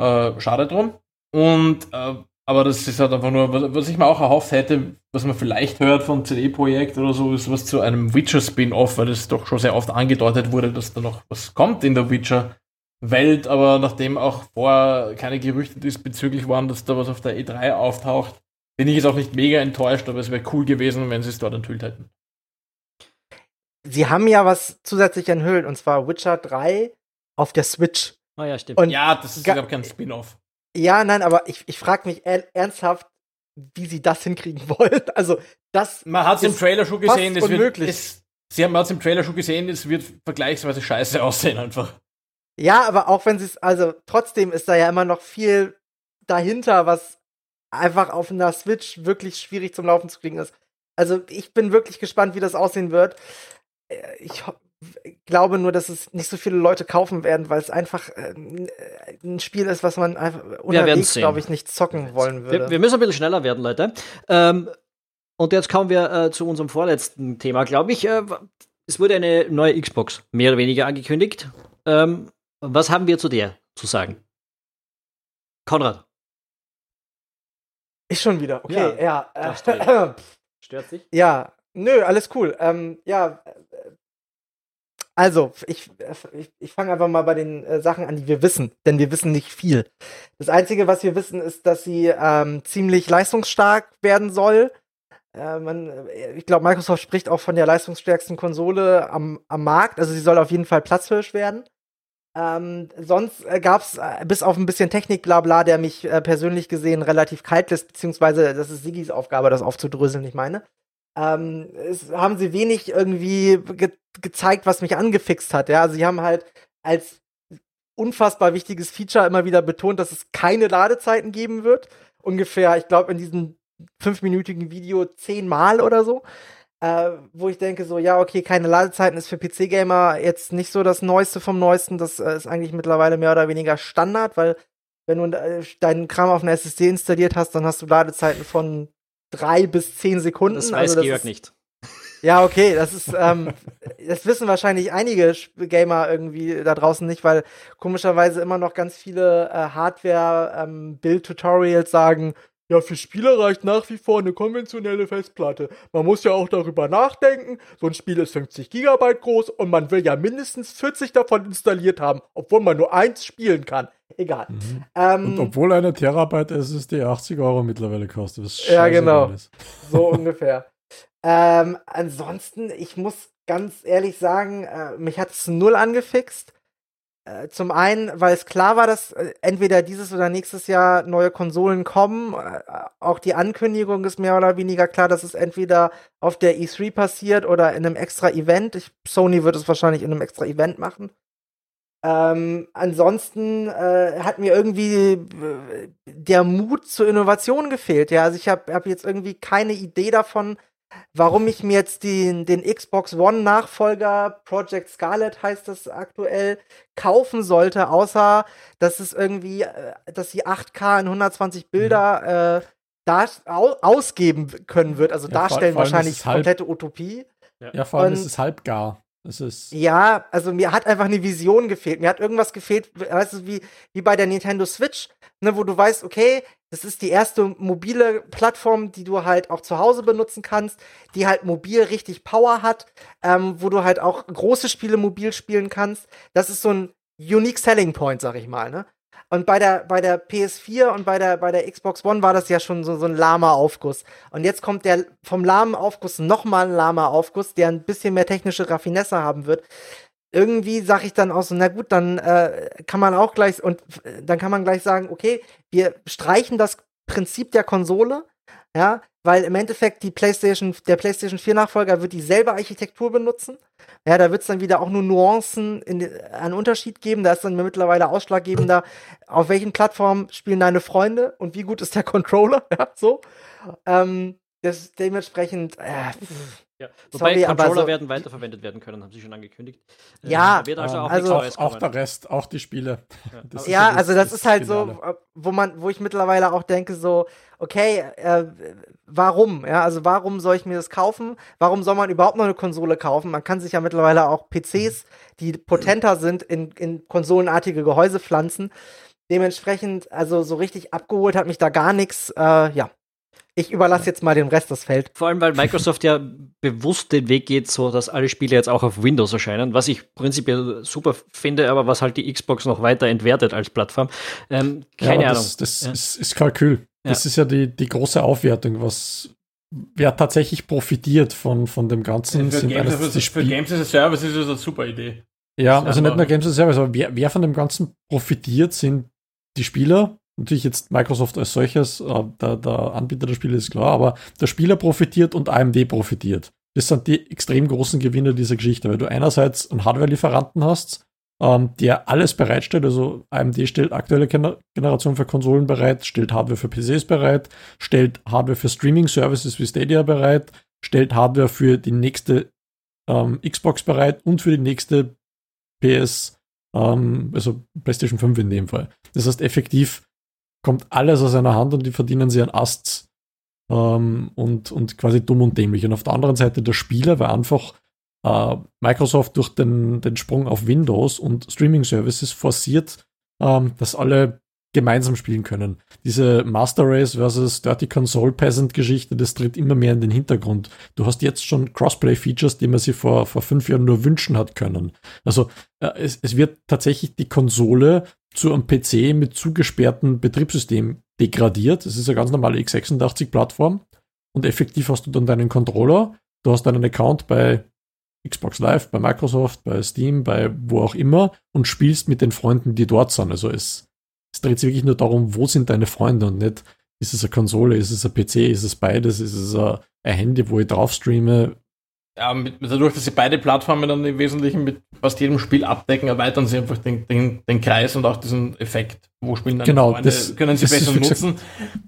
Äh, schade drum. Und äh, aber das ist halt einfach nur, was, ich mir auch erhofft hätte, was man vielleicht hört von CD-Projekt oder so, ist was zu einem Witcher-Spin-Off, weil das doch schon sehr oft angedeutet wurde, dass da noch was kommt in der Witcher-Welt, aber nachdem auch vorher keine Gerüchte diesbezüglich waren, dass da was auf der E3 auftaucht, bin ich jetzt auch nicht mega enttäuscht, aber es wäre cool gewesen, wenn sie es dort enthüllt hätten. Sie haben ja was zusätzlich enthüllt, und zwar Witcher 3 auf der Switch. Oh ja, stimmt. Und ja, das ist, glaube ich, kein Spin-off. Ja, nein, aber ich, ich frage mich ernsthaft, wie sie das hinkriegen wollen. Also, das. Man hat es im Trailer schon gesehen, es wird. Es, sie haben es im Trailer schon gesehen, es wird vergleichsweise scheiße aussehen einfach. Ja, aber auch wenn sie es, also trotzdem ist da ja immer noch viel dahinter, was einfach auf einer Switch wirklich schwierig zum Laufen zu kriegen ist. Also ich bin wirklich gespannt, wie das aussehen wird. Äh, ich glaube nur, dass es nicht so viele Leute kaufen werden, weil es einfach äh, ein Spiel ist, was man einfach unterwegs, glaube ich, nicht zocken wollen würde. Wir, wir, müssen ein bisschen schneller werden, Leute. Ähm, und jetzt kommen wir äh, zu unserem vorletzten Thema, glaube ich. Äh, es wurde eine neue Xbox mehr oder weniger angekündigt. Ähm, was haben wir zu der zu sagen? Konrad. Ich schon wieder. Okay, ja. ja. Äh, Stört sich? Ja, nö, alles cool. Ähm, ja, also, ich, ich, ich fange einfach mal bei den äh, Sachen an, die wir wissen, denn wir wissen nicht viel. Das Einzige, was wir wissen, ist, dass sie ähm, ziemlich leistungsstark werden soll. Äh, man, äh, ich glaube, Microsoft spricht auch von der leistungsstärksten Konsole am, am Markt. Also sie soll auf jeden Fall Platzhirsch werden. Ähm, sonst äh, gab es äh, bis auf ein bisschen Technik, bla bla, der mich äh, persönlich gesehen relativ kalt lässt, beziehungsweise das ist Sigis Aufgabe, das aufzudröseln, ich meine. Ähm, es haben sie wenig irgendwie ge gezeigt, was mich angefixt hat. Ja, also sie haben halt als unfassbar wichtiges Feature immer wieder betont, dass es keine Ladezeiten geben wird. Ungefähr, ich glaube, in diesem fünfminütigen Video zehnmal oder so äh, wo ich denke, so, ja, okay, keine Ladezeiten ist für PC-Gamer jetzt nicht so das Neueste vom Neuesten. Das äh, ist eigentlich mittlerweile mehr oder weniger Standard, weil wenn du äh, deinen Kram auf einer SSD installiert hast, dann hast du Ladezeiten von drei bis zehn Sekunden. Das weiß also, das Georg ist, nicht. Ja, okay, das ist, ähm, das wissen wahrscheinlich einige Gamer irgendwie da draußen nicht, weil komischerweise immer noch ganz viele äh, Hardware-Build-Tutorials ähm, sagen, ja, für Spieler reicht nach wie vor eine konventionelle Festplatte. Man muss ja auch darüber nachdenken, so ein Spiel ist 50 Gigabyte groß und man will ja mindestens 40 davon installiert haben, obwohl man nur eins spielen kann. Egal. Mhm. Ähm, und obwohl eine Terabyte SSD 80 Euro mittlerweile kostet. ja, genau. So ungefähr. Ähm, ansonsten, ich muss ganz ehrlich sagen, äh, mich hat es null angefixt. Äh, zum einen, weil es klar war, dass äh, entweder dieses oder nächstes Jahr neue Konsolen kommen. Äh, auch die Ankündigung ist mehr oder weniger klar, dass es entweder auf der E3 passiert oder in einem extra Event. Ich, Sony wird es wahrscheinlich in einem extra Event machen. Ähm, ansonsten äh, hat mir irgendwie der Mut zur Innovation gefehlt. Ja, also ich habe hab jetzt irgendwie keine Idee davon, warum ich mir jetzt den, den Xbox One Nachfolger, Project Scarlet heißt das aktuell, kaufen sollte, außer dass es irgendwie, äh, dass sie 8K in 120 Bilder äh, da, ausgeben können wird, also ja, darstellen vor, vor wahrscheinlich komplette Utopie. Ja, ja vor allem Und, ist es halb gar. Es ist ja, also mir hat einfach eine Vision gefehlt. Mir hat irgendwas gefehlt, weißt du, wie, wie bei der Nintendo Switch, ne, wo du weißt, okay, das ist die erste mobile Plattform, die du halt auch zu Hause benutzen kannst, die halt mobil richtig Power hat, ähm, wo du halt auch große Spiele mobil spielen kannst. Das ist so ein unique selling point, sag ich mal, ne? Und bei der, bei der PS4 und bei der, bei der Xbox One war das ja schon so, so ein lahmer Aufguss. Und jetzt kommt der vom lahmen Aufguss nochmal ein lahmer Aufguss, der ein bisschen mehr technische Raffinesse haben wird. Irgendwie sag ich dann auch so, na gut, dann äh, kann man auch gleich, und dann kann man gleich sagen, okay, wir streichen das Prinzip der Konsole, ja, weil im Endeffekt die PlayStation, der PlayStation 4 Nachfolger wird dieselbe Architektur benutzen. Ja, da wird es dann wieder auch nur Nuancen in, einen Unterschied geben. Da ist dann mittlerweile ausschlaggebender, auf welchen Plattformen spielen deine Freunde und wie gut ist der Controller. Ja, so. Ähm, das, dementsprechend, äh, ja. Wobei Sorry, Controller so, werden weiterverwendet werden können, haben sie schon angekündigt. Äh, ja, äh, also, auch, also auch, auch, der Rest, auch die Spiele. Ja, ja also das, das ist halt Finale. so, wo man, wo ich mittlerweile auch denke, so, okay, äh, warum? Ja, also warum soll ich mir das kaufen? Warum soll man überhaupt noch eine Konsole kaufen? Man kann sich ja mittlerweile auch PCs, die potenter sind, in, in konsolenartige Gehäuse pflanzen. Dementsprechend, also so richtig abgeholt hat mich da gar nichts. Äh, ja, ich überlasse jetzt mal dem Rest das Feld. Vor allem, weil Microsoft ja bewusst den Weg geht, so dass alle Spiele jetzt auch auf Windows erscheinen, was ich prinzipiell super finde, aber was halt die Xbox noch weiter entwertet als Plattform. Ähm, keine ja, das, Ahnung. Das ja. ist, ist Kalkül. Das ja. ist ja die, die große Aufwertung, was wer tatsächlich profitiert von, von dem Ganzen. Für, Games, für, für Games as a Service ist das eine super Idee. Ja, also nicht nur Games as a Service, aber wer, wer von dem Ganzen profitiert, sind die Spieler, Natürlich jetzt Microsoft als solches, äh, der, der Anbieter der Spiele ist klar, aber der Spieler profitiert und AMD profitiert. Das sind die extrem großen Gewinne dieser Geschichte, weil du einerseits einen Hardware-Lieferanten hast, ähm, der alles bereitstellt. Also AMD stellt aktuelle Gener Generation für Konsolen bereit, stellt Hardware für PCs bereit, stellt Hardware für Streaming-Services wie Stadia bereit, stellt Hardware für die nächste ähm, Xbox bereit und für die nächste PS, ähm, also PlayStation 5 in dem Fall. Das heißt, effektiv kommt alles aus einer Hand und die verdienen sie an Asts ähm, und, und quasi dumm und dämlich. Und auf der anderen Seite der Spieler, weil einfach äh, Microsoft durch den, den Sprung auf Windows und Streaming Services forciert, ähm, dass alle gemeinsam spielen können. Diese Master Race versus Dirty Console Peasant Geschichte, das tritt immer mehr in den Hintergrund. Du hast jetzt schon Crossplay-Features, die man sich vor, vor fünf Jahren nur wünschen hat können. Also äh, es, es wird tatsächlich die Konsole zu einem PC mit zugesperrtem Betriebssystem degradiert. Das ist eine ganz normale x86-Plattform. Und effektiv hast du dann deinen Controller, du hast deinen Account bei Xbox Live, bei Microsoft, bei Steam, bei wo auch immer und spielst mit den Freunden, die dort sind. Also es, es dreht sich wirklich nur darum, wo sind deine Freunde und nicht, ist es eine Konsole, ist es ein PC, ist es beides, ist es ein, ein Handy, wo ich drauf streame, ja, mit, dadurch, dass sie beide Plattformen dann im Wesentlichen mit fast jedem Spiel abdecken, erweitern sie einfach den, den, den Kreis und auch diesen Effekt. Wo spielen dann genau, Freunde, das, können sie besser nutzen.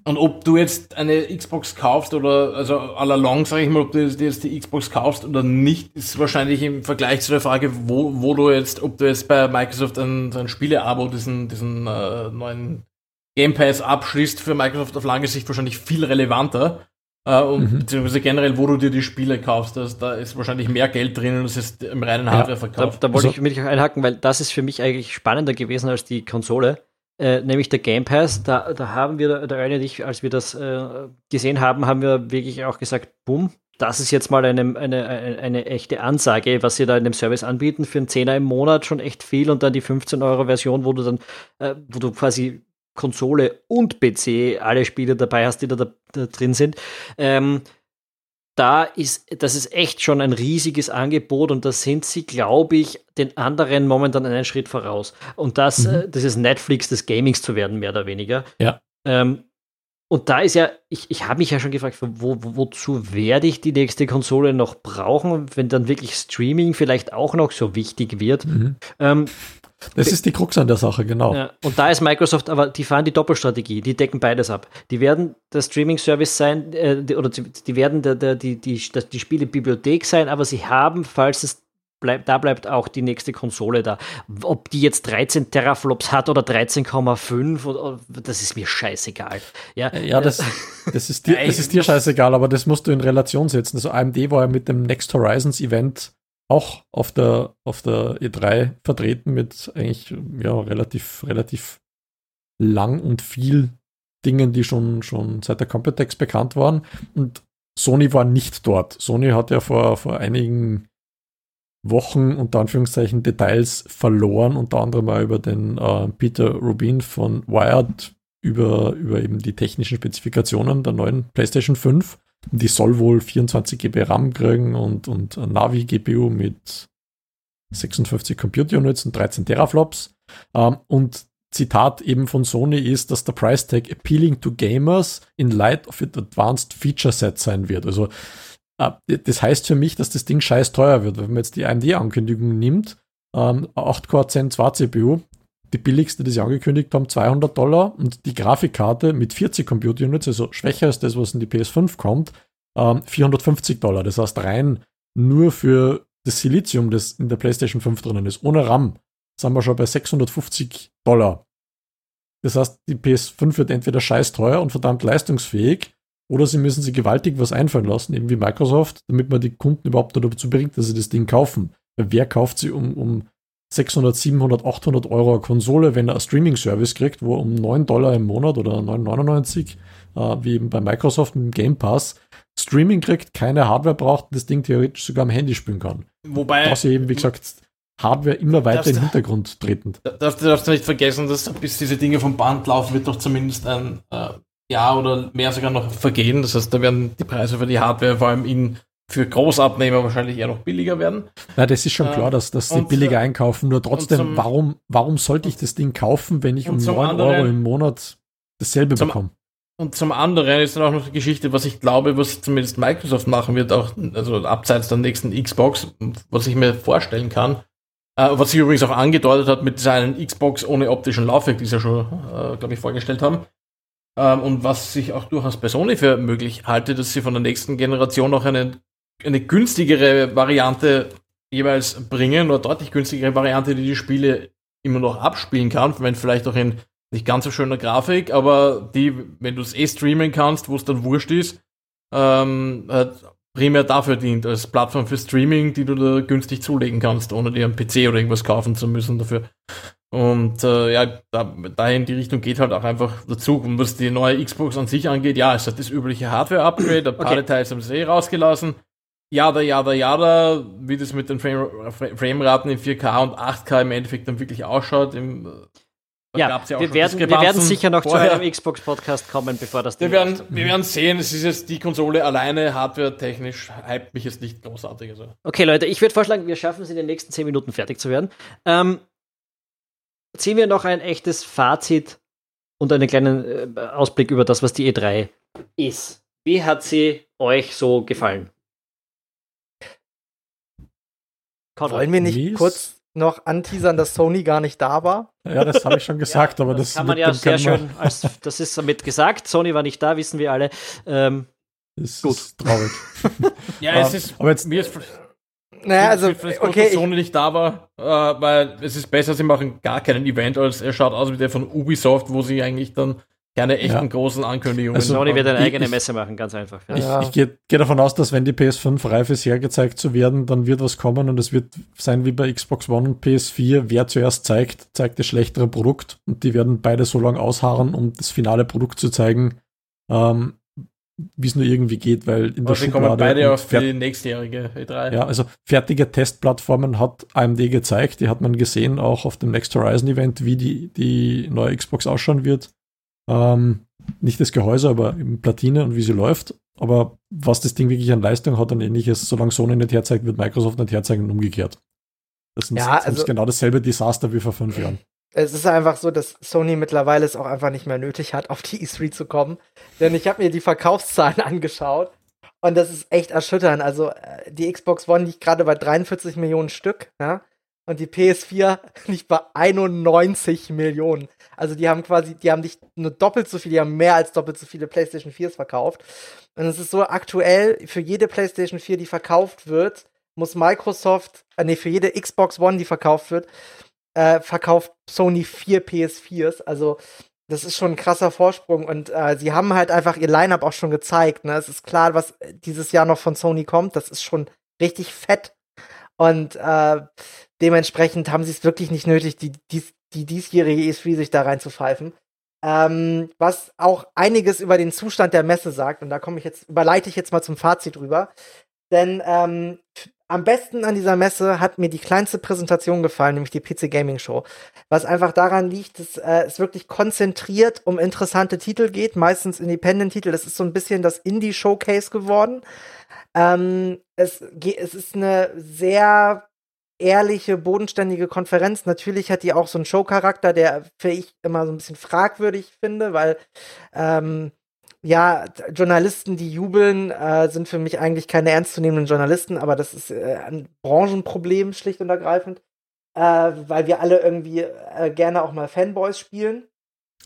Und ob du jetzt eine Xbox kaufst oder, also all along, sage ich mal, ob du jetzt die Xbox kaufst oder nicht, ist wahrscheinlich im Vergleich zu der Frage, wo, wo du jetzt, ob du jetzt bei Microsoft ein, ein Spiele-Abo, diesen, diesen äh, neuen Game Pass abschließt, für Microsoft auf lange Sicht wahrscheinlich viel relevanter Uh, und mhm. beziehungsweise generell, wo du dir die Spiele kaufst, das, da ist wahrscheinlich mehr Geld drin und es ist im reinen Hardware-Verkauf. Ja, da, da, wollte also, ich mich einhaken, weil das ist für mich eigentlich spannender gewesen als die Konsole, äh, nämlich der Game Pass. Da, da haben wir, der eine und ich, als wir das äh, gesehen haben, haben wir wirklich auch gesagt, bumm, das ist jetzt mal eine, eine, eine, eine, echte Ansage, was sie da in dem Service anbieten. Für einen Zehner im Monat schon echt viel und dann die 15 Euro Version, wo du dann, äh, wo du quasi Konsole und PC alle Spiele dabei hast, die da, da, da drin sind. Ähm, da ist, das ist echt schon ein riesiges Angebot und da sind sie, glaube ich, den anderen momentan einen Schritt voraus. Und das, mhm. äh, das ist Netflix des Gamings zu werden, mehr oder weniger. Ja. Ähm, und da ist ja, ich, ich habe mich ja schon gefragt, wo, wo, wozu werde ich die nächste Konsole noch brauchen, wenn dann wirklich Streaming vielleicht auch noch so wichtig wird. Mhm. Ähm, das ist die Krux an der Sache, genau. Ja, und da ist Microsoft, aber die fahren die Doppelstrategie, die decken beides ab. Die werden der Streaming-Service sein, äh, die, oder die, die werden der, der, die, die, die Spielebibliothek sein, aber sie haben, falls es bleibt, da bleibt auch die nächste Konsole da. Ob die jetzt 13 Teraflops hat oder 13,5, das ist mir scheißegal. Ja, ja das, das, ist dir, das ist dir scheißegal, aber das musst du in Relation setzen. Also AMD war ja mit dem Next Horizons Event auch auf der, auf der E3 vertreten mit eigentlich ja, relativ, relativ lang und viel Dingen, die schon, schon seit der Computex bekannt waren. Und Sony war nicht dort. Sony hat ja vor, vor einigen Wochen unter Anführungszeichen Details verloren, unter anderem mal über den äh, Peter Rubin von Wired, über, über eben die technischen Spezifikationen der neuen PlayStation 5. Die soll wohl 24 GB RAM kriegen und, und Navi-GPU mit 56 Computer Units und 13 Teraflops. Ähm, und Zitat eben von Sony ist, dass der Price Tag appealing to gamers in light of its advanced feature set sein wird. Also äh, das heißt für mich, dass das Ding scheiß teuer wird. Wenn man jetzt die AMD-Ankündigung nimmt, ähm, 8-Core Zen 2 CPU, die billigste, die sie angekündigt haben, 200 Dollar und die Grafikkarte mit 40 Computer Units, also schwächer als das, was in die PS5 kommt, ähm, 450 Dollar. Das heißt, rein nur für das Silizium, das in der PlayStation 5 drinnen ist, ohne RAM, sind wir schon bei 650 Dollar. Das heißt, die PS5 wird entweder scheiß teuer und verdammt leistungsfähig, oder sie müssen sich gewaltig was einfallen lassen, eben wie Microsoft, damit man die Kunden überhaupt dazu bringt, dass sie das Ding kaufen. Wer kauft sie um, um 600, 700, 800 Euro Konsole, wenn er einen Streaming-Service kriegt, wo um 9 Dollar im Monat oder 9,99, äh, wie eben bei Microsoft mit dem Game Pass, Streaming kriegt, keine Hardware braucht und das Ding theoretisch sogar am Handy spielen kann. Wobei. Sie eben, wie gesagt, Hardware immer weiter im Hintergrund tretend. Darfst, darfst du nicht vergessen, dass bis diese Dinge vom Band laufen, wird doch zumindest ein äh, Jahr oder mehr sogar noch vergehen. Das heißt, da werden die Preise für die Hardware vor allem in für Großabnehmer wahrscheinlich eher noch billiger werden. Na, das ist schon klar, dass, dass sie billiger einkaufen. Nur trotzdem, zum, warum, warum sollte ich das Ding kaufen, wenn ich um 9 anderen, Euro im Monat dasselbe zum, bekomme? Und zum anderen ist dann auch noch die Geschichte, was ich glaube, was zumindest Microsoft machen wird, auch, also abseits der nächsten Xbox, was ich mir vorstellen kann, Äh, was sich übrigens auch angedeutet hat mit seinen Xbox ohne optischen Laufwerk, die sie ja schon, äh, glaube ich, vorgestellt haben. Ähm, und was sich auch durchaus bei Sony für möglich halte, dass sie von der nächsten Generation noch eine, eine günstigere Variante jeweils bringen oder deutlich günstigere Variante, die die Spiele immer noch abspielen kann, wenn vielleicht auch in nicht ganz so schöner Grafik, aber die, wenn du es eh streamen kannst, wo es dann wurscht ist, ähm, halt primär dafür dient, als Plattform für Streaming, die du da günstig zulegen kannst, ohne dir einen PC oder irgendwas kaufen zu müssen dafür. Und äh, ja, da, da in die Richtung geht halt auch einfach der Zug. Und was die neue Xbox an sich angeht, ja, es hat das übliche Hardware-Upgrade, ein paar okay. Details haben sie eh rausgelassen. Jada, jada, jada, wie das mit den Frameraten in 4K und 8K im Endeffekt dann wirklich ausschaut. Im, ja, ja wir, werden, wir werden sicher noch vorher. zu einem Xbox-Podcast kommen, bevor das wir werden, wir werden sehen, es ist jetzt die Konsole alleine, hardware-technisch, hype mich jetzt nicht großartig. Also. Okay, Leute, ich würde vorschlagen, wir schaffen es in den nächsten 10 Minuten fertig zu werden. Ähm, ziehen wir noch ein echtes Fazit und einen kleinen äh, Ausblick über das, was die E3 ist. Wie hat sie euch so gefallen? Konrad. Wollen wir nicht Mies? kurz noch anteasern, dass Sony gar nicht da war? Ja, das habe ich schon gesagt, ja, aber das, das kann man ja sehr schön, als, das ist damit gesagt. Sony war nicht da, wissen wir alle. Ähm, ist gut. traurig. ja, es ist, aber jetzt, mir ist naja, also, okay. Dass Sony nicht da war, äh, weil es ist besser, sie machen gar keinen Event, als er schaut aus wie der von Ubisoft, wo sie eigentlich dann keine echten ja. großen Ankündigungen. Also, Sony wird eine eigene Messe machen, ganz einfach. Ja. Ich, ich gehe geh davon aus, dass wenn die PS5 reif ist, hergezeigt zu werden, dann wird was kommen und es wird sein wie bei Xbox One und PS4. Wer zuerst zeigt, zeigt das schlechtere Produkt und die werden beide so lange ausharren, um das finale Produkt zu zeigen, ähm, wie es nur irgendwie geht, weil in der also Schublade... kommen beide auf die nächstjährige E3. Ja, also fertige Testplattformen hat AMD gezeigt, die hat man gesehen, auch auf dem Next Horizon Event, wie die, die neue Xbox ausschauen wird. Ähm, nicht das Gehäuse, aber Platine und wie sie läuft. Aber was das Ding wirklich an Leistung hat und ähnliches, solange Sony nicht herzeigt, wird Microsoft nicht herzeigen und umgekehrt. Das ist, ja, also, genau dasselbe Desaster wie vor fünf Jahren. Es ist einfach so, dass Sony mittlerweile es auch einfach nicht mehr nötig hat, auf die E3 zu kommen. Denn ich habe mir die Verkaufszahlen angeschaut und das ist echt erschütternd. Also äh, die Xbox One liegt gerade bei 43 Millionen Stück, ja, und die PS4 liegt bei 91 Millionen. Also die haben quasi, die haben nicht nur doppelt so viel, die haben mehr als doppelt so viele PlayStation 4s verkauft. Und es ist so aktuell, für jede PlayStation 4, die verkauft wird, muss Microsoft, äh, nee, für jede Xbox One, die verkauft wird, äh, verkauft Sony vier PS4s. Also das ist schon ein krasser Vorsprung und äh, sie haben halt einfach ihr Lineup auch schon gezeigt. Ne? Es ist klar, was dieses Jahr noch von Sony kommt. Das ist schon richtig fett. Und äh, dementsprechend haben sie es wirklich nicht nötig, die, die, die diesjährige E3 sich da reinzupfeifen. Ähm, was auch einiges über den Zustand der Messe sagt, und da komme ich jetzt, überleite ich jetzt mal zum Fazit rüber. Denn ähm, am besten an dieser Messe hat mir die kleinste Präsentation gefallen, nämlich die PC Gaming Show. Was einfach daran liegt, dass äh, es wirklich konzentriert um interessante Titel geht, meistens Independent-Titel. Das ist so ein bisschen das Indie-Showcase geworden. Ähm, es, es ist eine sehr ehrliche, bodenständige Konferenz. Natürlich hat die auch so einen Show-Charakter, der für ich immer so ein bisschen fragwürdig finde, weil ähm, ja, Journalisten, die jubeln, äh, sind für mich eigentlich keine ernstzunehmenden Journalisten, aber das ist äh, ein Branchenproblem, schlicht und ergreifend, äh, weil wir alle irgendwie äh, gerne auch mal Fanboys spielen.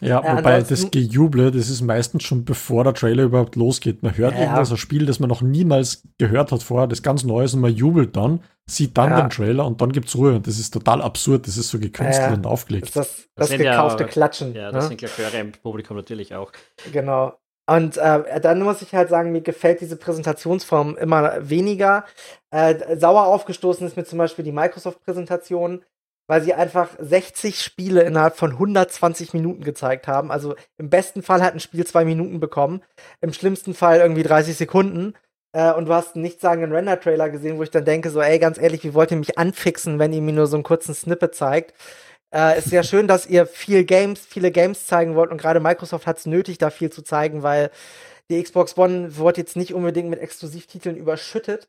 Ja, äh, wobei das Gejuble, das ist meistens schon bevor der Trailer überhaupt losgeht. Man hört ja. irgendwas, ein Spiel, das man noch niemals gehört hat vorher, das ganz Neues und man jubelt dann, sieht dann ja. den Trailer und dann gibt's Ruhe. Und das ist total absurd, das ist so gekünstelt ja. und aufgelegt. Das, das, das, das gekaufte ja, Klatschen. Ja, das ne? sind Glöckner im Publikum natürlich auch. Genau. Und äh, dann muss ich halt sagen, mir gefällt diese Präsentationsform immer weniger. Äh, sauer aufgestoßen ist mir zum Beispiel die Microsoft-Präsentation weil sie einfach 60 Spiele innerhalb von 120 Minuten gezeigt haben. Also im besten Fall hat ein Spiel zwei Minuten bekommen, im schlimmsten Fall irgendwie 30 Sekunden. Äh, und du hast einen nichtssagenden Render-Trailer gesehen, wo ich dann denke, so, ey, ganz ehrlich, wie wollt ihr mich anfixen, wenn ihr mir nur so einen kurzen Snippet zeigt? Äh, ist ja schön, dass ihr viel Games, viele Games zeigen wollt und gerade Microsoft hat es nötig, da viel zu zeigen, weil die Xbox One wird jetzt nicht unbedingt mit Exklusivtiteln überschüttet.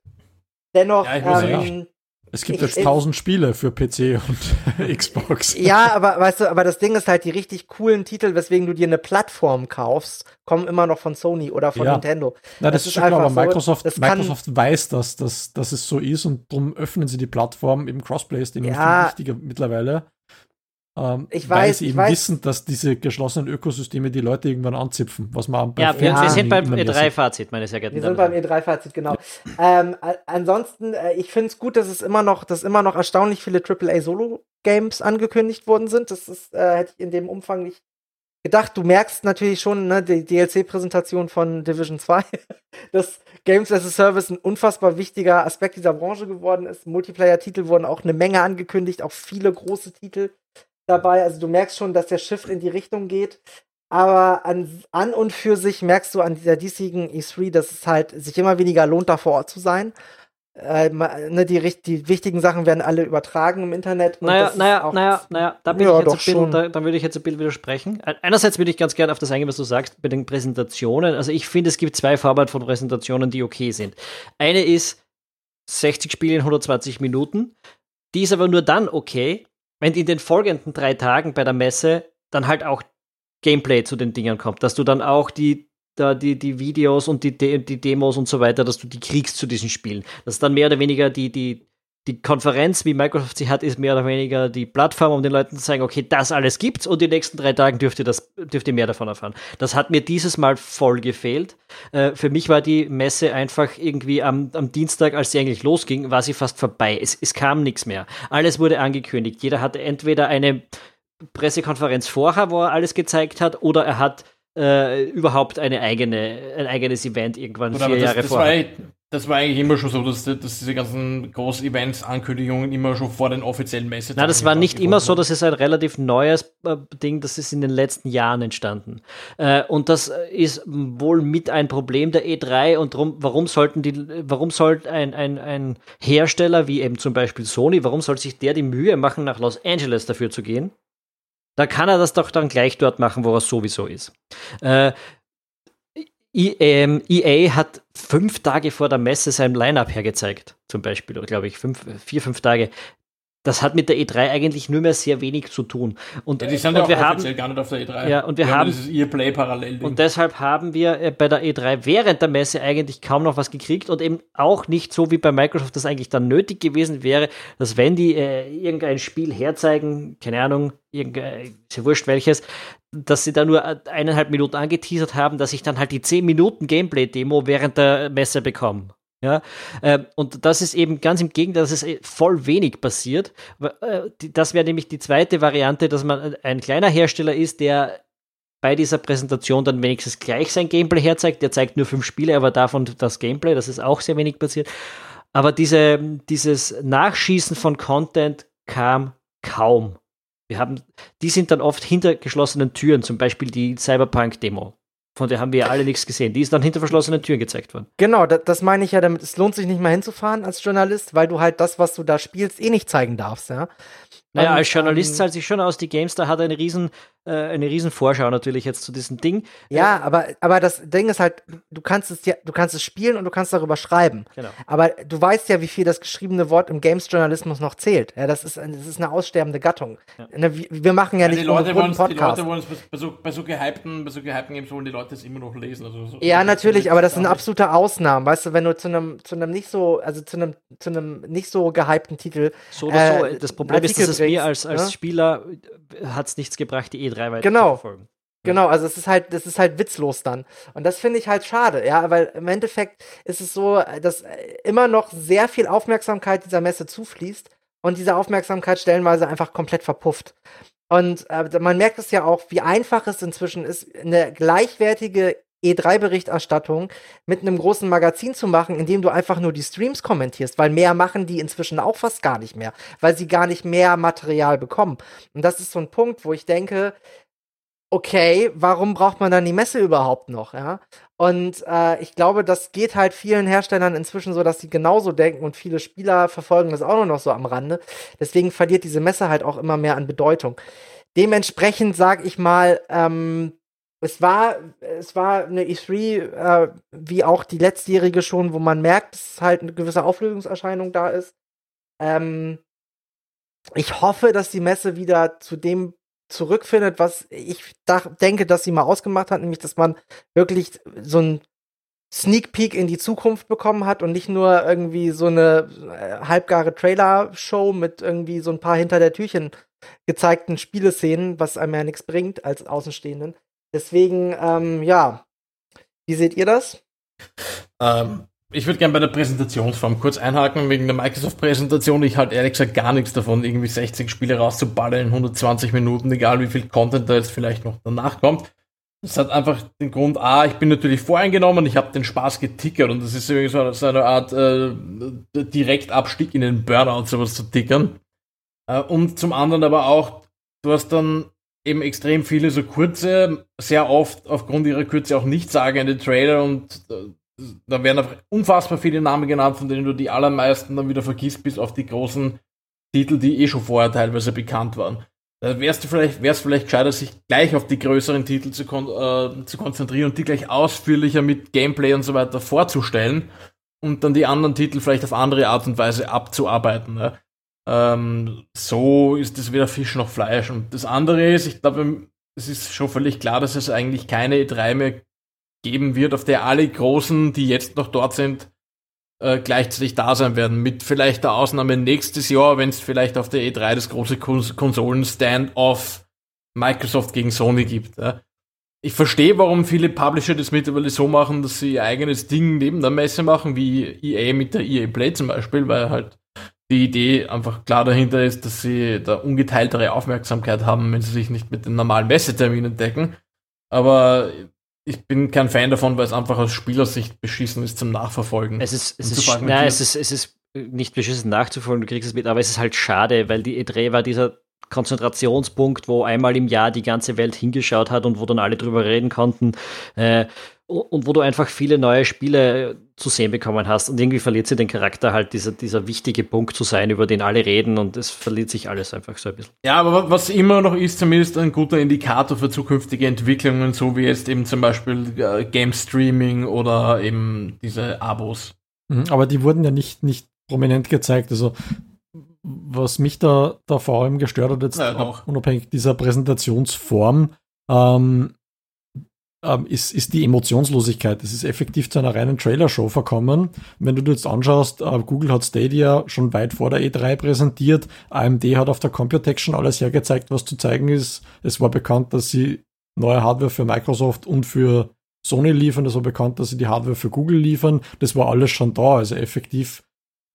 Dennoch, ja, ähm, Es gibt ich, jetzt tausend Spiele für PC und Xbox. Ja, aber weißt du, aber das Ding ist halt, die richtig coolen Titel, weswegen du dir eine Plattform kaufst, kommen immer noch von Sony oder von ja. Nintendo. Na, das, das ist schon klar, aber Microsoft, so, Microsoft weiß, dass, dass, dass es so ist und darum öffnen sie die Plattform. Im Crossplay ist ja. viel wichtiger mittlerweile. Ähm, ich weiß, weil sie eben weiß. wissen, dass diese geschlossenen Ökosysteme die Leute irgendwann anzipfen, was man Ja, wir, wir sind beim E3-Fazit, meine sehr geehrten Wir sind beim E3-Fazit, genau. ähm, ansonsten, äh, ich finde es gut, dass es immer noch, dass immer noch erstaunlich viele AAA-Solo-Games angekündigt worden sind. Das ist, äh, hätte ich in dem Umfang nicht gedacht. Du merkst natürlich schon, ne, die DLC-Präsentation von Division 2, dass Games as a Service ein unfassbar wichtiger Aspekt dieser Branche geworden ist. Multiplayer-Titel wurden auch eine Menge angekündigt, auch viele große Titel dabei. Also du merkst schon, dass der Shift in die Richtung geht. Aber an, an und für sich merkst du an dieser diesjährigen E3, dass es halt sich immer weniger lohnt, da vor Ort zu sein. Äh, ne, die, die wichtigen Sachen werden alle übertragen im Internet. naja, naja, naja, naja, da, bin ja, ich jetzt bisschen, da, da würde ich jetzt ein bisschen widersprechen. Einerseits würde ich ganz gerne auf das eingehen, was du sagst, bei den Präsentationen. Also ich finde, es gibt zwei Farben von Präsentationen, die okay sind. Eine ist 60 Spiele in 120 Minuten. Die ist aber nur dann okay, wenn in den folgenden drei Tagen bei der Messe dann halt auch Gameplay zu den Dingern kommt, dass du dann auch die, da, die, die Videos und die, die Demos und so weiter, dass du die kriegst zu diesen Spielen. Das ist dann mehr oder weniger die, die, die Konferenz, wie Microsoft sie hat, ist mehr oder weniger die Plattform, um den Leuten zu sagen, okay, das alles gibt's und die nächsten drei Tagen dürft ihr, das, dürft ihr mehr davon erfahren. Das hat mir dieses Mal voll gefehlt. Äh, für mich war die Messe einfach irgendwie am, am Dienstag, als sie eigentlich losging, war sie fast vorbei. Es, es kam nichts mehr. Alles wurde angekündigt. Jeder hatte entweder eine Pressekonferenz vorher, wo er alles gezeigt hat, oder er hat äh, überhaupt eine eigene, ein eigenes Event irgendwann Oder vier das, Jahre vorher. Das war eigentlich immer schon so, dass, dass diese ganzen Groß-Events, Ankündigungen immer schon vor den offiziellen Messen. Nein, das war nicht immer so, das ist ein relativ neues äh, Ding, das ist in den letzten Jahren entstanden. Äh, und das ist wohl mit ein Problem der E3 und drum, warum sollten die, warum sollte ein, ein, ein Hersteller wie eben zum Beispiel Sony, warum soll sich der die Mühe machen, nach Los Angeles dafür zu gehen? Da kann er das doch dann gleich dort machen, wo er sowieso ist. Äh, EA ähm, e hat fünf Tage vor der Messe sein Line-Up hergezeigt, zum Beispiel, glaube ich, fünf, vier, fünf Tage das hat mit der E3 eigentlich nur mehr sehr wenig zu tun. Und, ja, die sind und ja wir haben, gar nicht auf der E3. Ja, und wir, wir haben, dieses E-Play parallel. Und deshalb haben wir äh, bei der E3 während der Messe eigentlich kaum noch was gekriegt und eben auch nicht so wie bei Microsoft das eigentlich dann nötig gewesen wäre, dass wenn die äh, irgendein Spiel herzeigen, keine Ahnung, irgendein, ist ja wurscht welches, dass sie da nur eineinhalb Minuten angeteasert haben, dass ich dann halt die zehn Minuten Gameplay-Demo während der Messe bekomme. Ja, äh, und das ist eben ganz im Gegenteil, dass es äh, voll wenig passiert. Äh, das wäre nämlich die zweite Variante, dass man ein kleiner Hersteller ist, der bei dieser Präsentation dann wenigstens gleich sein Gameplay herzeigt. Der zeigt nur fünf Spiele, aber davon das Gameplay, das ist auch sehr wenig passiert. Aber diese, dieses Nachschießen von Content kam kaum. Wir haben, die sind dann oft hinter geschlossenen Türen, zum Beispiel die Cyberpunk-Demo. Von der haben wir ja alle nichts gesehen. Die ist dann hinter verschlossenen Türen gezeigt worden. Genau, das, das meine ich ja damit. Es lohnt sich nicht mal hinzufahren als Journalist, weil du halt das, was du da spielst, eh nicht zeigen darfst, ja. Naja, als Journalist ähm, zahlt sich schon aus. Die GameStar hat eine riesen, eine riesen Vorschau natürlich jetzt zu diesem Ding. Ja, äh, aber, aber das Ding ist halt, du kannst es ja, du kannst es spielen und du kannst darüber schreiben. Genau. Aber du weißt ja, wie viel das geschriebene Wort im Games-Journalismus noch zählt. Ja, das ist, das ist eine aussterbende Gattung. Ja. Ne, wir machen ja, ja nicht die Leute wollen Die Leute wollen es bei so, bei so gehypten, bei so gehypten Games wollen die Leute es immer noch lesen. Also so, ja, natürlich, aber das sind absolute Ausnahmen. Weißt du, wenn du zu einem, zu einem nicht so, also zu einem, zu einem nicht so gehypten Titel. So oder so. Äh, das Problem ist, dass es mir als, als ja? Spieler hat es nichts gebracht, die E3 weiter genau. verfolgen. Genau, also es ist halt, das ist halt witzlos dann. Und das finde ich halt schade, ja, weil im Endeffekt ist es so, dass immer noch sehr viel Aufmerksamkeit dieser Messe zufließt und diese Aufmerksamkeit stellenweise einfach komplett verpufft. Und äh, man merkt es ja auch, wie einfach es inzwischen ist, eine gleichwertige E3-Berichterstattung mit einem großen Magazin zu machen, in dem du einfach nur die Streams kommentierst, weil mehr machen die inzwischen auch fast gar nicht mehr, weil sie gar nicht mehr Material bekommen. Und das ist so ein Punkt, wo ich denke, okay, warum braucht man dann die Messe überhaupt noch, ja? Und äh, ich glaube, das geht halt vielen Herstellern inzwischen so, dass sie genauso denken und viele Spieler verfolgen das auch nur noch so am Rande. Deswegen verliert diese Messe halt auch immer mehr an Bedeutung. Dementsprechend sag ich mal, ähm, es war, es war eine E3, äh, wie auch die letztjährige schon, wo man merkt, dass halt eine gewisse Auflösungserscheinung da ist. Ähm, ich hoffe, dass die Messe wieder zu dem zurückfindet, was ich denke, dass sie mal ausgemacht hat, nämlich dass man wirklich so ein Sneak Peek in die Zukunft bekommen hat und nicht nur irgendwie so eine äh, halbgare Trailer-Show mit irgendwie so ein paar hinter der Türchen gezeigten Spieleszenen, was einem ja nichts bringt als Außenstehenden. Deswegen, ähm, ja, wie seht ihr das? Ähm, ich würde gerne bei der Präsentationsform kurz einhaken wegen der Microsoft-Präsentation. Ich halte ehrlich gesagt gar nichts davon, irgendwie 60 Spiele rauszuballern in 120 Minuten, egal wie viel Content da jetzt vielleicht noch danach kommt. Das hat einfach den Grund, A, ich bin natürlich voreingenommen, ich habe den Spaß getickert und das ist irgendwie so, so eine Art äh, Direktabstieg in den Burnout, sowas zu tickern. Äh, und zum anderen aber auch, du hast dann eben extrem viele so kurze, sehr oft aufgrund ihrer Kürze auch nichtssagende Trailer und äh, da werden einfach unfassbar viele Namen genannt, von denen du die allermeisten dann wieder vergisst, bis auf die großen Titel, die eh schon vorher teilweise bekannt waren. Da wärst du vielleicht, wär's vielleicht gescheiter, sich gleich auf die größeren Titel zu, kon äh, zu konzentrieren und die gleich ausführlicher mit Gameplay und so weiter vorzustellen und dann die anderen Titel vielleicht auf andere Art und Weise abzuarbeiten. Ne? Ähm, so ist es weder Fisch noch Fleisch. Und das andere ist, ich glaube, es ist schon völlig klar, dass es eigentlich keine E3 mehr geben wird, auf der alle Großen, die jetzt noch dort sind, äh, gleichzeitig da sein werden. Mit vielleicht der Ausnahme nächstes Jahr, wenn es vielleicht auf der E3 das große Kons Konsolen-Stand-off Microsoft gegen Sony gibt. Ja. Ich verstehe, warum viele Publisher das mittlerweile so machen, dass sie ihr eigenes Ding neben der Messe machen, wie EA mit der EA Play zum Beispiel, weil halt die Idee einfach klar dahinter ist, dass sie da ungeteiltere Aufmerksamkeit haben, wenn sie sich nicht mit den normalen Messeterminen decken. Aber ich bin kein Fan davon, weil es einfach aus Spielersicht beschissen ist zum Nachverfolgen. Es ist, es ist, nein, es ist, es ist nicht beschissen nachzufolgen, du kriegst es mit, aber es ist halt schade, weil die E3 war dieser Konzentrationspunkt, wo einmal im Jahr die ganze Welt hingeschaut hat und wo dann alle drüber reden konnten. Äh, und wo du einfach viele neue Spiele zu sehen bekommen hast. Und irgendwie verliert sie den Charakter halt, dieser, dieser wichtige Punkt zu sein, über den alle reden und es verliert sich alles einfach so ein bisschen. Ja, aber was immer noch ist, zumindest ein guter Indikator für zukünftige Entwicklungen, so wie jetzt eben zum Beispiel äh, Game Streaming oder eben diese Abos. Mhm, aber die wurden ja nicht, nicht prominent gezeigt. Also was mich da, da vor allem gestört hat, jetzt ja, unabhängig dieser Präsentationsform, ähm, ähm, ist, ist die Emotionslosigkeit. Es ist effektiv zu einer reinen Trailer-Show verkommen. Wenn du dir jetzt anschaust, äh, Google hat Stadia schon weit vor der E3 präsentiert. AMD hat auf der Computex schon alles hergezeigt, was zu zeigen ist. Es war bekannt, dass sie neue Hardware für Microsoft und für Sony liefern. Es war bekannt, dass sie die Hardware für Google liefern. Das war alles schon da. Also effektiv,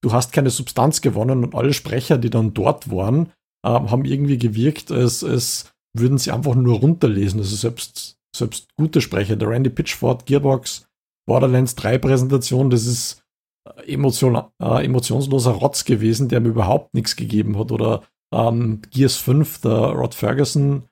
du hast keine Substanz gewonnen und alle Sprecher, die dann dort waren, äh, haben irgendwie gewirkt, als, als würden sie einfach nur runterlesen. Also selbst selbst gute Sprecher, der Randy Pitchford, Gearbox, Borderlands 3 Präsentation, das ist äh, emotion, äh, emotionsloser Rotz gewesen, der mir überhaupt nichts gegeben hat. Oder ähm, Gears 5, der Rod Ferguson,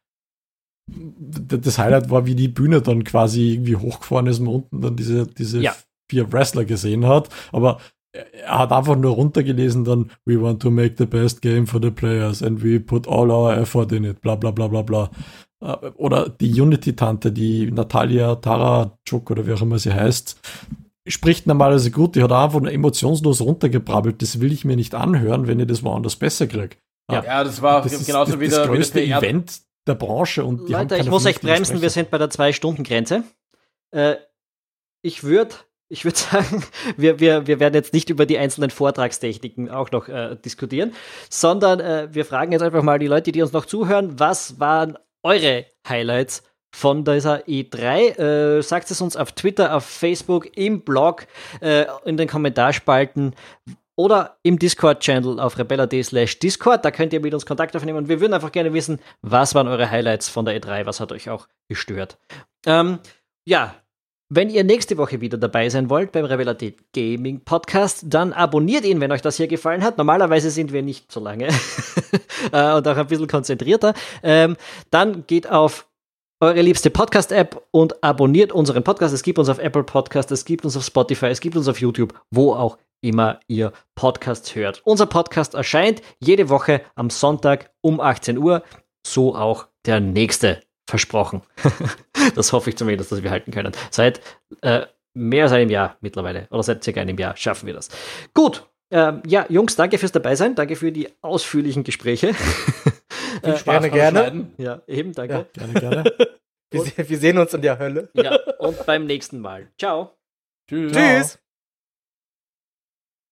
das Highlight war, wie die Bühne dann quasi irgendwie hochgefahren ist und unten dann diese, diese ja. vier Wrestler gesehen hat. Aber er hat einfach nur runtergelesen dann, we want to make the best game for the players and we put all our effort in it, bla bla bla bla bla. Äh, oder die Unity-Tante, die Natalia Tarachuk oder wie auch immer sie heißt, spricht normalerweise gut, die hat einfach nur emotionslos runtergebrabbelt. Das will ich mir nicht anhören, wenn ich das woanders besser kriege. Ja, ja, das war das genauso ist, wie das, das größte wie das Event der Branche. Und die Leute, ich muss euch bremsen, wir sind bei der Zwei-Stunden-Grenze. Äh, ich würde ich würde sagen, wir, wir, wir werden jetzt nicht über die einzelnen Vortragstechniken auch noch äh, diskutieren, sondern äh, wir fragen jetzt einfach mal die Leute, die uns noch zuhören, was waren eure Highlights von dieser E3. Äh, sagt es uns auf Twitter, auf Facebook, im Blog, äh, in den Kommentarspalten oder im Discord-Channel auf rebella.de slash Discord. Da könnt ihr mit uns Kontakt aufnehmen und wir würden einfach gerne wissen, was waren eure Highlights von der E3, was hat euch auch gestört. Ähm, ja, wenn ihr nächste Woche wieder dabei sein wollt beim Revelatät Gaming Podcast, dann abonniert ihn, wenn euch das hier gefallen hat. Normalerweise sind wir nicht so lange äh, und auch ein bisschen konzentrierter. Ähm, dann geht auf eure liebste Podcast-App und abonniert unseren Podcast. Es gibt uns auf Apple Podcast, es gibt uns auf Spotify, es gibt uns auf YouTube, wo auch immer ihr Podcasts hört. Unser Podcast erscheint jede Woche am Sonntag um 18 Uhr, so auch der nächste versprochen. das hoffe ich zumindest, dass wir halten können. Seit äh, mehr als einem Jahr mittlerweile, oder seit circa einem Jahr schaffen wir das. Gut, Ähm, ja, Jungs, danke fürs Dabeisein. Danke für die ausführlichen Gespräche. Viel äh, Spaß gerne, gerne. Ja, eben, danke. Ja, gerne, gerne. wir, wir, sehen uns in der Hölle. Ja, und beim nächsten Mal. Ciao. Tschüss. Tschüss.